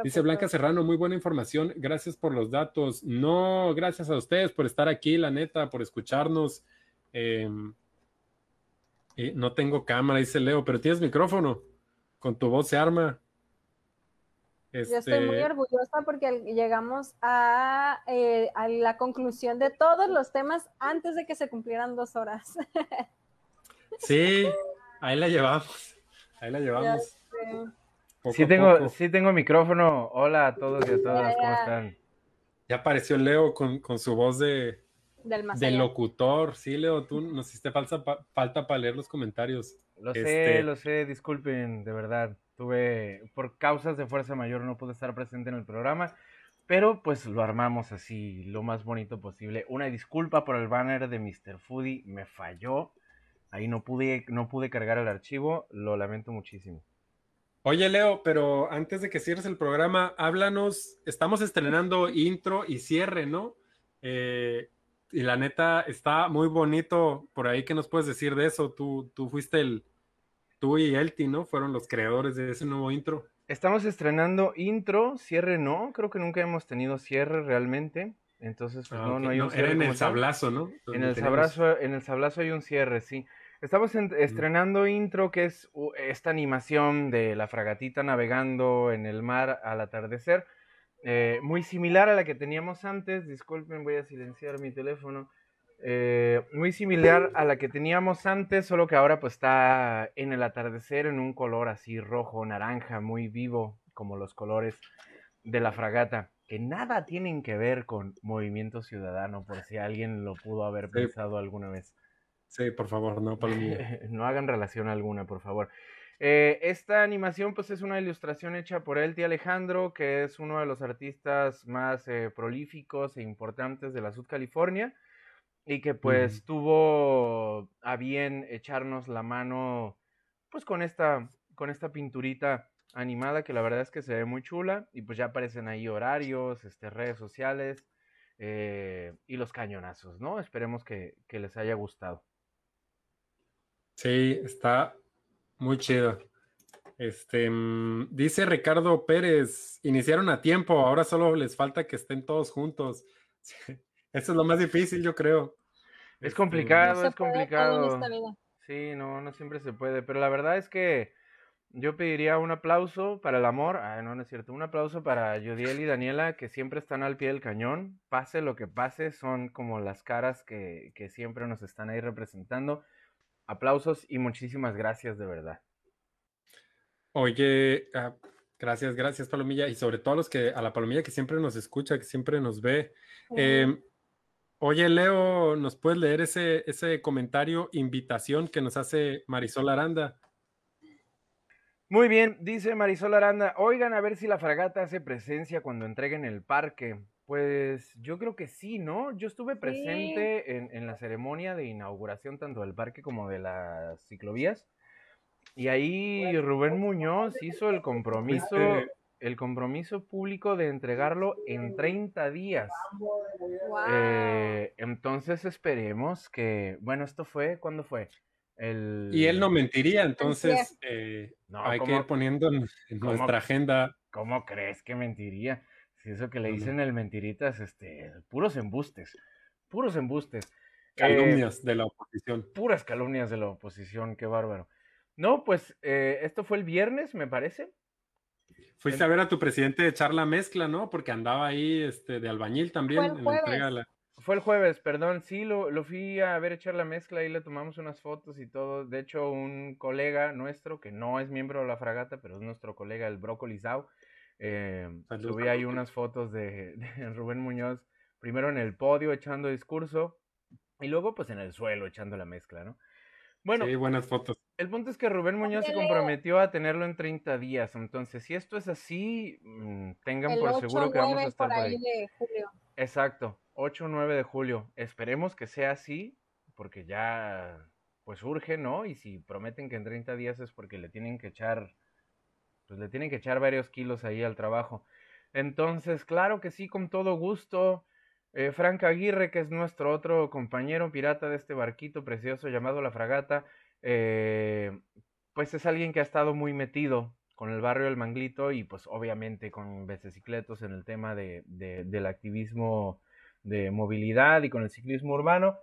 Dice Blanca Serrano, muy buena información. Gracias por los datos. No, gracias a ustedes por estar aquí, la neta, por escucharnos. Em, no tengo cámara, dice Leo, pero tienes micrófono. Con tu voz se arma. Yo estoy muy este orgullosa porque llegamos a, eh, a, la conclusión de todos los temas antes de que se cumplieran dos horas. Sí, ahí la llevamos. Ahí la llevamos. sí, tengo, sí tengo micrófono. Hola a todos y a todas, ¿cómo están? Ya apareció Leo con, con su voz de, Del locutor. Sí, Leo, tú nos hiciste falta, falta para leer los comentarios. Lo sé, este lo sé, disculpen, de verdad. Tuve, por causas de fuerza mayor, no pude estar presente en el programa, pero pues lo armamos así, lo más bonito posible. Una disculpa por el banner de Mr. Foodie, me falló. Ahí no pude, no pude cargar el archivo, lo lamento muchísimo. Oye, Leo, pero antes de que cierres el programa, háblanos. Estamos estrenando intro y cierre, ¿no? Eh, y la neta está muy bonito por ahí. ¿Qué nos puedes decir de eso? Tú, tú fuiste el, tú y Elti, ¿no? Fueron los creadores de ese nuevo intro. Estamos estrenando intro, cierre no, creo que nunca hemos tenido cierre realmente. Entonces, pues, ah, no, no hay un cierre. Era en el sablazo, ¿no? en el sablazo, en el sablazo hay un cierre, sí. Estamos estrenando intro, que es esta animación de la fragatita navegando en el mar al atardecer. Eh, muy similar a la que teníamos antes. Disculpen, voy a silenciar mi teléfono. Eh, muy similar a la que teníamos antes, solo que ahora pues está en el atardecer en un color así rojo, naranja, muy vivo, como los colores de la fragata, que nada tienen que ver con movimiento ciudadano, por si alguien lo pudo haber pensado alguna vez. Sí, por favor, no, no hagan relación alguna, por favor. Eh, esta animación pues es una ilustración hecha por Elti Alejandro, que es uno de los artistas más eh, prolíficos e importantes de la Sud California y que pues tuvo a bien echarnos la mano pues con esta, con esta pinturita animada que la verdad es que se ve muy chula y pues ya aparecen ahí horarios, este, redes sociales eh, y los cañonazos, ¿no? Esperemos que, que les haya gustado. Sí, está muy chido. Este, mm, dice Ricardo Pérez, iniciaron a tiempo, ahora solo les falta que estén todos juntos. Eso es lo más difícil, yo creo. Es este, complicado, es complicado. Sí, no, no siempre se puede, pero la verdad es que yo pediría un aplauso para el amor, ah, no, no es cierto, un aplauso para Yodiel y Daniela, que siempre están al pie del cañón, pase lo que pase, son como las caras que, que siempre nos están ahí representando. Aplausos y muchísimas gracias de verdad. Oye, ah, gracias, gracias Palomilla y sobre todo a los que a la Palomilla que siempre nos escucha, que siempre nos ve. Em, oye, Leo, ¿nos puedes leer ese, ese comentario, invitación que nos hace Marisol Aranda? Muy bien, dice Marisol Aranda, oigan a ver si la fragata hace presencia cuando entreguen el parque. Pues yo creo que sí, ¿no? Yo estuve presente en, la ceremonia de inauguración tanto del parque como de las ciclovías. Y ahí Rubén Muñoz hizo el compromiso, el compromiso público de entregarlo en 30 días. Eh, entonces esperemos que, bueno, esto fue, ¿cuándo fue? El... Y él no mentiría, entonces eh, hay que ir poniendo en, nuestra agenda. ¿Cómo crees que mentiría? Si eso que le dicen el mentiritas, este, puros embustes, puros embustes. Calumnias de la oposición. Puras calumnias de la oposición, qué bárbaro. No, pues eh, esto fue el viernes, me parece. Fuiste a ver a tu presidente echar la mezcla, ¿no? Porque andaba ahí este, de albañil también en la entrega. Fue el jueves, perdón, sí, lo, lo, fui a ver echar la mezcla y le tomamos unas fotos y todo. De hecho, un colega nuestro, que no es miembro de la fragata, pero es nuestro colega, el Brócoli Zau, eh, subí ahí unas fotos de, Rubén Muñoz, primero en el podio echando discurso y luego pues en el suelo echando la mezcla, ¿no? Bueno, sí, buenas fotos. El punto es que Rubén Muñoz se comprometió a tenerlo en 30 días, entonces si esto es así, mm, tengan por seguro que vamos a estar por ahí. De julio. Exacto, 8 o 9 de julio. Esperemos que sea así, porque ya pues urge, ¿no? Y si prometen que en 30 días es porque le tienen que echar pues le tienen que echar varios kilos ahí al trabajo. Entonces, claro que sí, con todo gusto. Eh, Frank Aguirre, que es nuestro otro compañero pirata de este barquito precioso llamado La Fragata, eh, pues es alguien que ha estado muy metido con el barrio del Manglito y pues obviamente con Bececicletos en el tema de, del activismo de movilidad y con el ciclismo urbano.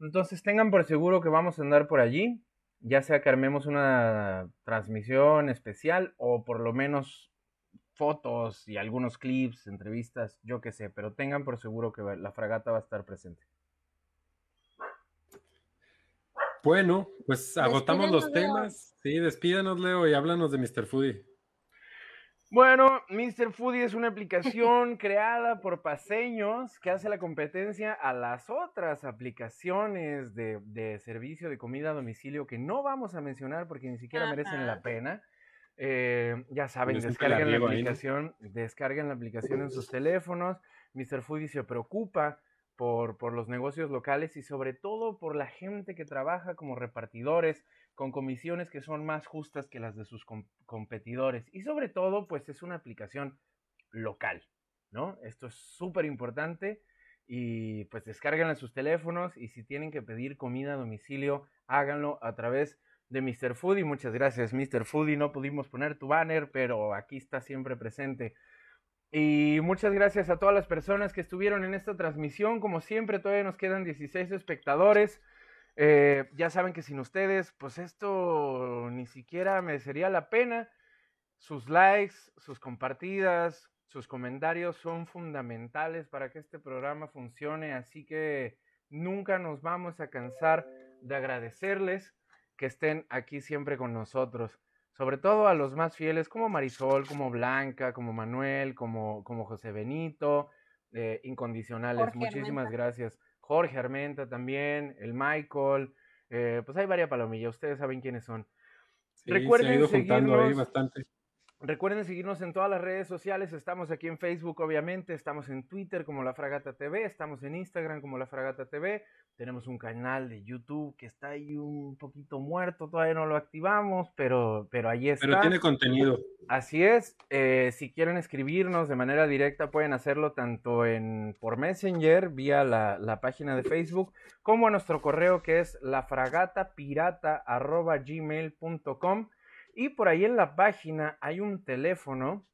Entonces tengan por seguro que vamos a andar por allí ya sea que armemos una transmisión especial o por lo menos fotos y algunos clips, entrevistas, yo qué sé, pero tengan por seguro que la fragata va a estar presente. Bueno, pues agotamos los temas. Sí, despídanos, Leo, y háblanos de Mr. Foodie. Bueno, Mr. Foodie es una aplicación creada por paseños que hace la competencia a las otras aplicaciones de, servicio de comida a domicilio que no vamos a mencionar porque ni siquiera merecen la pena. Eh, ya saben, descarguen la, aplicación, descarguen la aplicación en sus teléfonos. Mr. Foodie se preocupa por, los negocios locales y sobre todo por la gente que trabaja como repartidores, con comisiones que son más justas que las de sus competidores. Y sobre todo, pues es una aplicación local, ¿no? Esto es súper importante y pues descargan a sus teléfonos y si tienen que pedir comida a domicilio, háganlo a través de Mr. Foodie. Muchas gracias, Mr. Foodie. No pudimos poner tu banner, pero aquí está siempre presente. Y muchas gracias a todas las personas que estuvieron en esta transmisión. Como siempre, todavía nos quedan 16 espectadores. Eh, ya saben que sin ustedes, pues esto ni siquiera merecería la pena. Sus likes, sus compartidas, sus comentarios son fundamentales para que este programa funcione, así que nunca nos vamos a cansar de agradecerles que estén aquí siempre con nosotros. Sobre todo a los más fieles como Marisol, como Blanca, como Manuel, como, como José Benito, eh, incondicionales. Muchísimas gracias. Jorge Armenta también, el Michael, Eh, pues hay varias palomillas, ustedes saben quiénes son. Recuerden seguirnos, bastante. Recuerden seguirnos en todas las redes sociales. Estamos aquí en Facebook, obviamente. Estamos en Twitter como La Fragata TV. Estamos en Instagram como La Fragata TV. Tenemos un canal de YouTube que está ahí un poquito muerto. Todavía no lo activamos, pero, pero ahí está. Pero tiene contenido. Así es. Eh, si quieren escribirnos de manera directa, pueden hacerlo tanto en por Messenger, vía la, la página de Facebook, como a nuestro correo que es lafragatapirata.gmail.com. Y por ahí en la página hay un teléfono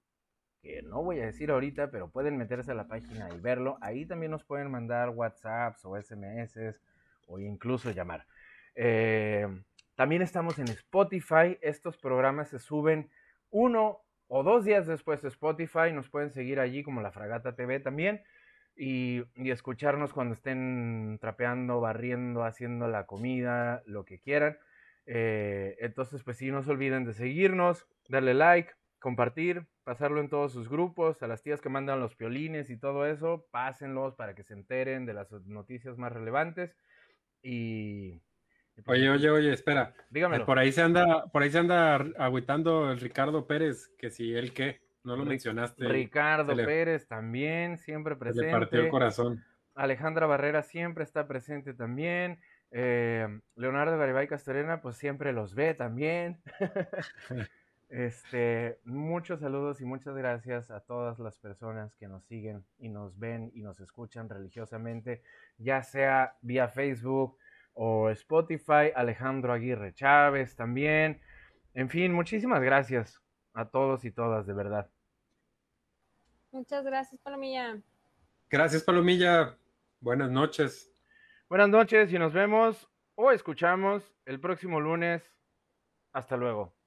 que no voy a decir ahorita, pero pueden meterse a la página y verlo. Ahí también nos pueden mandar WhatsApps o SMS o incluso llamar. Eh, también estamos en Spotify. Estos programas se suben uno o dos días después de Spotify. Nos pueden seguir allí como La Fragata TV también. Y, y, escucharnos cuando estén trapeando, barriendo, haciendo la comida, lo que quieran. Eh, entonces, pues sí, no se olviden de seguirnos, darle like, compartir, pasarlo en todos sus grupos, a las tías que mandan los piolines y todo eso, pásenlos para que se enteren de las noticias más relevantes. Y. Pues oye, oye, oye, espera. Dígame. Por ahí se anda, por ahí se anda agüitando el Ricardo Pérez, que si él qué, no lo mencionaste. Ricardo Pérez también, siempre presente. Le partió el corazón. Alejandra Barrera siempre está presente también. Eh, Leonardo Garibay Castorena, pues siempre los ve también. este, muchos saludos y muchas gracias a todas las personas que nos siguen y nos ven y nos escuchan religiosamente, ya sea vía Facebook o Spotify, Alejandro Aguirre Chávez también. En fin, muchísimas gracias a todos y todas, de verdad. Muchas gracias, Palomilla. Gracias, Palomilla. Buenas noches. Buenas noches y nos vemos o escuchamos el próximo lunes. Hasta luego.